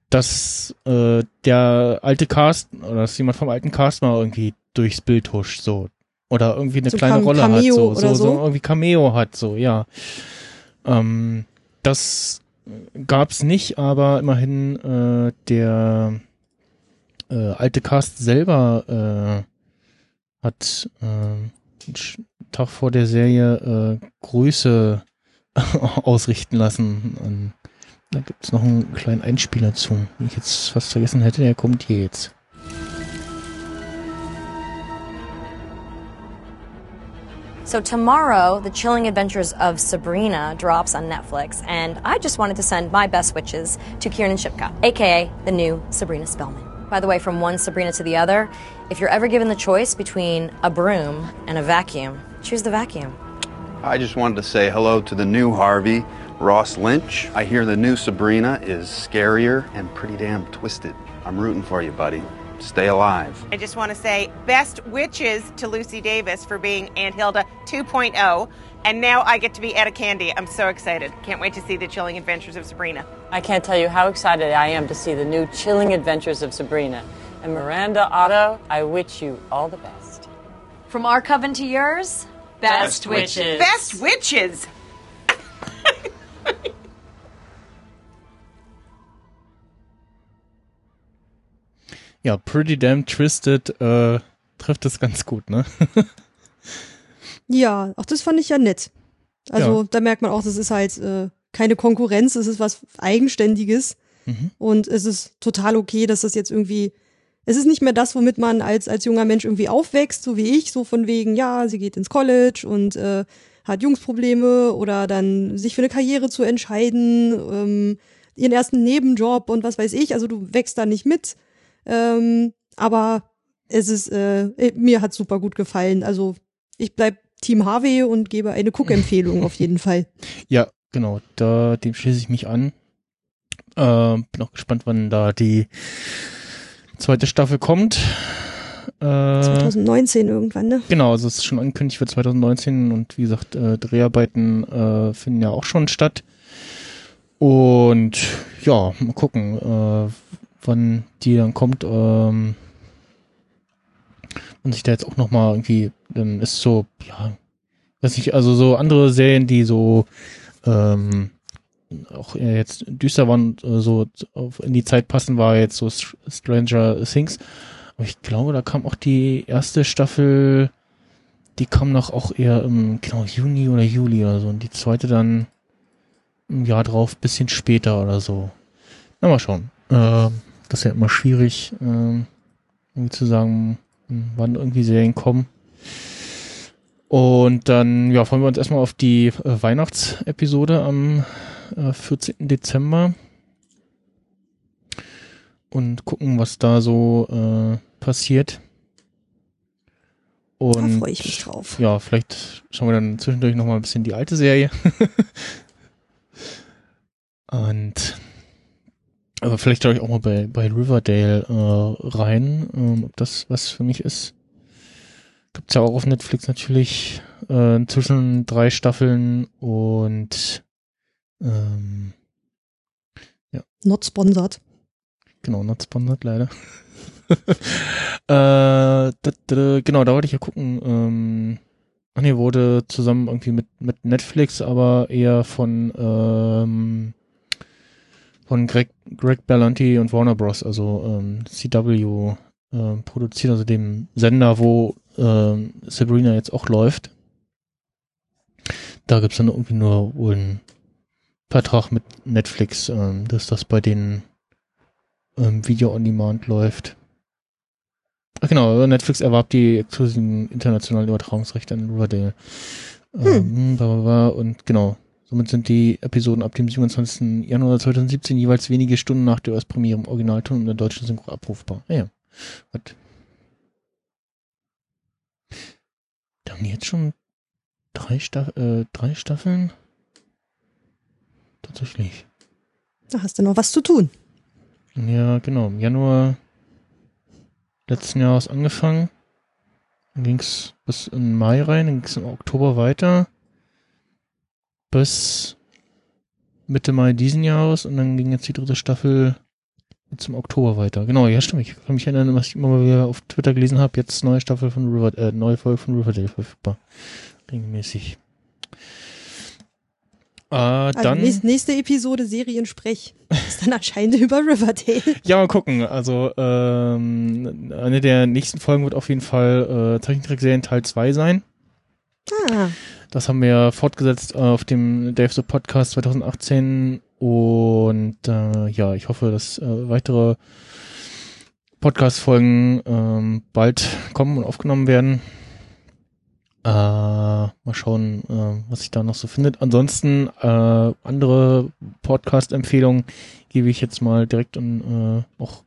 dass äh, der alte Cast oder dass jemand vom alten Cast mal irgendwie durchs Bild huscht, so oder irgendwie eine so kleine Cam Rolle Cameo hat, so, so, so, irgendwie Cameo hat, so, ja. Ähm, das gab's nicht, aber immerhin äh, der äh, alte Cast selber äh, hat äh, einen Tag vor der Serie äh, Grüße <laughs> ausrichten lassen. Und da gibt's noch einen kleinen Einspieler zu, den ich jetzt fast vergessen hätte, der kommt hier jetzt. So tomorrow, The Chilling Adventures of Sabrina drops on Netflix, and I just wanted to send my best wishes to Kieran Shipka, aka the new Sabrina Spellman. By the way, from one Sabrina to the other, if you're ever given the choice between a broom and a vacuum, choose the vacuum. I just wanted to say hello to the new Harvey, Ross Lynch. I hear the new Sabrina is scarier and pretty damn twisted. I'm rooting for you, buddy. Stay alive. I just want to say best witches to Lucy Davis for being Aunt Hilda 2.0. And now I get to be Etta Candy. I'm so excited. Can't wait to see the chilling adventures of Sabrina. I can't tell you how excited I am to see the new chilling adventures of Sabrina. And Miranda Otto, I wish you all the best. From our coven to yours, best, witches. Best witches! <laughs> Ja, Pretty Damn Twisted äh, trifft es ganz gut, ne? <laughs> Ja, auch das fand ich ja nett. Also Ja. da merkt man auch, das ist halt äh, keine Konkurrenz, es ist was Eigenständiges. Mhm. Und es ist total okay, dass das jetzt irgendwie, es ist nicht mehr das, womit man als, als junger Mensch irgendwie aufwächst, so wie ich, so von wegen, ja, sie geht ins College und äh, hat Jungsprobleme oder dann sich für eine Karriere zu entscheiden, ähm, ihren ersten Nebenjob und was weiß ich. Also du wächst da nicht mit. Ähm, aber es ist, äh, äh, mir hat super gut gefallen. Also ich bleib Team Harvey und gebe eine Cook-Empfehlung auf jeden Fall. <laughs> Ja, genau, da, dem schließe ich mich an. Äh, bin auch gespannt, wann da die zweite Staffel kommt. Äh, 2019 irgendwann, ne? Genau, also es ist schon angekündigt für 2019 und wie gesagt, äh, Dreharbeiten äh, finden ja auch schon statt. Und ja, mal gucken, äh, wann die dann kommt. Ähm, und sich da jetzt auch nochmal irgendwie, dann ist so, ja, weiß nicht, also so andere Serien, die so ähm, auch jetzt düster waren, äh, so in die Zeit passen, war jetzt so Str- Stranger Things. Aber ich glaube, da kam auch die erste Staffel, die kam noch auch eher im, genau, Juni oder Juli oder so. Und die zweite dann ein Jahr drauf, bisschen später oder so. Na, mal schauen. Ähm, das ist ja immer schwierig, ähm, irgendwie zu sagen, wann irgendwie Serien kommen. Und dann, ja, freuen wir uns erstmal auf die äh, Weihnachtsepisode am äh, 14. Dezember. Und gucken, was da so äh, passiert. Da Und freue ich mich drauf. ja, vielleicht schauen wir dann zwischendurch noch mal ein bisschen die alte Serie. <laughs> Und aber vielleicht schaue ich auch mal bei, bei Riverdale äh, rein, ähm, ob das was für mich ist. Gibt's ja auch auf Netflix natürlich äh, inzwischen drei Staffeln und ähm, Not sponsored. Genau, not sponsored leider. <laughs> äh, genau, da wollte ich ja gucken. Ähm, ach nee, wurde zusammen irgendwie mit, mit Netflix, aber eher von ähm, von Greg, Greg Berlanti und Warner Bros., also ähm, CW äh, produziert, also dem Sender, wo ähm, Sabrina jetzt auch läuft. Da gibt's dann irgendwie nur wohl einen Vertrag mit Netflix, ähm, dass das bei denen ähm, Video on Demand läuft. Ach genau, Netflix erwarb die exklusiven internationalen Übertragungsrechte an Riverdale. Ähm, bla, bla. Und genau, somit sind die Episoden ab dem 27. Januar 2017 jeweils wenige Stunden nach der Erstpremiere im Originalton und in der deutschen Synchro abrufbar. Ah, ja. Gut. Da haben die jetzt schon drei, Staff äh, drei Staffeln? Tatsächlich. Da hast du noch was zu tun. Ja, genau. Im Januar letzten Jahres angefangen. Dann ging's bis in Mai rein, dann ging's im Oktober weiter. Bis Mitte Mai diesen Jahres und dann ging jetzt die dritte Staffel im Oktober weiter. Genau, ja stimmt. Ich kann mich erinnern, was ich immer mal wieder auf Twitter gelesen habe. Jetzt neue Staffel von River, äh, neue Folge von Riverdale verfügbar. Regelmäßig. Äh, Also dann. nächste, nächste Episode Seriensprech ist dann anscheinend <laughs> über Riverdale. Ja, mal gucken. Also ähm, eine der nächsten Folgen wird auf jeden Fall äh, Zeichentrickserien Teil 2 sein. Ah, Das haben wir fortgesetzt äh, auf dem Dave the Podcast 2018 und äh, ja, ich hoffe, dass äh, weitere Podcast-Folgen ähm, bald kommen und aufgenommen werden. Äh, mal schauen, äh, was sich da noch so findet. Ansonsten äh, andere Podcast-Empfehlungen gebe ich jetzt mal direkt und äh, auch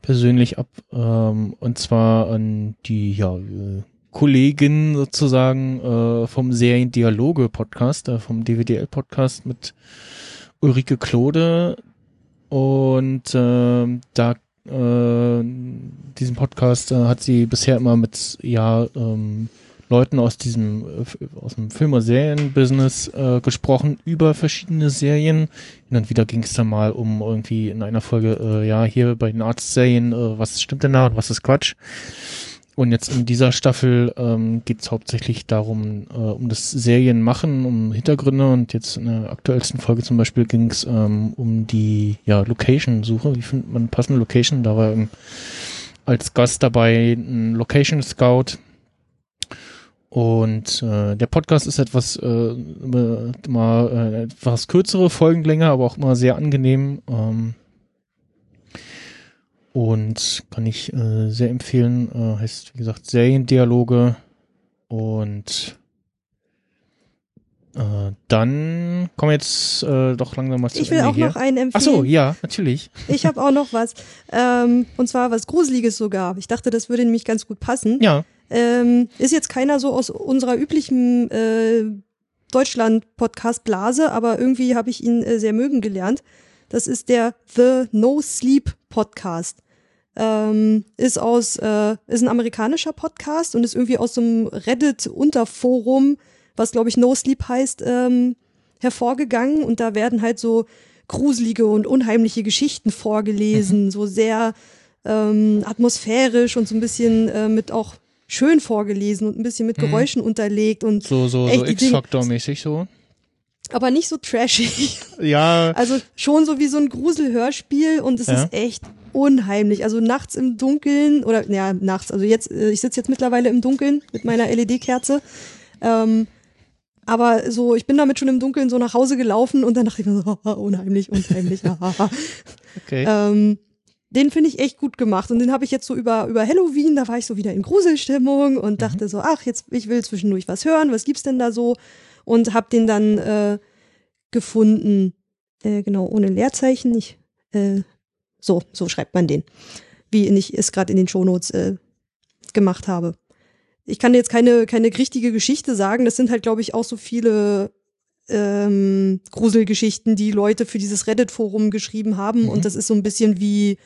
persönlich ab. Ähm, und zwar an die ja, äh, Kollegin sozusagen äh, vom Seriendialoge-Podcast, äh, vom DWDL-Podcast mit Ulrike Klode. Und äh, da äh, diesen Podcast äh, hat sie bisher immer mit ja ähm, Leuten aus diesem äh, aus dem Film- und Serienbusiness äh, gesprochen über verschiedene Serien. Und dann wieder ging es dann mal um irgendwie in einer Folge, äh, ja, hier bei den Arztserien, äh, was stimmt denn da und was ist Quatsch? Und jetzt in dieser Staffel ähm, geht es hauptsächlich darum, äh, um das Serienmachen, um Hintergründe und jetzt in der aktuellsten Folge zum Beispiel ging es ähm, um die ja, Location-Suche. Wie findet man passende Location? Da war ähm, als Gast dabei ein Location Scout. Und äh, der Podcast ist etwas äh, immer äh, etwas kürzere Folgenlänge, aber auch immer sehr angenehm. Ähm, und kann ich äh, sehr empfehlen. Äh, heißt, wie gesagt, Seriendialoge. Und äh, dann kommen wir jetzt äh, doch langsam mal zu Ich will Ende auch hier. noch einen empfehlen. Ach so, ja, natürlich. <laughs> Ich habe auch noch was. Ähm, und zwar was Gruseliges sogar. Ich dachte, das würde nämlich ganz gut passen. Ja, Ähm, ist jetzt keiner so aus unserer üblichen äh, Deutschland-Podcast-Blase, aber irgendwie habe ich ihn äh, sehr mögen gelernt. Das ist der The No Sleep Podcast. Ähm, ist aus, äh, ist ein amerikanischer Podcast und ist irgendwie aus so einem Reddit-Unterforum, was glaube ich No Sleep heißt, ähm, hervorgegangen. Und da werden halt so gruselige und unheimliche Geschichten vorgelesen, so sehr ähm, atmosphärisch und so ein bisschen äh, mit auch schön vorgelesen und ein bisschen mit Geräuschen unterlegt und so, so, so X-Factor-mäßig so. Aber nicht so trashig. Ja, <laughs> Also schon so wie so ein Gruselhörspiel und es Ja. ist echt unheimlich. Also nachts im Dunkeln oder ja nachts. Also jetzt äh, ich sitze jetzt mittlerweile im Dunkeln mit meiner LED-Kerze. Ähm, aber so ich bin damit schon im Dunkeln so nach Hause gelaufen und dann dachte ich mir so <laughs> haha, unheimlich, unheimlich. <laughs> haha. okay. ähm, den finde ich echt gut gemacht und den habe ich jetzt so über über Halloween, da war ich so wieder in Gruselstimmung und dachte so, ach, jetzt ich will zwischendurch was hören, was gibt's denn da so? Und habe den dann äh, gefunden, äh, genau ohne Leerzeichen, ich äh, so so schreibt man den, wie ich es gerade in den Shownotes äh, gemacht habe. Ich kann jetzt keine keine richtige Geschichte sagen, das sind halt glaube ich auch so viele ähm, Gruselgeschichten, die Leute für dieses Reddit-Forum geschrieben haben. Mhm. Und das ist so ein bisschen wie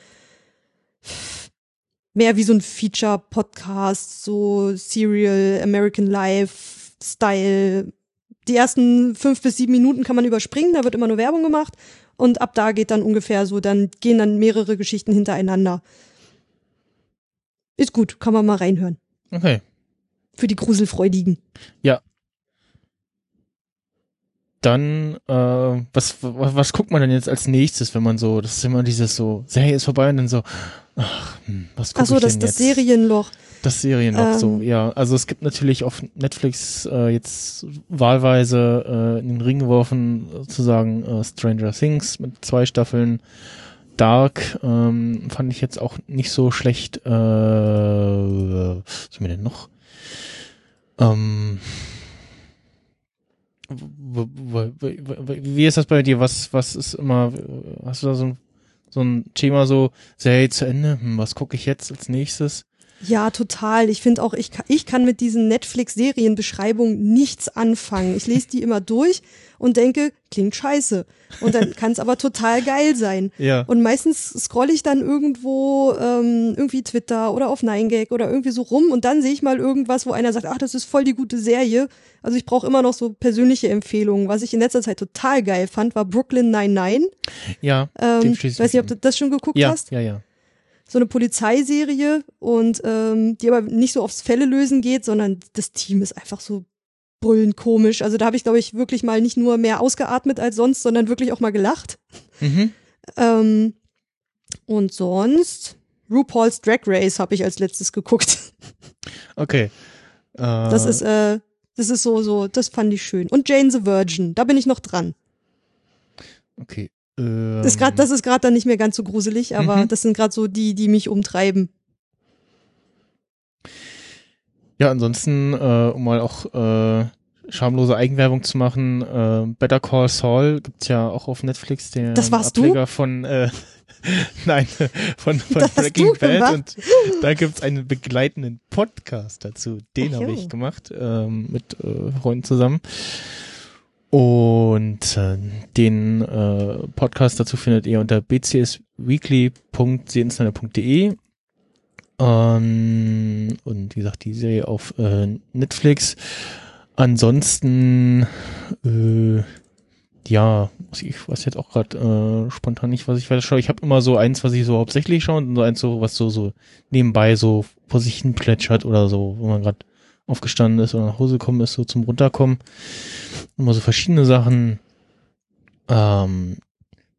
mehr wie so ein Feature-Podcast, so Serial, American Life, Style. Die ersten fünf bis sieben Minuten kann man überspringen, da wird immer nur Werbung gemacht. Und ab da geht dann ungefähr so, dann gehen dann mehrere Geschichten hintereinander. Ist gut, kann man mal reinhören. okay. Für die Gruselfreudigen. Dann, äh, was, was, was guckt man denn jetzt als nächstes, wenn man so, das ist immer dieses so, Serie ist vorbei und dann so, ach, hm, was guck Ach so, das, das jetzt? Serienloch. Das Serienloch, Ähm. so, ja. Also es gibt natürlich auf Netflix äh, jetzt wahlweise äh, in den Ring geworfen, sozusagen äh, Stranger Things mit zwei Staffeln. Dark ähm, fand ich jetzt auch nicht so schlecht. Äh, was haben wir denn noch? Ähm, wie ist das bei dir? Was, was ist immer, hast du da so ein, so ein Thema so, Serie zu Ende, hm, was gucke ich jetzt als nächstes? Ja, total. Ich finde auch, ich, kann- ich kann mit diesen Netflix-Serienbeschreibungen nichts anfangen. Ich lese die immer durch und denke, klingt scheiße. Und dann kann es aber total geil sein. Ja. Und meistens scrolle ich dann irgendwo ähm, irgendwie Twitter oder auf 9gag oder irgendwie so rum und dann sehe ich mal irgendwas, wo einer sagt, ach, das ist voll die gute Serie. Also ich brauche immer noch so persönliche Empfehlungen. Was ich in letzter Zeit total geil fand, war Brooklyn 99. Ja, Ähm, ich weiß nicht, ob du das schon geguckt ja, hast ja, ja. So eine Polizeiserie und ähm, die aber nicht so aufs Fälle lösen geht, sondern das Team ist einfach so brüllend komisch. Also da habe ich, glaube ich, wirklich mal nicht nur mehr ausgeatmet als sonst, sondern wirklich auch mal gelacht. Mhm. <laughs> Ähm, und sonst RuPaul's Drag Race habe ich als letztes geguckt. <laughs> Okay. Äh, Das ist äh, das ist so so, das fand ich schön. Und Jane the Virgin, da bin ich noch dran. okay. Ähm, Das ist grad, das ist gerade dann nicht mehr ganz so gruselig, aber Mhm. das sind gerade so die, die mich umtreiben. Ja, ansonsten, äh, um mal auch äh, schamlose Eigenwerbung zu machen, äh, Better Call Saul gibt's ja auch auf Netflix, der Das warst du? Ableger von äh, <laughs> Nein, von, von Das Breaking du Bad gemacht? und da gibt's einen begleitenden Podcast dazu. Den Ach habe ich gemacht ähm, mit äh, Freunden zusammen. Und äh, den äh, Podcast dazu findet ihr unter bcsweekly.sehensteiner.de ähm, und wie gesagt, die Serie auf äh, Netflix. Ansonsten, äh, ja, ich weiß jetzt auch gerade äh, spontan nicht, was ich weiter schaue. Ich habe immer so eins, was ich so hauptsächlich schaue und so eins, so, was so, so nebenbei so vor sich hin plätschert oder so, wo man gerade aufgestanden ist oder nach Hause gekommen ist, so zum Runterkommen. Immer so verschiedene Sachen. Ähm,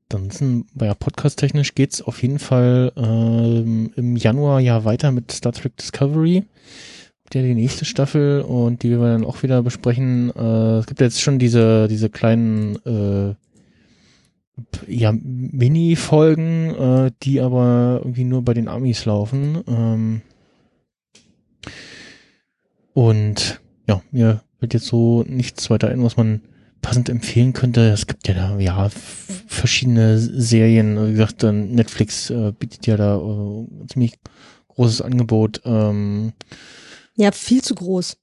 dann sind, ja, podcast-technisch geht's auf jeden Fall ähm, im Januar ja weiter mit Star Trek Discovery. Der die nächste Staffel und die wir dann auch wieder besprechen. Äh, es gibt jetzt schon diese, diese kleinen äh, ja, Mini-Folgen, äh, die aber irgendwie nur bei den Amis laufen. Ähm, und ja, mir wird jetzt so nichts weiter ein, was man passend empfehlen könnte. Es gibt ja da ja verschiedene Serien. Wie gesagt, dann Netflix äh, bietet ja da äh, ein ziemlich großes Angebot. Ähm, Ja, viel zu groß.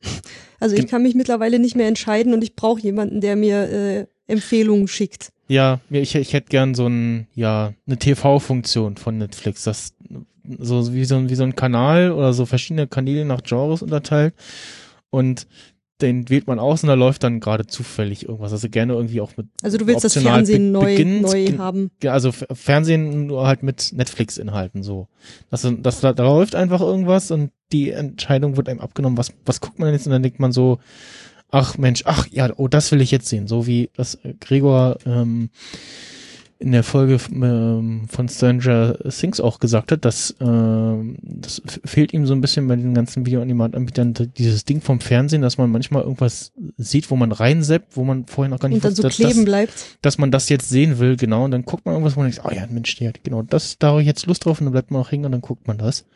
Also ich kann mich mittlerweile nicht mehr entscheiden und ich brauche jemanden, der mir äh, Empfehlungen schickt. ja, ich, ich hätte gern so ein, ja, eine TV-Funktion von Netflix, das so wie so ein, wie so ein Kanal oder so verschiedene Kanäle nach Genres unterteilt und den wählt man aus und da läuft dann gerade zufällig irgendwas. Also gerne irgendwie auch mit Also du willst das Fernsehen be- neu, neu haben. Ja, also Fernsehen nur halt mit Netflix-Inhalten so. Das, das, da, da läuft einfach irgendwas und die Entscheidung wird einem abgenommen, was, was guckt man jetzt und dann denkt man so, ach Mensch, ach ja, oh, das will ich jetzt sehen. So wie das äh, Gregor ähm, in der Folge ähm, von Stranger Things auch gesagt hat, dass ähm, das fehlt ihm so ein bisschen bei den ganzen Video-on-Demand-Anbietern dieses Ding vom Fernsehen, dass man manchmal irgendwas sieht, wo man reinseppt, wo man vorher noch gar nicht Und dann so dass, kleben dass, bleibt. dass man das jetzt sehen will, genau, und dann guckt man irgendwas, wo man denkt, ah ja, Mensch, der hat genau das, da habe ich jetzt Lust drauf, und dann bleibt man auch hängen und dann guckt man das.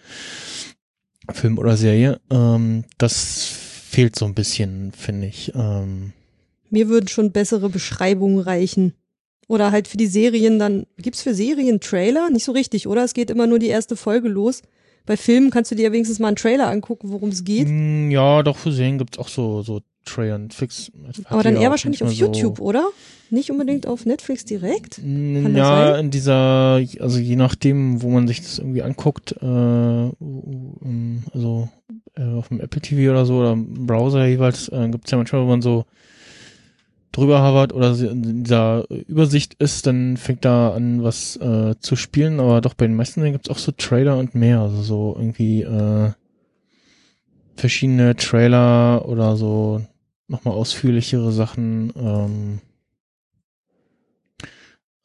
Film oder Serie. Ähm, das fehlt so ein bisschen, finde ich. Ähm, Mir würden schon bessere Beschreibungen reichen. Oder halt für die Serien dann, gibt's für Serien Trailer? Nicht so richtig, oder? Es geht immer nur die erste Folge los. Bei Filmen kannst du dir ja wenigstens mal einen Trailer angucken, worum es geht. mm, ja, doch, für Serien gibt's auch so, so Trailer und Fix. Aber dann eher wahrscheinlich auf manchmal so- YouTube, oder? Nicht unbedingt auf Netflix direkt? Kann Ja, in dieser, also je nachdem, wo man sich das irgendwie anguckt, äh, um, also äh, auf dem Apple TV oder so oder im Browser jeweils, äh, gibt's ja manchmal, wo man so drüber havert oder in dieser Übersicht ist, dann fängt da an, was äh, zu spielen, aber doch bei den meisten Dingen gibt's auch so Trailer und mehr, also so irgendwie äh, verschiedene Trailer oder so nochmal ausführlichere Sachen, ähm,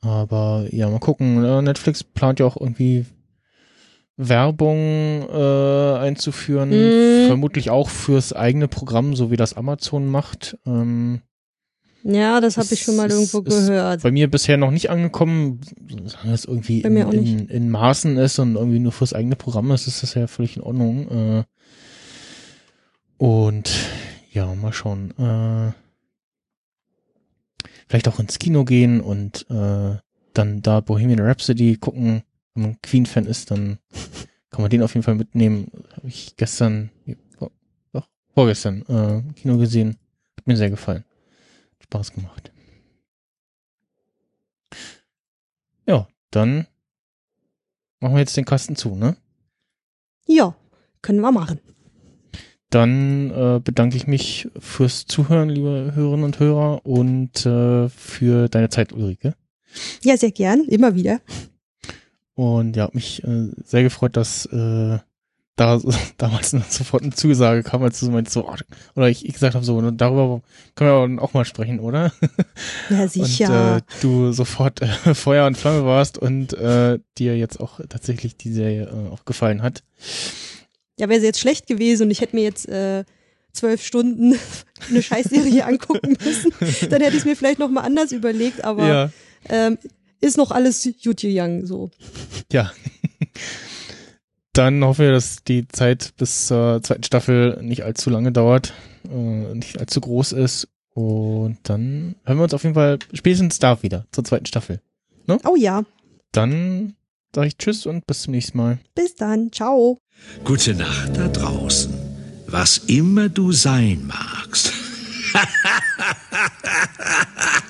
aber ja, mal gucken. äh, Netflix plant ja auch irgendwie Werbung äh, einzuführen. Mhm. Vermutlich auch fürs eigene Programm, so wie das Amazon macht. Ähm, Ja, das habe ich schon mal ist- irgendwo ist gehört. bei mir bisher noch nicht angekommen. Solange es irgendwie in, in, in Maßen ist und irgendwie nur fürs eigene Programm ist, ist das ja völlig in Ordnung. Äh, und ja, mal schauen. Äh, vielleicht auch ins Kino gehen und äh, dann da Bohemian Rhapsody gucken. Wenn man Queen-Fan ist, dann <laughs> kann man den auf jeden Fall mitnehmen. Habe ich gestern, doch, vorgestern Kino gesehen. Hat mir sehr gefallen. Spaß gemacht. Ja, dann machen wir jetzt den Kasten zu, ne? Ja, können wir machen. Dann äh, bedanke ich mich fürs Zuhören, liebe Hörerinnen und Hörer, und äh, für deine Zeit, Ulrike. Ja, sehr gern, immer wieder. Und ja, mich äh, sehr gefreut, dass äh, da <laughs> damals sofort eine Zusage kam, als du so meinst, so, oh, oder ich, ich gesagt habe, so, ne, darüber können wir auch mal sprechen, oder? <laughs> Ja, sicher. Und äh, du sofort äh, <laughs> Feuer und Flamme warst und äh, dir jetzt auch tatsächlich die Serie äh, auch gefallen hat. ja, wäre sie jetzt schlecht gewesen und ich hätte mir jetzt äh, zwölf Stunden eine Scheißserie angucken müssen, dann hätte ich es mir vielleicht noch mal anders überlegt, aber ja. ähm, ist noch alles Jutje Young so. Ja dann hoffen wir, dass die Zeit bis zur zweiten Staffel nicht allzu lange dauert, äh, nicht allzu groß ist. Und dann hören wir uns auf jeden Fall spätestens da wieder zur zweiten Staffel. Ne? Oh ja. Dann sage ich Tschüss und bis zum nächsten Mal. Bis dann. Ciao. Gute Nacht da draußen. Was immer du sein magst. <laughs>